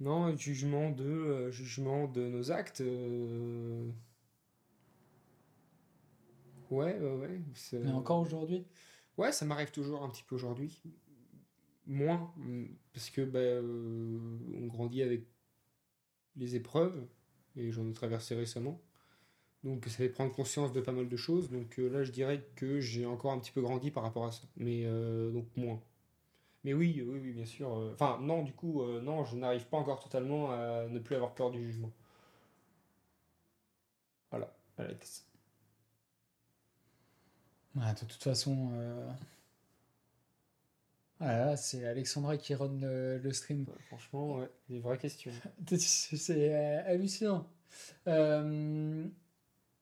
Non, jugement de euh, jugement de nos actes. Ouais, ouais, ouais. Mais encore aujourd'hui? Ouais, ça m'arrive toujours un petit peu aujourd'hui moins, parce que bah, euh, on grandit avec les épreuves, et j'en ai traversé récemment. Donc ça fait prendre conscience de pas mal de choses. Donc euh, là, je dirais que j'ai encore un petit peu grandi par rapport à ça. Mais euh, donc moins. Mais oui, oui, oui, bien sûr. Enfin, non, du coup, non, je n'arrive pas encore totalement à ne plus avoir peur du jugement. Voilà, Alex. de toute façon, ah c'est Alexandra qui run le, stream. franchement, ouais, des vraies questions. c'est euh, hallucinant. Euh,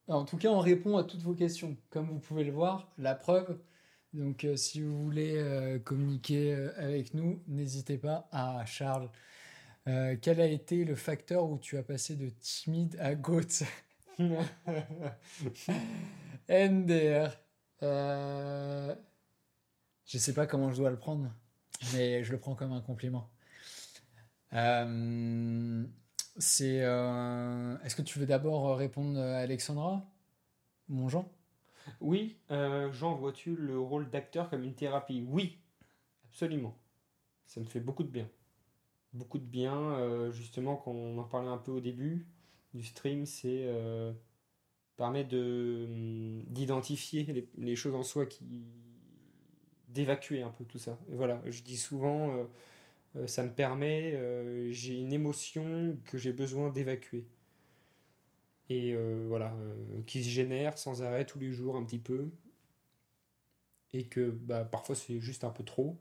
en tout cas, on répond à toutes vos questions. Comme vous pouvez le voir, la preuve. Donc, euh, si vous voulez communiquer avec nous, n'hésitez pas. à Charles, quel a été le facteur où tu as passé de timide à goat NDR. Je sais pas comment je dois le prendre, mais je le prends comme un compliment. Euh, c'est. Euh, est-ce que tu veux d'abord répondre à Alexandra, mon Jean? Oui, euh, Jean, vois-tu le rôle d'acteur comme une thérapie? Oui, absolument. Ça me fait beaucoup de bien. Beaucoup de bien, justement, quand on en parlait un peu au début du stream, c'est permet de d'identifier les, choses en soi qui d'évacuer un peu tout ça. Et voilà, je dis souvent, euh, euh, ça me permet, euh, j'ai une émotion que j'ai besoin d'évacuer. Et voilà, qui se génère sans arrêt tous les jours un petit peu. Et que bah, parfois c'est juste un peu trop.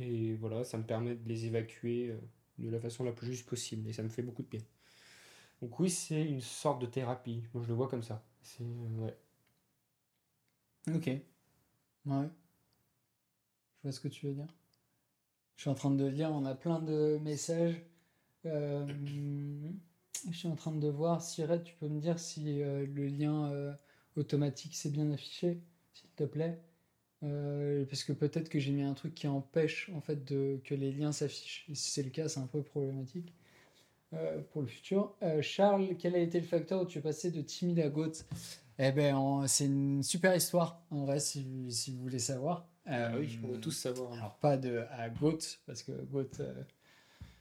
Et voilà, ça me permet de les évacuer de la façon la plus juste possible. Et ça me fait beaucoup de bien. Donc oui, c'est une sorte de thérapie. Moi, je le vois comme ça. C'est ouais. Ok. Ouais ce que tu veux dire. Je suis en train de lire, on a plein de messages. Euh, je suis en train de voir, si Red, tu peux me dire si euh, le lien euh, automatique s'est bien affiché, s'il te plaît? parce que peut-être que j'ai mis un truc qui empêche en fait que les liens s'affichent. Et si c'est le cas, c'est un peu problématique pour le futur. Charles, quel a été le facteur où tu es passé de timide à goth? Eh ben, c'est une super histoire, en vrai, si vous voulez savoir. Ah oui, on veut tous savoir. Alors, pas de, à Goat, parce que euh,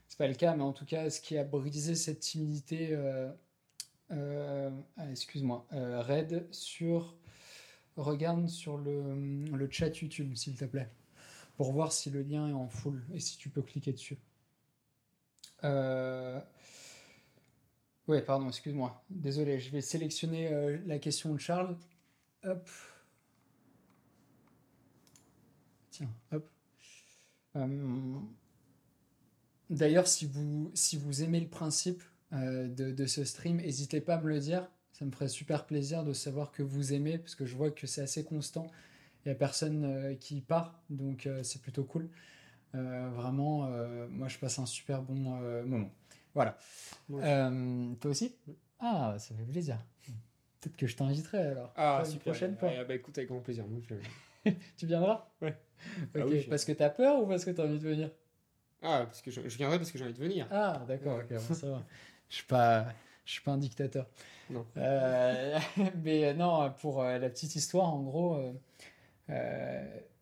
c'est pas le cas, mais en tout cas, ce qui a brisé cette timidité, euh, euh, ah, excuse-moi, Red, sur. Regarde sur le, le chat YouTube, s'il te plaît, pour voir si le lien est en full et si tu peux cliquer dessus. Ouais, pardon, excuse-moi. Désolé, je vais sélectionner la question de Charles. Hop. Tiens, hop. Euh, d'ailleurs, si vous, si vous aimez le principe euh, de, ce stream, n'hésitez pas à me le dire. Ça me ferait super plaisir de savoir que vous aimez, parce que je vois que c'est assez constant. Il n'y a personne euh, qui part, donc c'est plutôt cool. vraiment, moi je passe un super bon moment. Voilà. toi aussi Ah, ça fait plaisir. Peut-être que je t'inviterai alors. Ah, super. prochaine fois. Ah, bah écoute, avec grand plaisir. tu viendras? Ouais. Ah ok, parce que t'as peur ou parce que t'as envie de venir? Ah, parce que je, viendrai parce que j'ai envie de venir. Ah, d'accord, ok, ça va. Je suis pas, Je suis pas un dictateur. Non. Euh, mais non, pour la petite histoire, en gros,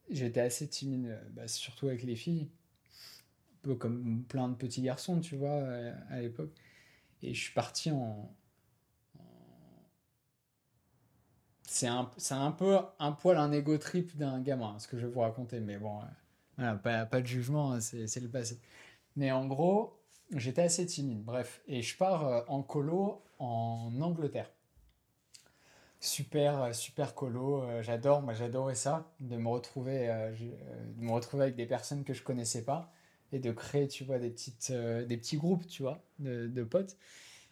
j'étais assez timide, bah, surtout avec les filles. Un peu comme plein de petits garçons, tu vois, à l'époque. Et je suis parti en, c'est un, un peu un poil un ego trip d'un gamin, ce que je vais vous raconter. Mais bon, euh, pas, pas, de jugement, hein, c'est le passé. Mais en gros, j'étais assez timide, bref. Et je pars euh, en colo en Angleterre. Super, euh, super colo. J'adore, moi j'adorais ça, de me retrouver, de me retrouver avec des personnes que je connaissais pas et de créer, tu vois, des petites, des petits groupes, tu vois, de potes.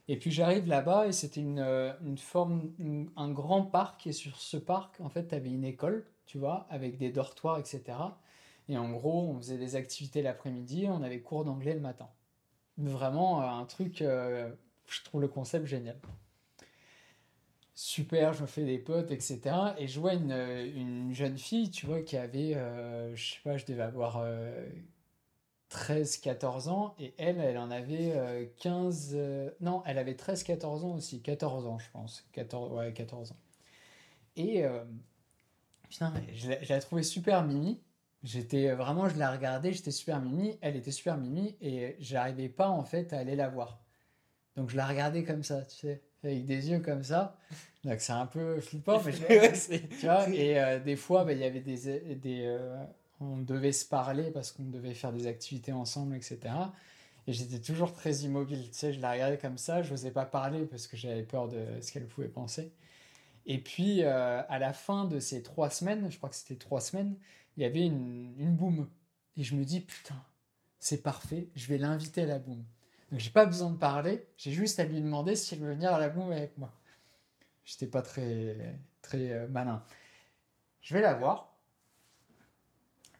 Et puis j'arrive là-bas et c'était une, euh, une, forme, un grand parc. Et sur ce parc, en fait, tu avais une école, tu vois, avec des dortoirs, etc. Et en gros, on faisait des activités l'après-midi, on avait cours d'anglais le matin. Vraiment euh, un truc, euh, je trouve le concept génial. Super, je me fais des potes, etc. Et je vois une, une jeune fille, tu vois, qui avait, je sais pas, je devais avoir 13-14 ans et elle, elle en avait 15... Euh, euh, non, elle avait 13-14 ans aussi. 14 ans, je pense. 14, ouais, 14 ans. Et euh, putain, je l'ai trouvé super mimi. J'étais vraiment, je la regardais, j'étais super mimi. Elle était super mimi et j'arrivais pas en fait à aller la voir. Donc je la regardais comme ça, tu sais, avec des yeux comme ça. Donc c'est un peu flippant, mais je... tu vois. Et des fois, bah, il y avait des, des on devait se parler parce qu'on devait faire des activités ensemble, etc. Et j'étais toujours très immobile, tu sais, je la regardais comme ça, je n'osais pas parler parce que j'avais peur de ce qu'elle pouvait penser. Et puis, euh, à la fin de ces trois semaines, je crois que c'était trois semaines, il y avait une, une boum. Et je me dis, putain, c'est parfait, je vais l'inviter à la boum. Donc, j'ai pas besoin de parler, j'ai juste à lui demander s'il veut venir à la boum avec moi. J'étais pas très, très euh, malin. Je vais la voir,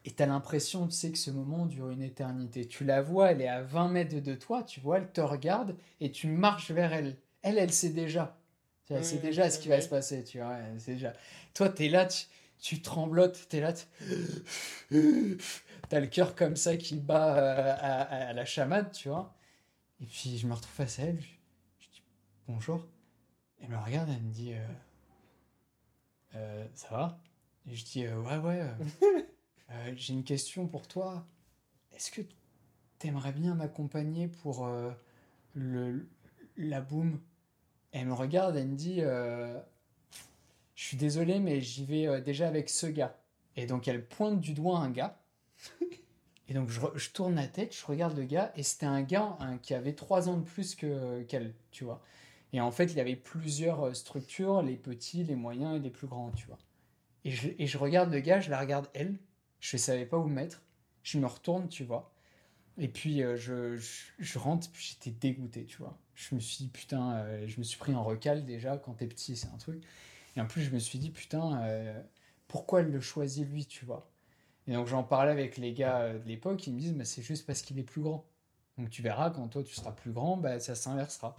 et tu as l'impression, tu sais, que ce moment dure une éternité. Tu la vois, elle est à 20 mètres de toi, tu vois, elle te regarde et tu marches vers elle. Elle, elle sait déjà. Elle sait déjà ce qui va se passer, tu vois. déjà. Toi, tu es là, tu, tremblotes, tu es là. Tu as le cœur comme ça qui bat euh, à, la chamade, tu vois. Et puis, je me retrouve face à elle. Je, dis bonjour. Elle me regarde, elle me dit euh, euh, Ça va? Et je dis Ouais, ouais. Euh, j'ai une question pour toi. Est-ce que tu aimerais bien m'accompagner pour euh, le, la boum? Elle me regarde, elle me dit euh, Je suis désolé, mais j'y vais déjà avec ce gars. Et donc elle pointe du doigt un gars. Et donc je, tourne la tête, je regarde le gars, et c'était un gars qui avait trois ans de plus que qu'elle, tu vois. Et en fait, il avait plusieurs structures, les petits, les moyens et les plus grands, tu vois. Et je, et je regarde le gars, je la regarde elle, je savais pas où me mettre. Je me retourne, tu vois. Et puis euh, je, je, rentre, j'étais dégoûté, tu vois. Je me suis dit, putain, euh, je me suis pris en recal déjà, quand t'es petit, c'est un truc. Et en plus, je me suis dit, putain, euh, pourquoi elle le choisit lui, tu vois? Et donc j'en parlais avec les gars de l'époque, ils me disent, mais c'est juste parce qu'il est plus grand. Donc tu verras, quand toi tu seras plus grand, bah, ça s'inversera.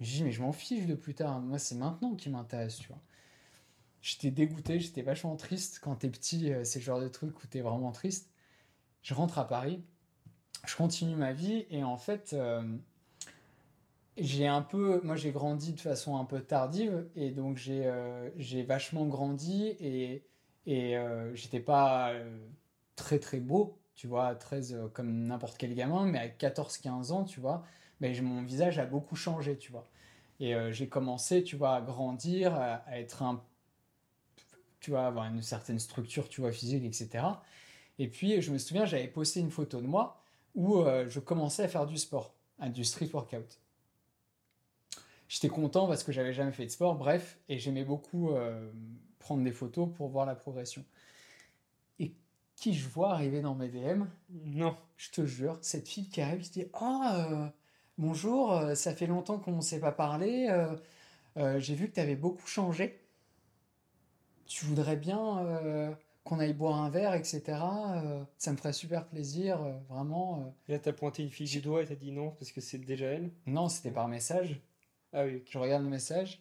Je dis, mais je m'en fiche de plus tard, moi c'est maintenant qui m'intéresse, tu vois. J'étais dégoûté, j'étais vachement triste. Quand t'es petit, euh, c'est le genre de truc où t'es vraiment triste. Je rentre à Paris, je continue ma vie et en fait, euh, j'ai un peu, moi j'ai grandi de façon un peu tardive et donc j'ai euh, vachement grandi et, et j'étais pas très très beau, tu vois, à 13 comme n'importe quel gamin, mais à 14-15 ans, tu vois, ben, mon visage a beaucoup changé, tu vois. Et j'ai commencé, tu vois, à grandir, à être un tu vois, avoir une certaine structure, tu vois, physique, etc. Et puis, je me souviens, j'avais posté une photo de moi où euh, je commençais à faire du sport, du street workout. J'étais content parce que j'avais jamais fait de sport, bref, et j'aimais beaucoup euh, prendre des photos pour voir la progression. Et qui je vois arriver dans mes DM Non. Je te jure, cette fille qui arrive, je dis Ah, euh, bonjour, ça fait longtemps qu'on ne s'est pas parlé, j'ai vu que tu avais beaucoup changé tu voudrais bien euh, qu'on aille boire un verre, etc. Euh, ça me ferait super plaisir, euh, vraiment. Et là, t'as pointé une fille du doigt et t'as dit non parce que c'est déjà elle? Non, c'était par message. Ah oui. Je regarde le message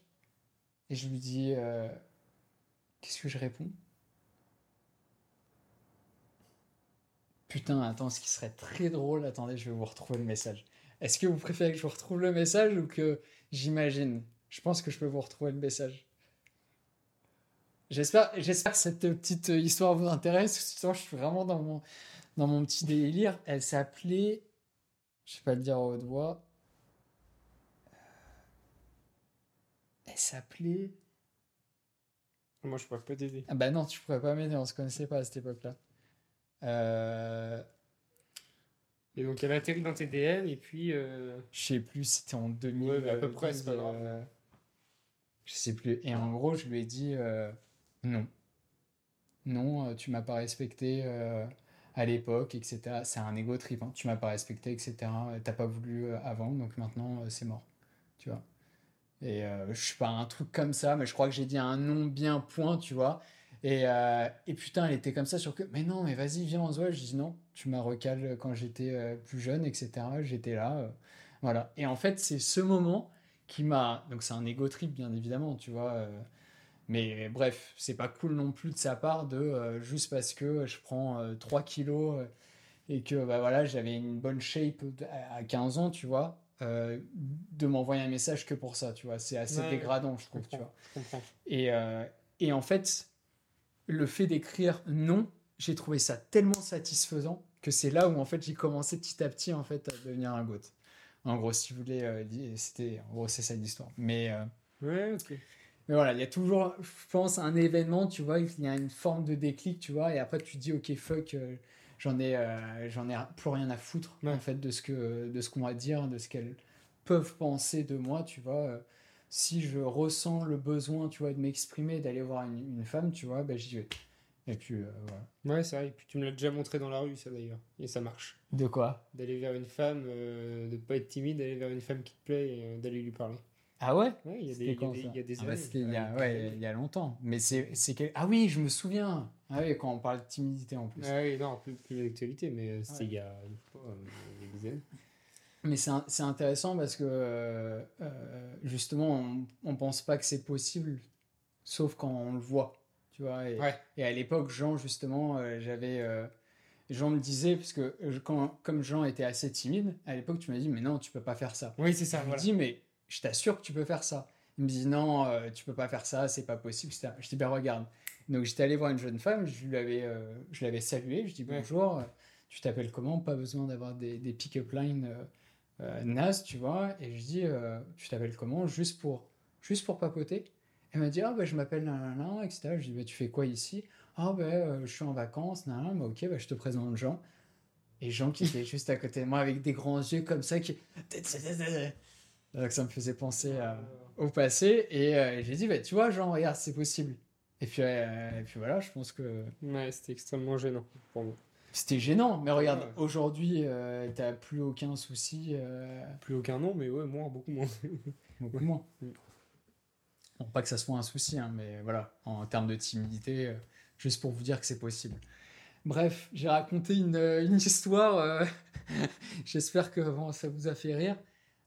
et je lui dis Qu'est-ce que je réponds? Putain, attends, ce qui serait très drôle, attendez, je vais vous retrouver le message. Est-ce que vous préférez que je vous retrouve le message ou que j'imagine? Je pense que je peux vous retrouver le message. J'espère, j'espère que cette petite histoire vous intéresse. Sinon, je suis vraiment dans mon, dans mon petit délire. Elle s'appelait, je vais pas le dire à haute voix. Elle s'appelait. Moi, je pourrais pas t'aider. Ah bah non, tu pourrais pas m'aider, on se connaissait pas à cette époque-là. Euh, Et donc, elle atterrit dans tes DM et puis. euh, Je sais plus, c'était en 2000. Ouais, mais à peu près, c'est pas euh, grave. Je sais plus. Et en gros, je lui ai dit euh, non. Non, euh, tu m'as pas respecté euh, à l'époque, etc. C'est un ego trip, hein. Tu m'as pas respecté, etc. T'as pas voulu euh, avant, donc maintenant, c'est mort. Tu vois. Et euh, je sais pas, un truc comme ça, mais je crois que j'ai dit un nom bien point, tu vois. Et, et putain, elle était comme ça sur que, mais non, mais vas-y, viens, on se. Je dis non, tu m'as recalé quand j'étais plus jeune, etc. J'étais là. voilà. Et en fait, c'est ce moment qui m'a. Donc, c'est un ego trip, bien évidemment, tu vois. Mais bref, c'est pas cool non plus de sa part de euh, juste parce que je prends euh, 3 kilos euh, et que bah, voilà, j'avais une bonne shape à à 15 ans, tu vois, euh, de m'envoyer un message que pour ça, tu vois. C'est assez Ouais, dégradant, je Je trouve, tu vois. Et, et en fait, le fait d'écrire non, j'ai trouvé ça tellement satisfaisant que c'est là où en fait j'ai commencé petit à petit en fait à devenir un goth. En gros, si vous voulez, c'était en gros c'est ça l'histoire. Mais Ouais, ok. Mais voilà, il y a toujours, je pense, un événement, tu vois, il y a une forme de déclic, tu vois, et après tu te dis ok fuck, euh, j'en ai, euh, j'en ai plus rien à foutre Ouais. en fait de ce que, de ce qu'on va dire, de ce qu'elles peuvent penser de moi, tu vois. euh, si je ressens le besoin, tu vois, de m'exprimer, d'aller voir une, une femme, tu vois, ben j'y vais. Et puis euh, voilà. Ouais, c'est vrai. Et puis tu me l'as déjà montré dans la rue, ça d'ailleurs. Et ça marche. De quoi? D'aller vers une femme, euh, de pas être timide, d'aller vers une femme qui te plaît et euh, d'aller lui parler. Ah ouais? Ouais, il y a des, C'était il y a des, y a des Ah bah, années. il y a, Ouais, ouais, il y a longtemps. Mais c'est, quel- Ah oui, je me souviens. Ah oui, quand on parle de timidité en plus. Ah oui, non, plus, plus d'actualité, mais euh, c'était Ouais. il y a une fois, euh, il y a des années. Mais c'est intéressant parce que euh, justement, on, on pense pas que c'est possible, sauf quand on le voit, tu vois. Et, Ouais. et à l'époque, Jean, justement, euh, j'avais. euh, Jean me disait, parce que quand, comme Jean était assez timide, à l'époque, tu m'as dit, mais non, tu peux pas faire ça. Oui, c'est ça, Je voilà. dis, mais je t'assure que tu peux faire ça. Il me dit, non, euh, tu peux pas faire ça, c'est pas possible, etc. Je dis, ben regarde. Donc j'étais allé voir une jeune femme, je l'avais euh, je l'avais saluée, je dis, bonjour, euh, tu t'appelles comment? Pas besoin d'avoir des, des pick-up lines euh, euh, nazes, tu vois. Et je dis, euh, tu t'appelles comment? Juste pour, juste pour papoter. Elle m'a dit, ah ben je m'appelle nanana, etc. Je dis, bah, tu fais quoi ici? Ah ben je suis en vacances, nanana, bah, ok, bah, je te présente Jean. Et Jean qui était juste à côté de moi avec des grands yeux comme ça, qui... Donc ça me faisait penser à- au passé. Et euh, j'ai dit, bah, tu vois, Jean, regarde, c'est possible. Et puis, euh, et puis voilà, je pense que Ouais, c'était extrêmement gênant pour moi. c'était gênant. Mais regarde, Ouais. aujourd'hui, euh, t'as plus aucun souci. euh, Plus aucun nom, mais ouais, moi, beaucoup moins. beaucoup moins. Bon, pas que ça soit un souci, hein, mais voilà, en termes de timidité, euh, juste pour vous dire que c'est possible. Bref, j'ai raconté une, euh, une histoire. euh, J'espère que bon, ça vous a fait rire.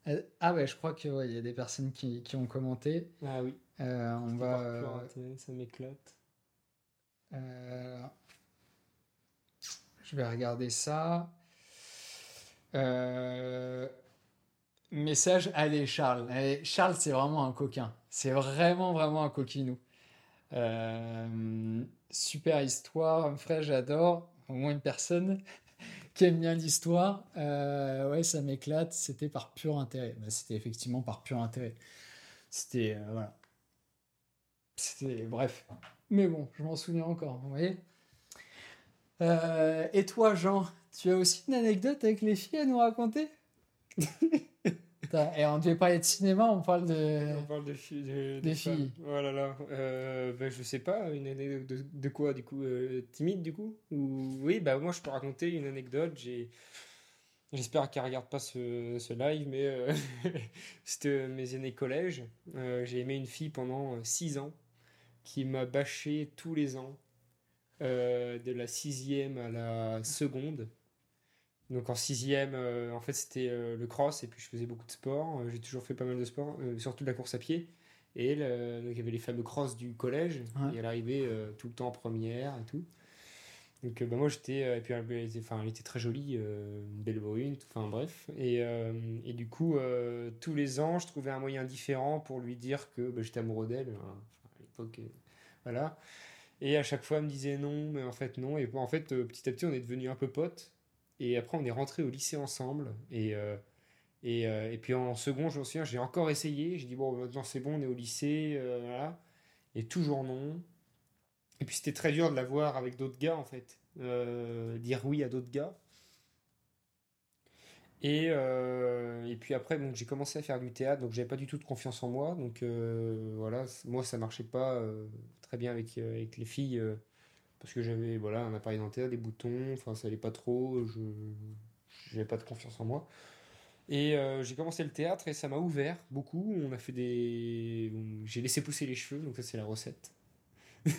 Euh, ah ouais, je crois qu'il y a des personnes qui, qui ont commenté. Ah oui. Euh, on va. euh, ça m'éclate. Euh, je vais regarder ça. Euh, Message, allez Charles. Allez, Charles, c'est vraiment un coquin. C'est vraiment, vraiment un coquinou. Super histoire, frère, j'adore. Au moins une personne qui bien l'histoire. Euh, ouais, ça m'éclate. C'était par pur intérêt. Bah, C'était effectivement par pur intérêt. C'était, euh, voilà. C'était, bref. Mais bon, je m'en souviens encore, vous voyez. Euh, et toi, Jean, tu as aussi une anecdote avec les filles à nous raconter? Et on devait parler de cinéma, on parle de... On parle de, fi- de- des de femmes. filles. Oh là là. Euh, ben, je sais pas, une anecdote de, de quoi du coup euh, Timide du coup Ou oui, bah moi je peux raconter une anecdote. J'espère qu'elle regarde pas ce, ce live, mais euh, c'était mes années collège. J'ai aimé une fille pendant 6 ans qui m'a bâché tous les ans, de la sixième à la seconde. Donc en sixième, euh, en fait c'était euh, le cross et puis je faisais beaucoup de sport. Euh, j'ai toujours fait pas mal de sport, surtout de la course à pied. Et donc, il y avait les fameux cross du collège. Ouais. Et elle arrivait tout le temps en première et tout. Donc bah, moi j'étais, et puis elle était, enfin, elle était très jolie, une belle brune, enfin bref. Et, et du coup, tous les ans, je trouvais un moyen différent pour lui dire que bah, j'étais amoureux d'elle. Hein. à l'époque, voilà. Et à chaque fois, elle me disait non, mais en fait non. Et en fait, petit à petit, on est devenus un peu potes. Et après, on est rentré au lycée ensemble. Et, euh, et, euh, et, puis en second, je me souviens, j'ai encore essayé. J'ai dit, bon, maintenant c'est bon, on est au lycée. Euh, voilà. Et toujours non. Et puis c'était très dur de la voir avec d'autres gars, en fait. dire oui à d'autres gars. Et, et puis après, donc, j'ai commencé à faire du théâtre, donc j'avais pas du tout de confiance en moi. Donc voilà, moi ça marchait pas très bien avec, avec les filles parce que j'avais voilà, un appareil dentaire, des boutons, enfin ça allait pas trop, je n'avais pas de confiance en moi. Et euh, j'ai commencé le théâtre et ça m'a ouvert beaucoup. On a fait des. J'ai laissé pousser les cheveux, donc ça c'est la recette.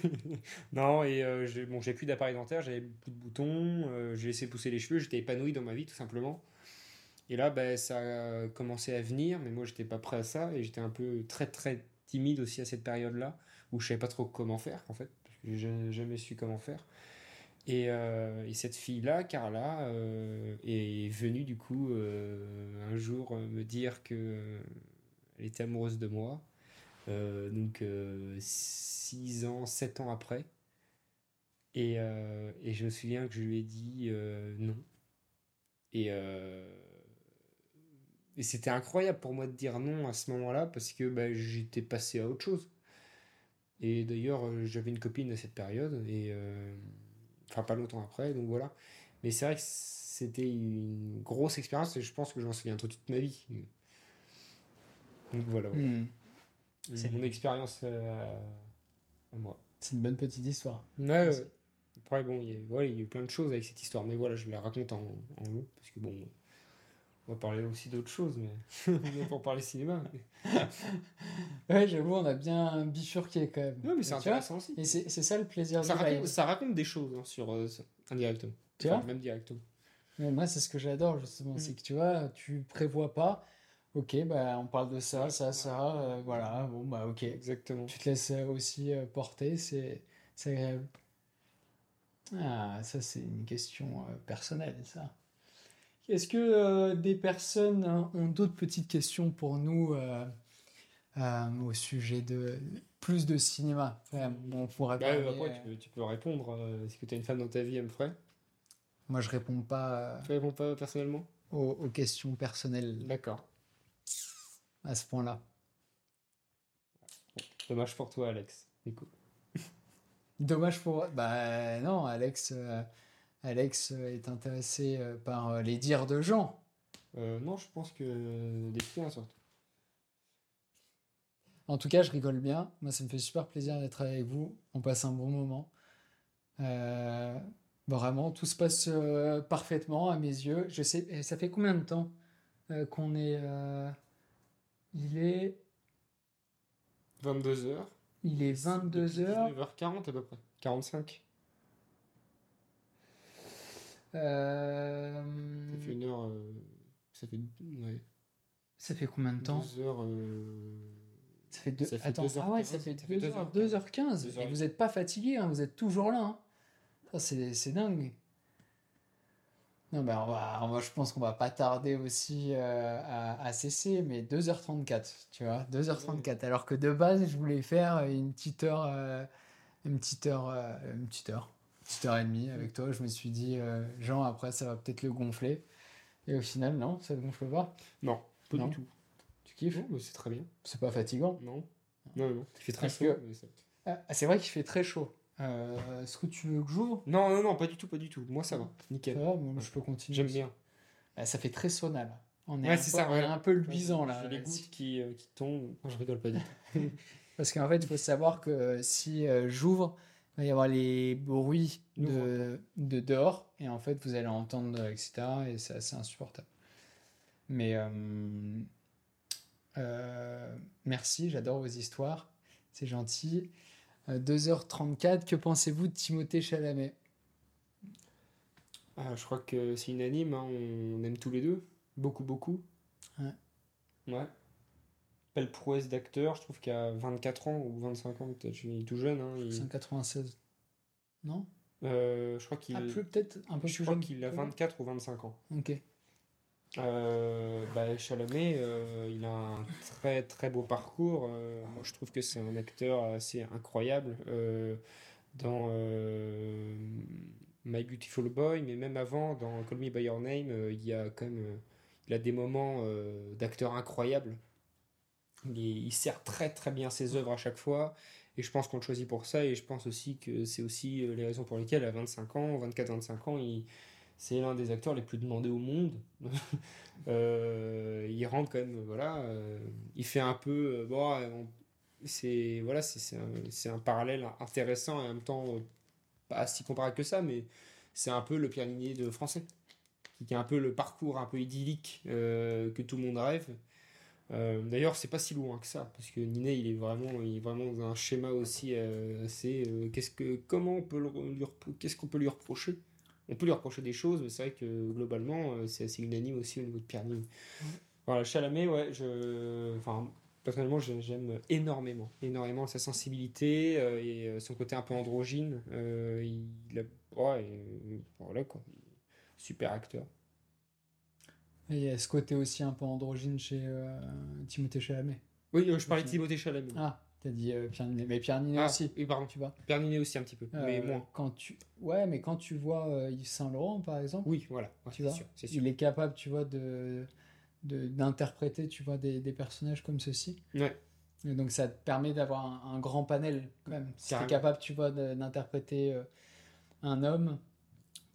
non, et euh, j'ai plus d'appareil dentaire, j'avais plus de boutons, euh, j'ai laissé pousser les cheveux, j'étais épanoui dans ma vie tout simplement. Et là, ben, ça a commencé à venir, mais moi j'étais pas prêt à ça et j'étais un peu très très timide aussi à cette période-là où je savais pas trop comment faire en fait j'ai jamais su comment faire. Et, euh, et cette fille-là, Carla, euh, est venue du coup euh, un jour me dire que elle était amoureuse de moi. donc 6 ans, 7 ans après. Et, je me souviens que je lui ai dit non. Et, et c'était incroyable pour moi de dire non à ce moment-là parce que bah, j'étais passé à autre chose. Et d'ailleurs, euh, j'avais une copine à cette période, et euh, enfin pas longtemps après, donc voilà. Mais c'est vrai que c'était une grosse expérience et je pense que j'en souviendrai toute ma vie. Donc voilà. Hmm. C'est mon expérience euh, à moi. C'est une bonne petite histoire. Ouais, Après, bon, il y, a, il y a eu plein de choses avec cette histoire, mais voilà, je la raconte en, en long, parce que bon, on va parler aussi d'autres choses, mais pour parler cinéma. ouais, j'avoue, on a bien bifurqué quand même. Oui, mais c'est intéressant aussi. Et c'est ça le plaisir ça raconte, ça raconte des choses hein, sur euh, indirectement. Tu vois Même directement. Mais moi, c'est ce que j'adore justement, mm. c'est que tu vois, tu prévois pas. Ok, bah, on parle de ça, ça, ça, euh, voilà, bon, bah, ok. Exactement. Tu te laisses euh, aussi porter, c'est agréable. Ah, ça, c'est une question personnelle, ça. Est-ce que euh, des personnes ont d'autres petites questions pour nous euh, euh, au sujet de plus de cinéma? Bon, bah, après, tu peux, répondre. Est-ce que tu as une femme dans ta vie, Humphrey? Moi, je réponds pas. tu réponds pas personnellement? aux, questions personnelles. D'accord. À ce point-là. Dommage pour toi, Alex. Écoute. Dommage pour. Bah non, Alex. Alex est intéressé euh, par euh, les dires de gens. Euh, non, je pense que des filles, sorte. En tout cas, je rigole bien. Moi, ça me fait super plaisir d'être avec vous. On passe un bon moment. vraiment, tout se passe parfaitement à mes yeux. Je sais, ça fait combien de temps qu'on est. il est. 22h. Il est 22h. 19h40 à peu près. 45. Euh... Ça fait une heure. Euh, ça fait. Ouais. Ça fait combien de temps? Deux heures. Euh, ça fait deux. Ça fait Attends, ah ouais, ça fait 2h15. Et vous n'êtes pas fatigué, hein, vous êtes toujours là. Hein. C'est dingue. Non, ben on va, on va, je pense qu'on va pas tarder aussi euh, à, à, cesser, mais 2h34, tu vois, 2h34. Alors que de base, je voulais faire une petite heure, une petite heure, une petite heure petite heure et demie avec toi. Je me suis dit, euh, Jean, après, ça va peut-être le gonfler. Et au final, non, ça ne gonfle pas. Non, pas du tout. Tu kiffes? C'est très bien. C'est pas fatigant? Non. Non, non, il fait très chaud. Ah, c'est vrai qu'il fait très chaud. Euh, est-ce que tu veux que j'ouvre? Non, non, non, pas du tout, pas du tout. Moi, ça va. Nickel. Ça va, moi, je peux continuer. J'aime bien. Bah, ça fait très sonal. On est, un, peu, on est un peu luisant là. J'ai les gouttes qui, euh, qui tombent. Je rigole pas du tout. Parce qu'en fait, il faut savoir que si j'ouvre, il va y avoir les bruits de, de, dehors, et en fait, vous allez entendre, etc. Et c'est assez insupportable. Mais euh, euh, merci, j'adore vos histoires, c'est gentil. 2h34, euh, que pensez-vous de Timothée Chalamet? Ah, Je crois que c'est unanime, hein, on aime tous les deux, beaucoup, beaucoup. Ouais. Ouais belle prouesse d'acteur. Je trouve qu'à 24 ans ou 25 ans, peut-être, il est tout jeune. Hein, il... 96. Non? Euh, je crois qu'il Ah, plus- peut-être un peu je plus crois jeune. qu'il a 24 ou 25 ans. Ok. Euh, bah, Chalamet, euh, il a un très très beau parcours. Moi, je trouve que c'est un acteur assez incroyable dans My Beautiful Boy, mais même avant, dans Call Me by Your Name, il y a quand même, il a des moments euh, d'acteur incroyable. Il, sert très très bien ses œuvres à chaque fois, et je pense qu'on le choisit pour ça. Et je pense aussi que c'est aussi euh, les raisons pour lesquelles à 25 ans, 24-25 ans, il c'est l'un des acteurs les plus demandés au monde. Euh, il rentre quand même, voilà, euh, il fait un peu, bon, on- c'est voilà, c'est un, parallèle intéressant et en même temps pas si comparable que ça, mais c'est un peu le Pierre de français, qui a un peu le parcours un peu idyllique que tout le monde rêve. Euh, D'ailleurs, c'est pas si loin que ça, parce que Ninet, il est vraiment, il est vraiment dans un schéma aussi euh, assez. euh, qu'est-ce que, comment on peut lui qu'est-ce qu'on peut lui reprocher? On peut lui reprocher des choses, mais c'est vrai que globalement, euh, c'est assez unanime aussi au niveau de Pierre. Voilà, Chalamet, ouais, je, enfin, personnellement, j'aime énormément, énormément sa sensibilité euh, et euh, son côté un peu androgyne. Il a, ouais, et, voilà quoi, super acteur. Et il y a ce côté aussi un peu androgyne chez euh, Timothée Chalamet. Oui, euh, je parlais de. Timothée Chalamet. Ah, t'as dit euh, Pierre Ninet. Mais Pierre Ninet Ah, aussi, oui, pardon. tu vois. Pierre Niney aussi un petit peu, mais moins. Quand tu... Ouais, mais quand tu vois Yves Saint-Laurent, par exemple, Oui, voilà, ouais, tu vois, sûr, c'est sûr. il est capable, tu vois, de d'interpréter, tu vois, des, des personnages comme ceci. Ouais. Et donc ça te permet d'avoir un, un grand panel quand même. Si t'es capable, tu vois, d'interpréter euh, un homme,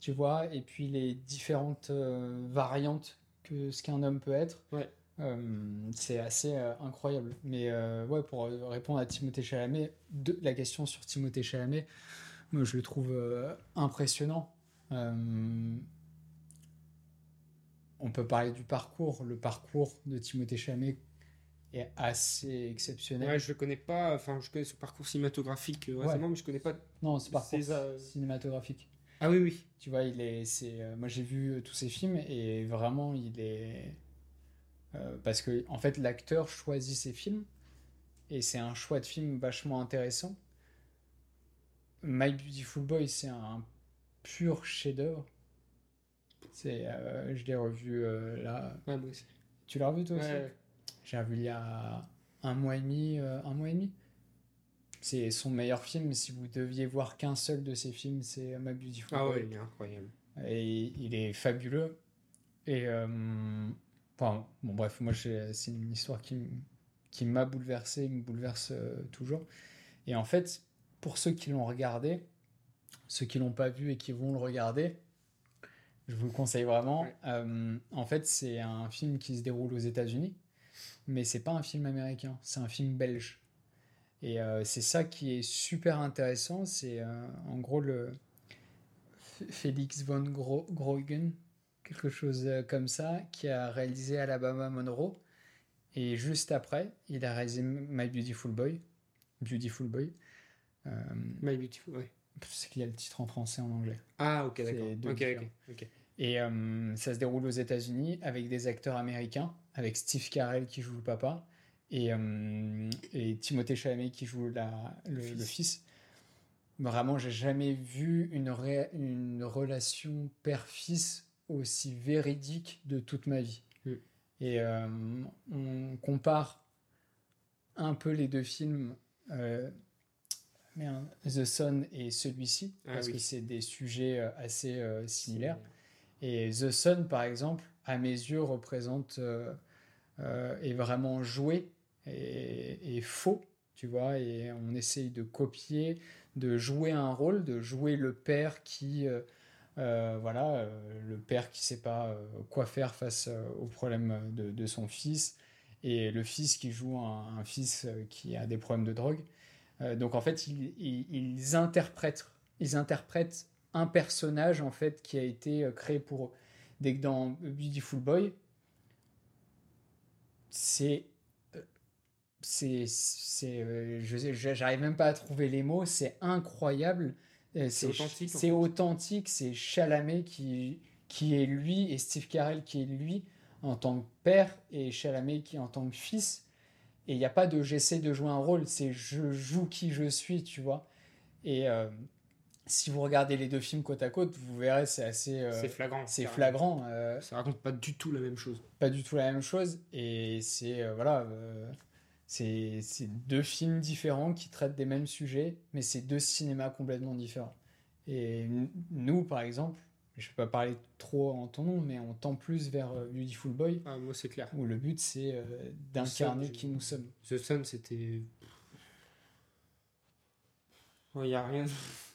tu vois, et puis les différentes euh, variantes que ce qu'un homme peut être. Ouais. euh, c'est assez euh, incroyable. Mais euh, ouais, pour répondre à Timothée Chalamet, de, la question sur Timothée Chalamet, moi je le trouve impressionnant. On peut parler du parcours. Le parcours de Timothée Chalamet est assez exceptionnel. Ouais, je le connais pas, enfin, je connais son parcours cinématographique récemment, mais je connais pas. Non, c'est parcours Ses, cinématographique. Ah oui, oui. Tu vois, il est, c'est, euh, moi j'ai vu euh, tous ses films et vraiment il est, euh, parce que en fait l'acteur choisit ses films et c'est un choix de film vachement intéressant. My Beautiful Boy, c'est un pur chef-d'œuvre. C'est, euh, je l'ai revu euh, là. Ouais, moi aussi. Tu l'as revu toi aussi? Ouais, J'ai revu il y a un mois et demi, euh, un mois et demi? C'est son meilleur film. Si vous deviez voir qu'un seul de ses films, c'est My Beautiful Ah ouais, il est incroyable. Et il est fabuleux. Et euh, enfin, bon, bref, moi, c'est une histoire qui, qui m'a bouleversé, me bouleverse euh, toujours. Et en fait, pour ceux qui l'ont regardé, ceux qui l'ont pas vu et qui vont le regarder, je vous le conseille vraiment. Ouais. Euh, en fait, c'est un film qui se déroule aux États-Unis, mais c'est pas un film américain, c'est un film belge. Et euh, c'est ça qui est super intéressant. C'est euh, en gros le F- Félix von Gro Groegen, quelque chose euh, comme ça, qui a réalisé Alabama Monroe. Et juste après, il a réalisé My Beautiful Boy. Beautiful Boy. Euh, My Beautiful, ouais. c'est qu'il y a le titre en français et en anglais. Ah, ok, d'accord. deux Ok, différents. ok, ok. Et ça se déroule aux États-Unis avec des acteurs américains, avec Steve Carell qui joue le papa et, euh, et Timothée Chalamet qui joue la, le, fils. le fils. Vraiment, j'ai jamais vu une, ré- une relation père-fils aussi véridique de toute ma vie. Mm. Et euh, on compare un peu les deux films, euh, merde, The Son et celui-ci, Ah parce oui. que c'est des sujets assez euh, similaires. Et The Sun, par exemple, à mes yeux, représente est vraiment joué et faux, tu vois. Et on essaye de copier, de jouer un rôle, de jouer le père qui, euh, euh, voilà, euh, le père qui sait pas quoi faire face aux problèmes de, son fils, et le fils qui joue un, fils qui a des problèmes de drogue. Donc en fait, ils, ils- interprètent, ils interprètent un personnage en fait qui a été créé pour. Dès que dans Beautiful Boy, c'est c'est c'est euh, je j'arrive même pas à trouver les mots, c'est incroyable. Euh, C'est authentique, en C'est fait. authentique, c'est Chalamet qui qui est lui et Steve Carell qui est lui en tant que père et Chalamet qui en tant que fils. Et il n'y a pas de j'essaie de jouer un rôle, c'est je joue qui je suis, tu vois. Et, euh, si vous regardez les deux films côte à côte, vous verrez, c'est assez. euh, c'est flagrant. c'est flagrant. euh, Ça raconte pas du tout la même chose. pas du tout la même chose. Et c'est. voilà. C'est deux films différents qui traitent des mêmes sujets, mais c'est deux cinémas complètement différents. Et nous, par exemple, je vais pas parler trop en ton nom, mais on tend plus vers euh, Beautiful Boy, Ah, moi, c'est clair. où le but c'est euh, d'incarner qui nous sommes. The Sun, c'était. Il y a rien.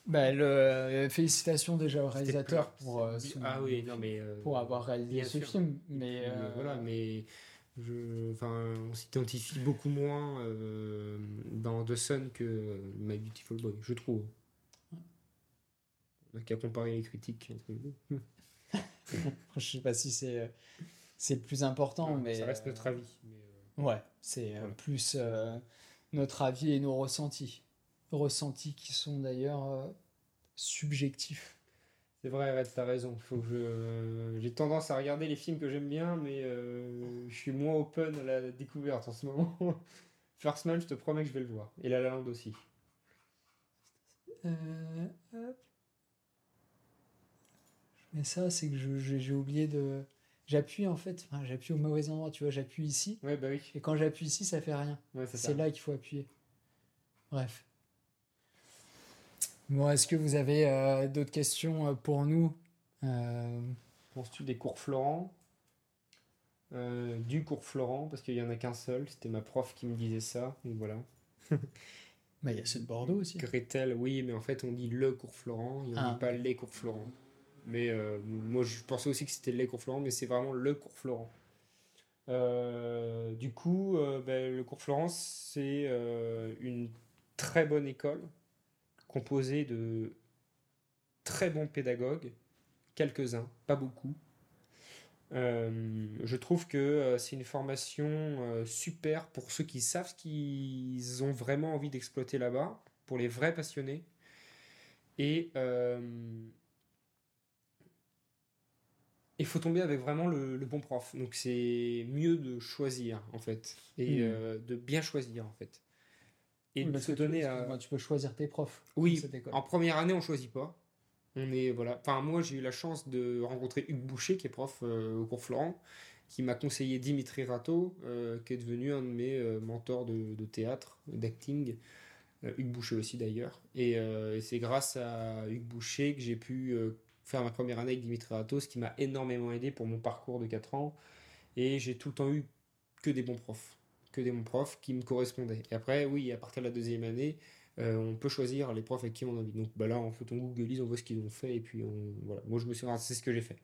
Bah, le, euh, félicitations déjà au réalisateur plus- pour, ce- Ah oui, non, mais. pour avoir réalisé ce sûr. film. Mais, Mais euh, voilà, mais je, enfin, on s'identifie beaucoup moins euh, dans The Sun que My Beautiful Boy, je trouve. On n'a qu'à comparer les critiques entre les deux. je sais pas si c'est euh, c'est le plus important, mais ça reste euh, notre avis. mais, euh, Ouais, c'est euh, Voilà. plus euh, notre avis et nos ressentis. Ressentis qui sont d'ailleurs euh, subjectifs. C'est vrai, Red, t'as raison. Faut que je... J'ai tendance à regarder les films que j'aime bien, mais euh, je suis moins open à la découverte en ce moment. First Man, je te promets que je vais le voir. Et La La Land aussi. Euh, hop. Ça, c'est que je- j'ai oublié de. J'appuie en fait, enfin, j'appuie au mauvais endroit, tu vois, j'appuie ici. Ouais, bah oui. Et quand j'appuie ici, ça fait rien. Ouais, c'est ça. C'est là qu'il faut appuyer. Bref. Bon, est-ce que vous avez euh, d'autres questions euh, pour nous Euh, Penses-tu des cours Florent? Euh, Du cours Florent, parce qu'il y en a qu'un seul. C'était ma prof qui me disait ça. Donc voilà. bah, Il y a ceux de Bordeaux aussi. Gretel, oui, mais en fait, on dit le cours Florent. Et on Ah. dit pas les cours Florent. Mais euh, moi, je pensais aussi que c'était les cours Florent, mais c'est vraiment le cours Florent. Euh, du coup, euh, ben, le cours Florent, c'est euh, une très bonne école composée de très bons pédagogues, quelques-uns, pas beaucoup. Euh, je trouve que euh, c'est une formation euh, super pour ceux qui savent ce qu'ils ont vraiment envie d'exploiter là-bas, pour les vrais passionnés. Et euh, il faut tomber avec vraiment le, le bon prof. Donc c'est mieux de choisir en fait, et Mm. euh, de bien choisir en fait. Et Oui, se que tu- donner à... excuse-moi, tu peux choisir tes profs. Oui, dans cette école. en première année, on choisit pas. On est voilà. Enfin, moi, j'ai eu la chance de rencontrer Hugues Boucher, qui est prof euh, au cours Florent, qui m'a conseillé Dimitri Rato, euh, qui est devenu un de mes euh, mentors de, de théâtre, d'acting. Hugues Boucher aussi d'ailleurs. Et, et c'est grâce à Hugues Boucher que j'ai pu faire ma première année avec Dimitri Rato, ce qui m'a énormément aidé pour mon parcours de 4 ans. Et j'ai tout le temps eu que des bons profs, que des bons profs qui me correspondaient. Et après, oui, à partir de la deuxième année, euh, on peut choisir les profs avec qui on a envie. Donc bah là, on fait ton Google, on voit ce qu'ils ont fait, et puis on, voilà. Moi, je me suis, c'est ce que j'ai fait.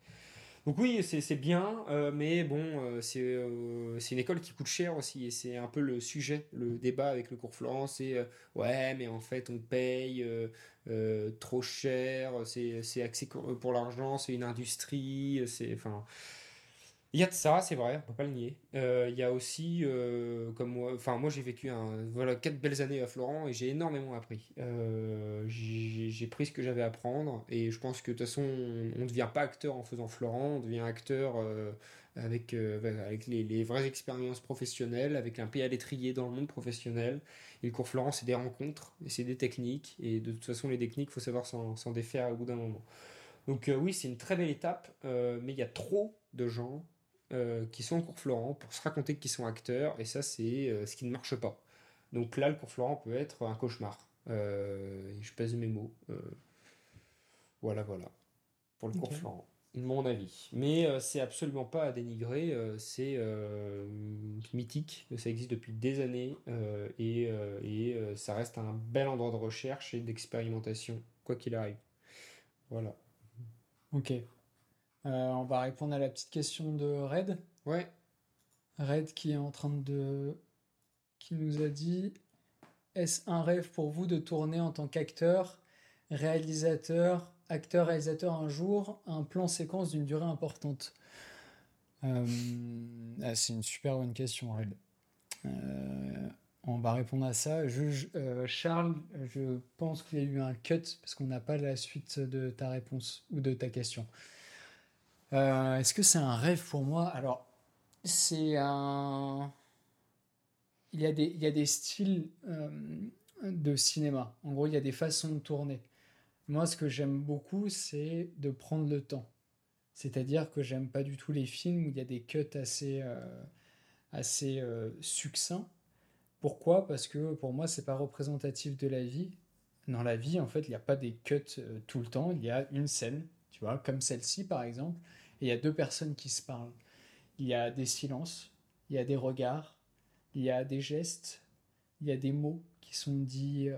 Donc oui, c'est bien, euh, mais bon, euh, c'est euh, c'est une école qui coûte cher aussi, et c'est un peu le sujet, le débat avec le cours Florence, c'est ouais, mais en fait, on paye trop cher, c'est axé pour l'argent, c'est une industrie, c'est enfin. Il y a ça, c'est vrai, on peut pas le nier. Euh, il y a aussi, euh, comme moi, enfin moi j'ai vécu un, voilà, quatre belles années à Florent et j'ai énormément appris. Euh, j'ai pris ce que j'avais à apprendre et je pense que de toute façon on ne devient pas acteur en faisant Florent, on devient acteur avec, euh, avec les, vraies expériences professionnelles, avec un pied à l'étrier dans le monde professionnel. Et le cours Florent c'est des rencontres c'est des techniques et de toute façon les techniques faut savoir s'en défaire au bout d'un moment. Donc oui c'est une très belle étape, mais il y a trop de gens euh, qui sont au cours Florent pour se raconter qu'ils sont acteurs, et ça, c'est euh, ce qui ne marche pas. Donc là, le cours Florent peut être un cauchemar. Euh, je pèse mes mots. Voilà, voilà. Pour le cours. Florent. Mon avis. Mais c'est absolument pas à dénigrer. c'est mythique. Ça existe depuis des années. et et ça reste un bel endroit de recherche et d'expérimentation, quoi qu'il arrive. Voilà. Ok. Euh, on va répondre à la petite question de Red. Ouais. Red qui est en train de... qui nous a dit Est-ce un rêve pour vous de tourner en tant qu'acteur, réalisateur, acteur-réalisateur un jour, un plan séquence d'une durée importante? Euh, ah, C'est une super bonne question, Red. Euh, on va répondre à ça. Je- je- euh, Charles, je pense qu'il y a eu un cut parce qu'on n'a pas la suite de ta réponse ou de ta question. Euh, Est-ce que c'est un rêve pour moi? Alors, c'est un. Il y a des, il y a des styles euh, de cinéma. En gros, il y a des façons de tourner. Moi, ce que j'aime beaucoup, c'est de prendre le temps. C'est-à-dire que j'aime pas du tout les films où il y a des cuts assez, euh, assez succincts. Pourquoi? Parce que pour moi, c'est pas représentatif de la vie. Dans la vie, en fait, il n'y a pas des cuts tout le temps. Il y a une scène, tu vois, comme celle-ci par exemple, il y a deux personnes qui se parlent. Il y a des silences, il y a des regards, il y a des gestes, il y a des mots qui sont dits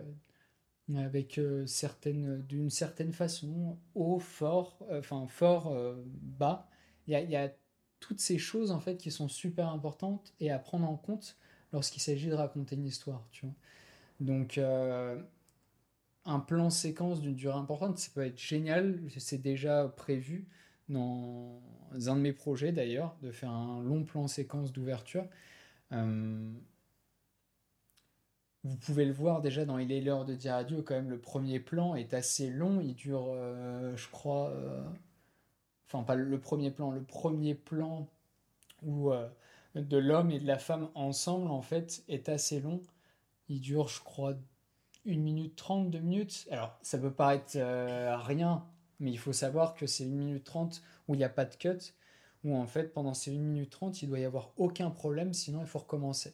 avec euh, certaines, d'une certaine façon, haut, fort, euh, enfin fort, euh, bas. Il y a, y a, toutes ces choses en fait qui sont super importantes et à prendre en compte lorsqu'il s'agit de raconter une histoire, tu vois. Donc un plan séquence d'une durée importante, ça peut être génial, c'est déjà prévu dans un de mes projets d'ailleurs, de faire un long plan séquence d'ouverture. Vous pouvez le voir déjà dans Il est l'heure de dire adieu, quand même le premier plan est assez long, il dure, euh, je crois, euh, enfin pas le premier plan, le premier plan où euh, de l'homme et de la femme ensemble en fait est assez long. Il dure, je crois, une minute trente, deux minutes. Alors ça peut paraître rien, mais il faut savoir que c'est une minute trente où il n'y a pas de cut, où en fait pendant ces une minute trente il doit y avoir aucun problème, sinon il faut recommencer.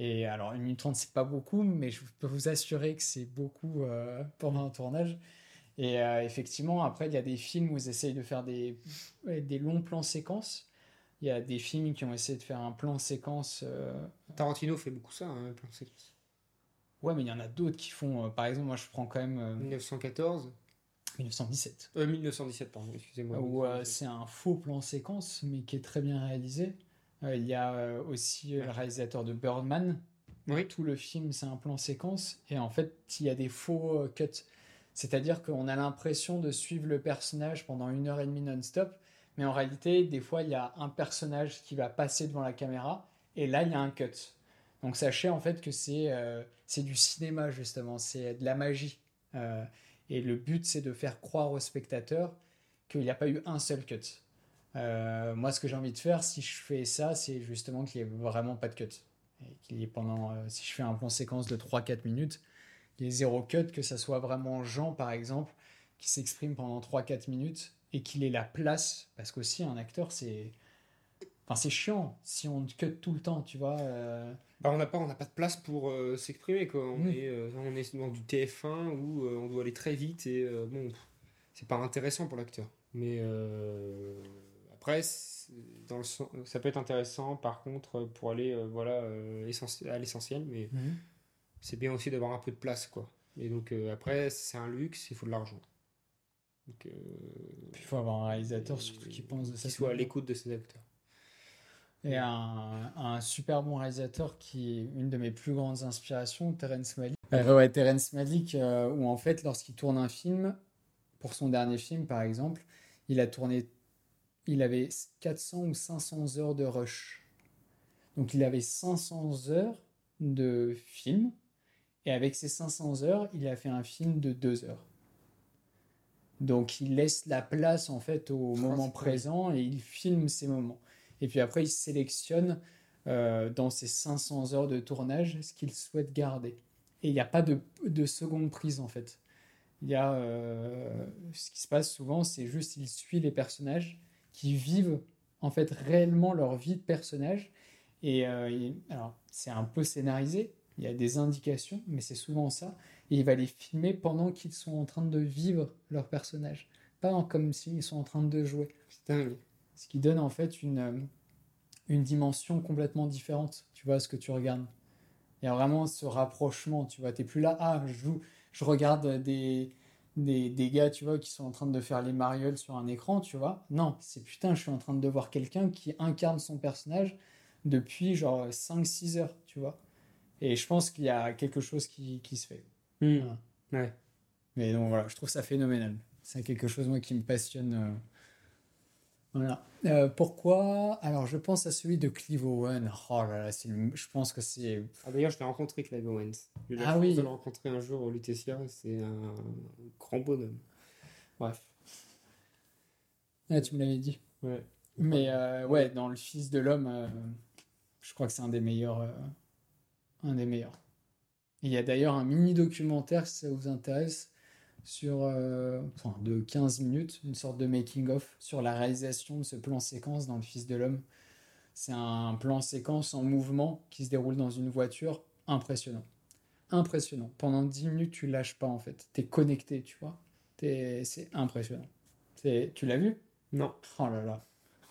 Et alors, une minute trente, c'est pas beaucoup, mais je peux vous assurer que c'est beaucoup euh, pendant un tournage. Et euh, effectivement, après, il y a des films où ils essayent de faire des, des longs plans séquences. Il y a des films qui ont essayé de faire un plan séquence. Euh, Tarantino fait beaucoup ça, un hein, plan séquence. Ouais, mais il y en a d'autres qui font. par exemple, moi, je prends quand même. 1914 1917. 1917, pardon, excusez-moi. Où c'est un faux plan séquence, mais qui est très bien réalisé. Euh, il y a euh, aussi euh, le réalisateur de Birdman. Oui. Tout le film, c'est un plan séquence. Et en fait, il y a des faux cuts. C'est-à-dire qu'on a l'impression de suivre le personnage pendant une heure et demie non-stop. Mais en réalité, des fois, il y a un personnage qui va passer devant la caméra. Et là, il y a un cut. Donc sachez en fait que c'est c'est du cinéma, justement. C'est de la magie. Et le but, c'est de faire croire au spectateur qu'il n'y a pas eu un seul cut. Euh, moi, ce que j'ai envie de faire, si je fais ça, c'est justement qu'il n'y ait vraiment pas de cut. Qu'il y ait pendant, euh, si je fais un plan séquence de 3-4 minutes, il y ait zéro cut, que ça soit vraiment Jean, par exemple, qui s'exprime pendant 3-4 minutes et qu'il ait la place. Parce qu'aussi, un acteur, c'est. Enfin, c'est chiant si on cut tout le temps, tu vois. Euh. Bah, on n'a pas, on pas de place pour s'exprimer, quoi. On, mm. est, on est dans du TF1 où on doit aller très vite et bon, c'est pas intéressant pour l'acteur. Mais après, dans le, ça peut être intéressant par contre pour aller euh, voilà, euh, à l'essentiel, mais mhm. c'est bien aussi d'avoir un peu de place. quoi. Et donc euh, après, c'est un luxe, il faut de l'argent. il faut avoir un réalisateur surtout qui pense de ça. Qui soit à l'écoute de ses acteurs. Et un, un, super bon réalisateur qui est une de mes plus grandes inspirations, Terence Malick. ouais, Terence Malick, où en fait, lorsqu'il tourne un film, pour son dernier film par exemple, il a tourné il avait 400 ou 500 heures de rush. Donc il avait 500 heures de film, et avec ces 500 heures, il a fait un film de 2 heures. Donc il laisse la place en fait au moment présent et il filme ces moments. Et puis après, il sélectionne euh, dans ces 500 heures de tournage ce qu'il souhaite garder. Et il n'y a pas de, de, seconde prise en fait. Il y a euh, ce qui se passe souvent, c'est juste il suit les personnages qui vivent en fait réellement leur vie de personnage. Et, euh, alors, c'est un peu scénarisé, il y a des indications, mais c'est souvent ça. Et il va les filmer pendant qu'ils sont en train de vivre leur personnage, pas comme s'ils sont en train de jouer. Ce qui donne en fait une, euh, une dimension complètement différente, tu vois, ce que tu regardes. Il y a vraiment ce rapprochement, tu vois, t'es plus là, ah, je joue, je regarde des, des, des, gars, tu vois, qui sont en train de faire les marioles sur un écran, tu vois. Non, c'est putain, je suis en train de voir quelqu'un qui incarne son personnage depuis genre 5-6 heures, tu vois. Et je pense qu'il y a quelque chose qui, qui se fait. Hmm. Ouais. Mais donc voilà, je trouve ça phénoménal. C'est quelque chose, moi, qui me passionne. Euh, voilà. Euh, pourquoi? Alors, je pense à celui de Clive Owen. Oh là là, je pense que c'est. Ah, d'ailleurs, je l'ai rencontré, Clive. J'ai eu ah, oui. de le rencontrer un jour au Lutetia. C'est un grand bonhomme. Bref. Ah, tu me l'avais dit. Ouais. Mais euh, ouais, dans Le Fils de l'homme, euh, je crois que c'est un des meilleurs. un des meilleurs. Il y a d'ailleurs un mini documentaire, si ça vous intéresse, sur, euh, enfin, de 15 minutes, une sorte de making-of sur la réalisation de ce plan séquence dans Le Fils de l'Homme. C'est un plan séquence en mouvement qui se déroule dans une voiture impressionnant. Impressionnant. Pendant 10 minutes, tu lâches pas en fait. Tu es connecté, tu vois. C'est impressionnant. Tu l'as vu? Non. Oh là là.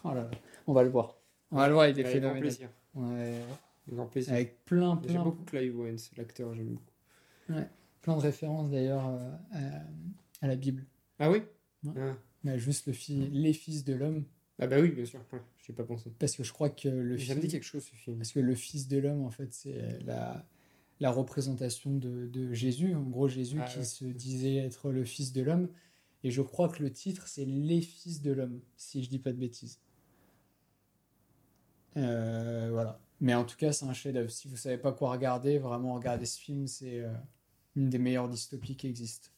Oh là là. On va le voir. On va le voir, il est Avec grand phénoménal. plaisir. Ouais. Avec grand plaisir. Avec plein, J'aime plein, beaucoup Clive Owens, l'acteur, j'aime beaucoup. Plein de références d'ailleurs euh, à, à la Bible. Ah oui? Ouais. ah. Mais juste le fi- les fils de l'homme. Ah bah oui, bien sûr. Ouais, ai pas pensé. Parce que je crois que le Ça me dit fils, quelque chose ce film. parce que le fils de l'homme, en fait, c'est la, la représentation de, de Jésus. En gros, Jésus Ah qui ouais. se disait être le fils de l'homme. Et je crois que le titre, c'est Les fils de l'homme, si je dis pas de bêtises. Euh, voilà. Mais en tout cas, c'est un chef-d'œuvre. Si vous savez pas quoi regarder, vraiment regarder ce film, c'est euh, une des meilleures dystopies qui existent.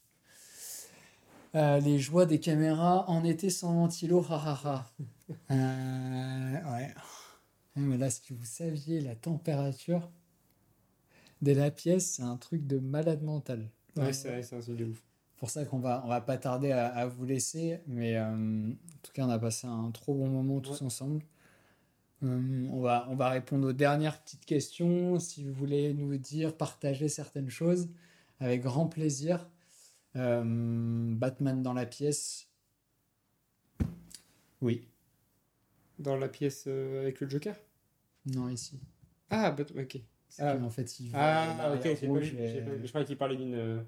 Euh, les joies des caméras en été sans ventilo, ha ha ha. Euh, ouais. Mais là, que vous saviez, la température de la pièce, c'est un truc de malade mental. Ouais, c'est vrai, c'est un truc de ouf. pour ça qu'on va, on va pas tarder à, à vous laisser, mais euh, en tout cas, on a passé un trop bon moment tous Ouais. ensemble. On, va, on va répondre aux dernières petites questions. Si vous voulez nous dire, partager certaines choses, avec grand plaisir. Euh, Batman dans la pièce. Oui. Dans la pièce euh, avec le Joker? Non, ici. Ah, ok. Ah, en fait, il va Ah, ok, j'ai pas rouge vu, et- j'ai pas vu. Je croyais qu'il parlait d'une euh,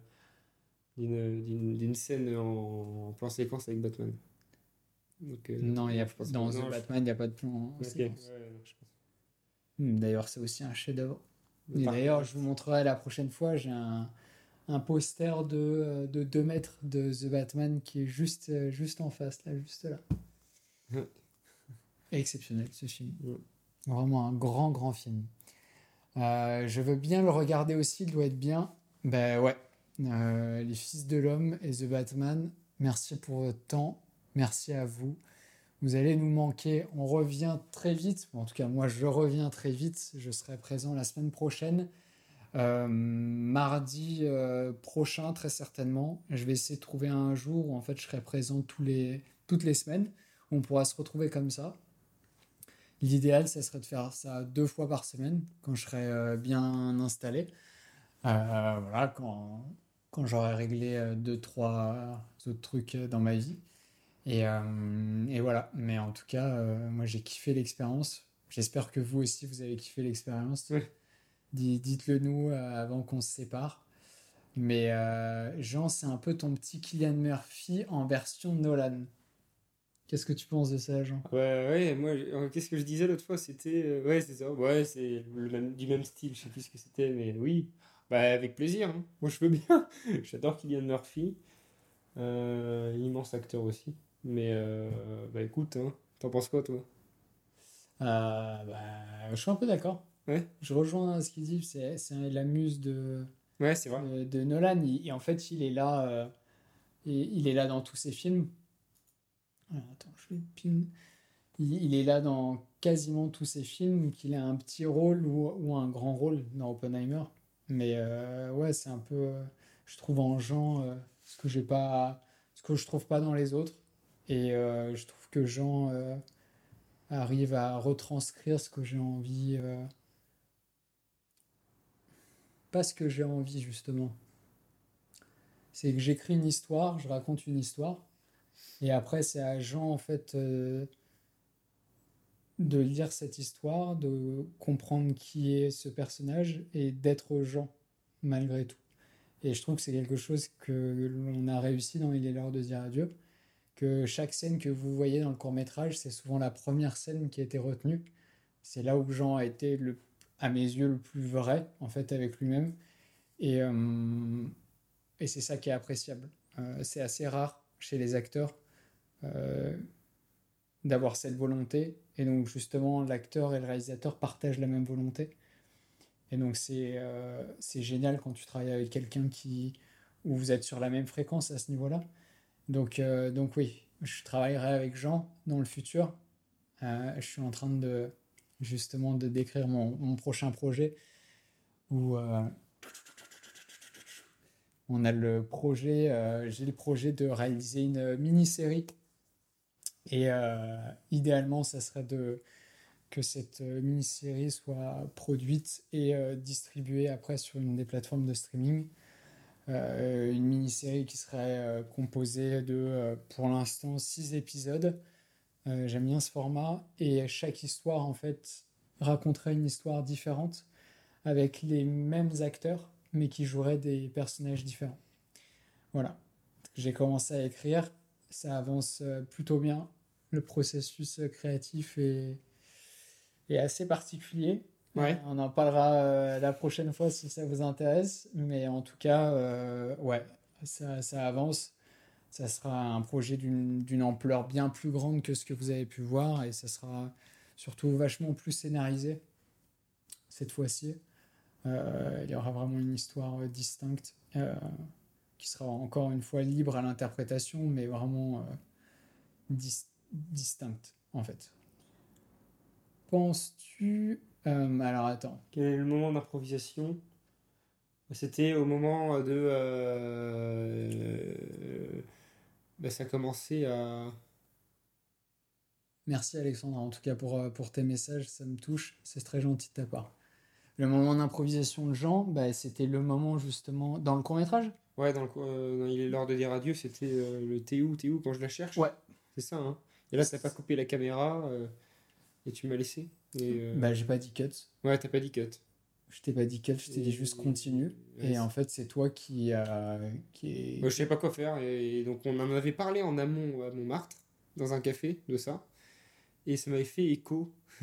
d'une scène en, en plan séquence avec Batman. Donc, euh, Non, il y a, je pense dans The non, Batman, il n'y a pas de plan en Ok, séquence. ouais, non, je pense. Hmm, D'ailleurs, c'est aussi un chef-d'œuvre. D'ailleurs, je vous montrerai la prochaine fois, j'ai un, un poster de, euh, de 2 mètres de The Batman qui est juste, euh, juste en face, là, juste là. Ouais. Exceptionnel ce film. Ouais. Vraiment un grand, grand film. Euh, je veux bien le regarder aussi, il doit être bien. Ben ouais. Euh, Les Fils de l'Homme et The Batman, merci pour votre temps. Merci à vous. Vous allez nous manquer. On revient très vite. Bon, en tout cas, moi, je reviens très vite. Je serai présent la semaine prochaine. Euh, mardi euh, prochain, très certainement. Je vais essayer de trouver un jour où en fait je serai présent les, toutes les semaines. On pourra se retrouver comme ça. L'idéal, ça serait de faire ça deux fois par semaine quand je serai euh, bien installé. Voilà, quand, quand j'aurai réglé deux, trois autres trucs dans ma vie. Et, et voilà. Mais en tout cas, moi j'ai kiffé l'expérience. J'espère que vous aussi vous avez kiffé l'expérience. Ouais. Dites-le nous euh, avant qu'on se sépare. Mais euh, Jean, c'est un peu ton petit Kylian Murphy en version Nolan. Qu'est-ce que tu penses de ça, Jean? Ouais, ouais, moi, qu'est-ce que je disais l'autre fois C'était. euh, ouais, c'est ça. Ouais, c'est même, du même style, je sais plus ce que c'était, mais oui. Bah, avec plaisir. hein. Moi, je veux bien. J'adore Kylian Murphy. Euh, immense acteur aussi. Mais, euh, bah, écoute, hein. T'en penses quoi, toi? Bah, Je suis un peu d'accord. Ouais. Je rejoins ce qu'il dit. C'est la muse de, Ouais, c'est vrai. de, de Nolan. Il- et en fait, il est là. euh, il, il est là dans tous ses films. Alors, attends, je vais. Il, il est là dans quasiment tous ses films, qu'il a un petit rôle ou, ou un grand rôle dans Oppenheimer. Mais euh, ouais, c'est un peu, euh, je trouve en Jean euh, ce que j'ai pas, ce que je trouve pas dans les autres. Et euh, je trouve que Jean euh, arrive à retranscrire ce que j'ai envie, euh, pas ce que j'ai envie justement. C'est que j'écris une histoire, je raconte une histoire, et après c'est à Jean en fait euh, de lire cette histoire, de comprendre qui est ce personnage et d'être Jean malgré tout. Et je trouve que c'est quelque chose que l'on a réussi dans Il est l'heure de dire adieu, que chaque scène que vous voyez dans le court métrage, c'est souvent la première scène qui a été retenue. C'est là où Jean a été, le, à mes yeux, le plus vrai, en fait, avec lui-même. Et, euh, et c'est ça qui est appréciable. Euh, c'est assez rare chez les acteurs euh, d'avoir cette volonté. Et donc, justement, l'acteur et le réalisateur partagent la même volonté. Et donc, c'est c'est génial quand tu travailles avec quelqu'un qui où vous êtes sur la même fréquence à ce niveau-là. Donc, donc oui, je travaillerai avec Jean dans le futur. Je suis en train de justement de décrire mon, prochain projet où, euh, on a le projet, j'ai le projet de réaliser une mini-série. Et idéalement, ça serait de que cette mini-série soit produite et distribuée après sur une des plateformes de streaming. Euh, une mini-série qui serait euh, composée de, euh, pour l'instant, six épisodes. J'aime bien ce format et chaque histoire, en fait, raconterait une histoire différente avec les mêmes acteurs, mais qui joueraient des personnages différents. Voilà. J'ai commencé à écrire, ça avance plutôt bien. Le processus créatif est, est assez particulier. On en parlera euh, la prochaine fois si ça vous intéresse. Mais en tout cas, euh, ouais, ça, ça, avance. Ça sera un projet d'une ampleur bien plus grande que ce que vous avez pu voir. Et ça sera surtout vachement plus scénarisé cette fois-ci. Euh, il y aura vraiment une histoire distincte qui sera encore une fois libre à l'interprétation, mais vraiment distincte en fait. Penses-tu euh, alors attends. Quel est le moment d'improvisation? C'était au moment de. Euh, bah, ça commençait à. Merci Alexandre, en tout cas pour, euh, pour tes messages, ça me touche, c'est très gentil de ta part. Le moment d'improvisation de Jean, bah, c'était le moment justement dans le court métrage Ouais, dans, le, Il est l'heure de dire adieu, c'était le T'es où, t'es où quand je la cherche? Ouais. C'est ça, hein Et là, t'as pas coupé la caméra et tu m'as laissé euh, bah, j'ai pas dit cut. Ouais, t'as pas dit cut. Je t'ai pas dit cut, je t'ai dit juste continue. et en fait, c'est toi qui a. Qui est... Moi, je sais pas quoi faire. Et donc, on en avait parlé en amont à Montmartre, dans un café, de ça. Et ça m'avait fait écho.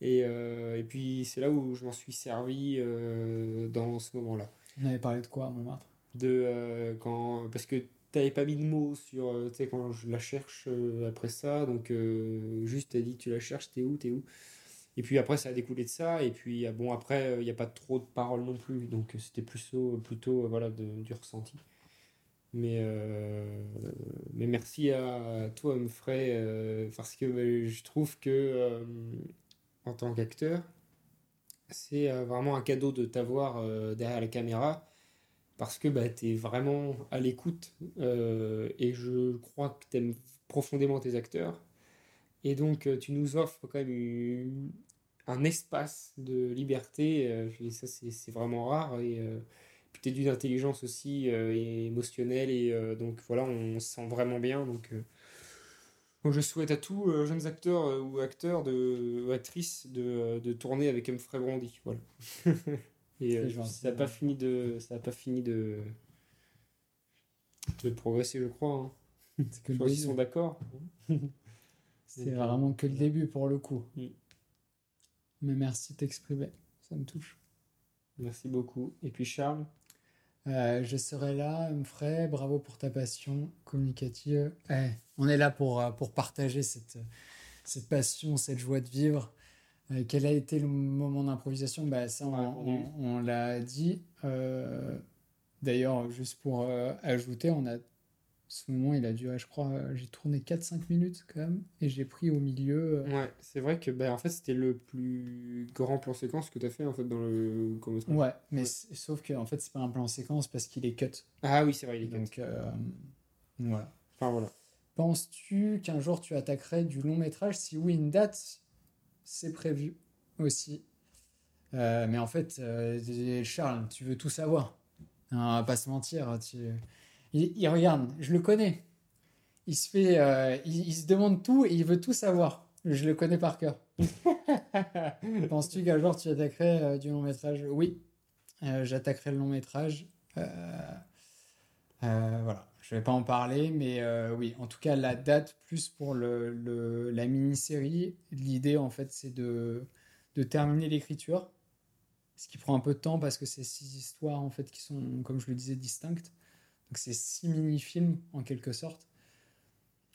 et, euh, et puis, c'est là où je m'en suis servi euh, dans ce moment-là. On avait parlé de quoi à Montmartre? De, quand, Parce que t'avais pas mis de mots sur. Tu sais, quand je la cherche après ça. Donc, juste, t'as dit tu la cherches, t'es où, t'es où? Et puis après, ça a découlé de ça. Et puis, euh, bon, après, euh, il n'y a pas trop de paroles non plus. Donc, euh, c'était plutôt, voilà, du ressenti. Mais, mais merci à toi, Humphrey, parce que je trouve que, en tant qu'acteur, c'est vraiment un cadeau de t'avoir derrière la caméra parce que bah, tu es vraiment à l'écoute et je crois que tu aimes profondément tes acteurs et donc, euh, tu nous offres quand même un espace de liberté. Euh, et ça, c'est vraiment rare. Et euh, puis, tu es d'une intelligence aussi et émotionnelle. Et donc, voilà, on se sent vraiment bien. Donc, je souhaite à tous jeunes acteurs ou acteurs de, ou actrices de, de tourner avec Humphrey Brandy. Voilà. et ça n'a pas fini de. Ça pas fini de. de progresser, je crois. Hein. Que je crois qu'ils sont d'accord. C'est vraiment que le début pour le coup. Mm. Mais merci de t'exprimer, ça me touche. Merci beaucoup. Et puis Charles? Euh, Je serai là, Humphrey, bravo pour ta passion communicative. Eh, on est là pour, euh, pour partager cette, cette passion, cette joie de vivre. Euh, quel a été le moment d'improvisation? Bah, Ça, on, on l'a dit. D'ailleurs, juste pour ajouter, on a ce moment, il a duré, je crois, j'ai tourné 4-5 minutes quand même, et j'ai pris au milieu. Euh, ouais, c'est vrai que ben, en fait, c'était le plus grand plan séquence que tu as fait en fait, dans le. Ouais, mais sauf que en fait, c'est pas un plan séquence parce qu'il est cut. Ah oui, c'est vrai, il est cut. Donc, euh, voilà. Enfin, voilà. Penses-tu qu'un jour tu attaquerais du long métrage? Si oui, une date, c'est prévu aussi. Euh, mais en fait, Charles, tu veux tout savoir. on va pas se mentir. Tu il, regarde, je le connais. Il se fait, euh, il, se demande tout et il veut tout savoir. Je le connais par cœur. Penses-tu qu'un jour tu attaquerais euh, du long métrage? Oui, euh, j'attaquerai le long métrage. voilà, je vais pas en parler, mais oui, en tout cas la date plus pour le, la mini-série. L'idée en fait, c'est de, de terminer l'écriture, ce qui prend un peu de temps parce que c'est six histoires en fait qui sont, comme je le disais, distinctes. Donc c'est six mini-films en quelque sorte.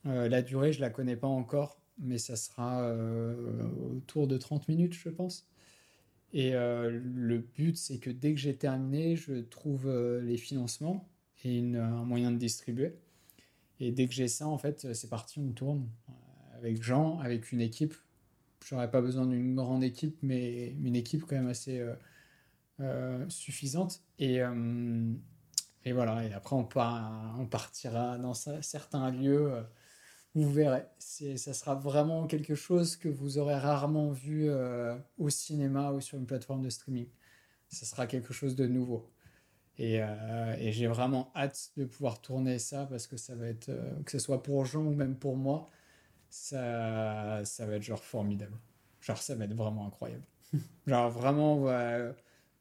Euh, la durée, je la connais pas encore, mais ça sera euh, autour de 30 minutes, je pense. Et euh, le but, c'est que dès que j'ai terminé, je trouve les financements et un moyen de distribuer. Et dès que j'ai ça, en fait, c'est parti, on tourne avec Jean, avec une équipe. J'aurais pas besoin d'une grande équipe, mais une équipe quand même assez suffisante. Et, et voilà, et après on, partira dans certains lieux. Euh, vous verrez, ça sera vraiment quelque chose que vous aurez rarement vu euh, au cinéma ou sur une plateforme de streaming. Ça sera quelque chose de nouveau. Et, euh, j'ai vraiment hâte de pouvoir tourner ça parce que ça va être, que ce soit pour Jean ou même pour moi, ça va être genre formidable. Genre ça va être vraiment incroyable. genre vraiment,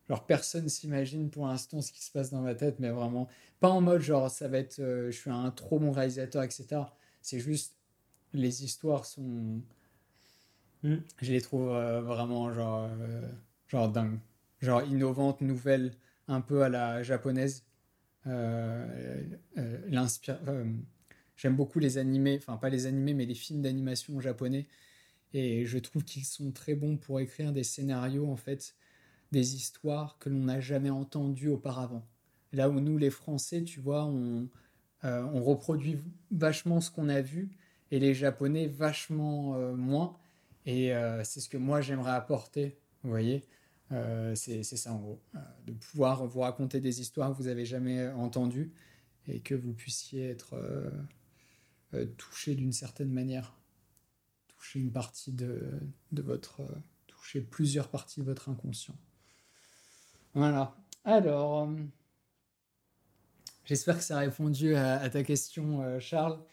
Genre, personne s'imagine pour l'instant ce qui se passe dans ma tête, mais vraiment, pas en mode genre, ça va être, euh, je suis un trop bon réalisateur, etc. C'est juste, les histoires sont. Hmm. Je les trouve euh, vraiment, genre, euh, genre dingue. Genre, innovantes, nouvelles, un peu à la japonaise. l'inspire. J'aime beaucoup les animés, enfin, pas les animés, mais les films d'animation japonais. Et je trouve qu'ils sont très bons pour écrire des scénarios, en fait des histoires que l'on n'a jamais entendues auparavant. Là où nous, les Français, tu vois, on, euh, reproduit vachement ce qu'on a vu et les Japonais vachement euh, moins. Et euh, c'est ce que moi j'aimerais apporter, vous voyez. c'est ça en gros, de pouvoir vous raconter des histoires que vous avez jamais entendues et que vous puissiez être touché d'une certaine manière, toucher une partie de votre, toucher plusieurs parties de votre inconscient. Voilà. Alors, euh, j'espère que ça a répondu à, ta question, euh, Charles.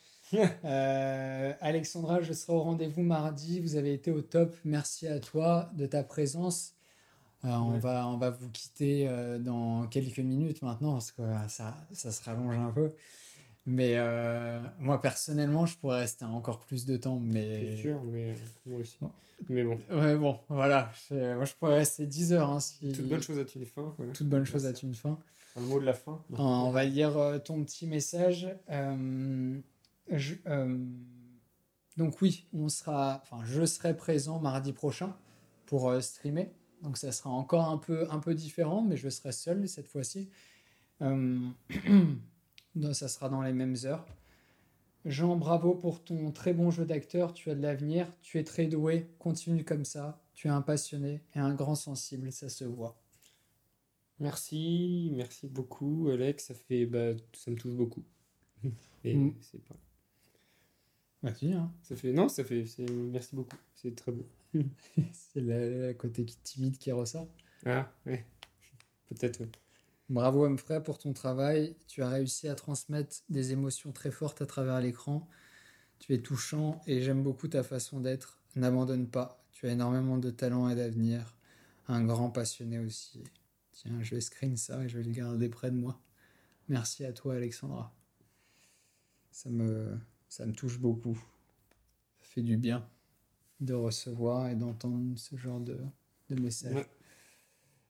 Euh, Alexandra, je serai au rendez-vous mardi. Vous avez été au top. Merci à toi de ta présence. on, va, on va vous quitter dans quelques minutes maintenant parce que ça, ça se rallonge un peu. Mais moi, personnellement, je pourrais rester encore plus de temps. Mais... C'est sûr, mais moi aussi. Mais bon. Ouais, bon, voilà. Moi, je pourrais rester 10 heures. Hein, Toute bonne chose a une fin. Toute bonne chose a une fin. Un mot de la fin? On va lire euh, ton petit message. Euh, euh, donc oui, on sera, enfin, je serai présent mardi prochain pour streamer. Donc ça sera encore un peu, un peu différent, mais je serai seul cette fois-ci. ça sera dans les mêmes heures. Jean, bravo pour ton très bon jeu d'acteur, tu as de l'avenir, tu es très doué, continue comme ça, tu es un passionné et un grand sensible, ça se voit. Merci, merci beaucoup Alex, ça fait bah, ça me touche beaucoup. Et mm. c'est pas Merci hein. Ça fait non, ça fait merci beaucoup, c'est très beau. c'est le côté timide qui ressort. Ah, ouais. Peut-être Bravo frère pour ton travail. Tu as réussi à transmettre des émotions très fortes à travers l'écran. Tu es touchant et j'aime beaucoup ta façon d'être. N'abandonne pas. Tu as énormément de talent et d'avenir. Un grand passionné aussi. Tiens, je vais screen ça et je vais le garder près de moi. Merci à toi Alexandra. Ça me, ça me touche beaucoup. Ça fait du bien de recevoir et d'entendre ce genre de, de messages.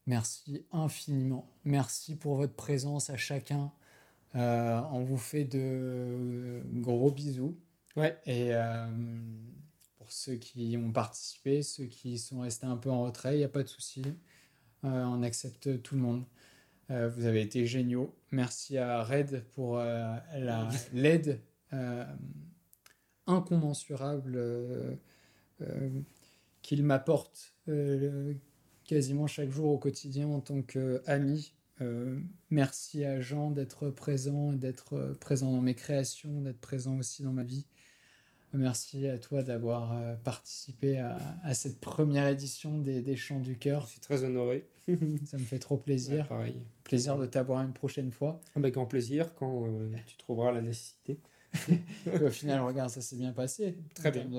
Merci infiniment. Merci pour votre présence à chacun. Euh, on vous fait de gros bisous. Ouais. Et euh, pour ceux qui ont participé, ceux qui sont restés un peu en retrait, il n'y a pas de souci. Euh, on accepte tout le monde. vous avez été géniaux. Merci à Red pour l'aide incommensurable qu'il m'apporte quasiment chaque jour au quotidien en tant qu'ami. Euh, merci à Jean d'être présent, d'être euh, présent dans mes créations, d'être présent aussi dans ma vie. Merci à toi d'avoir euh, participé à, cette première édition des, des Chants du Cœur. Je suis très honoré. Ça me fait trop plaisir. pareil. Plaisir de t'avoir une prochaine fois. Avec ah bah, grand plaisir quand tu trouveras la nécessité. au final, regarde, ça s'est bien passé. Très bien.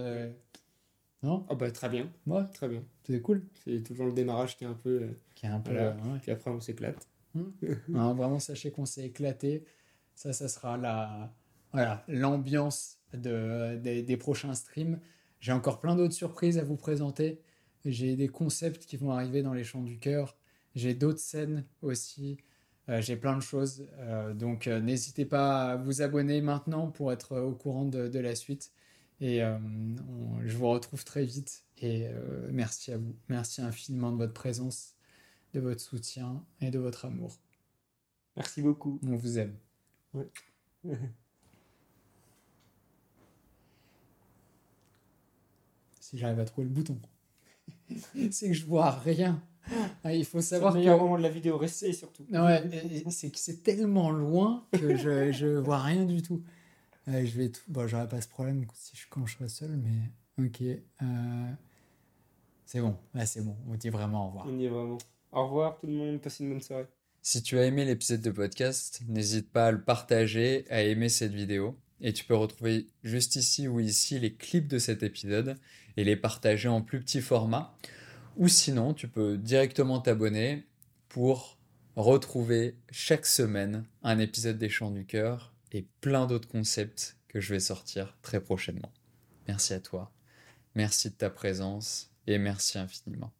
Non? Ah bah très bien. Ouais. Très bien. C'est cool. C'est toujours le démarrage qui est un peu. Euh, qui est un peu. Euh, Puis après on s'éclate. Hmm. vraiment sachez qu'on s'est éclaté. Ça, ça sera la voilà l'ambiance de, des, prochains streams. J'ai encore plein d'autres surprises à vous présenter. J'ai des concepts qui vont arriver dans les champs du cœur. J'ai d'autres scènes aussi. Euh, j'ai plein de choses. donc n'hésitez pas à vous abonner maintenant pour être au courant de, de la suite. Et euh, je vous retrouve très vite. Et euh, merci à vous. Merci infiniment de votre présence, de votre soutien et de votre amour. Merci beaucoup. On vous aime. si j'arrive à trouver le bouton. C'est que je vois rien. Ah, il faut savoir le que meilleur moment de la vidéo, restez surtout. Ouais, c'est que c'est tellement loin que je, je vois rien du tout. Euh, je vais tout... Bon, j'aurai pas ce problème si je, quand je serai seul, mais ok. euh, C'est bon, là c'est bon, on dit vraiment au revoir. On est vraiment. Au revoir tout le monde, passez une bonne soirée. Si tu as aimé l'épisode de podcast, n'hésite pas à le partager, à aimer cette vidéo. Et tu peux retrouver juste ici ou ici les clips de cet épisode et les partager en plus petit format. Ou sinon, tu peux directement t'abonner pour retrouver chaque semaine un épisode des Chants du Cœur et plein d'autres concepts que je vais sortir très prochainement. Merci à toi, merci de ta présence et merci infiniment.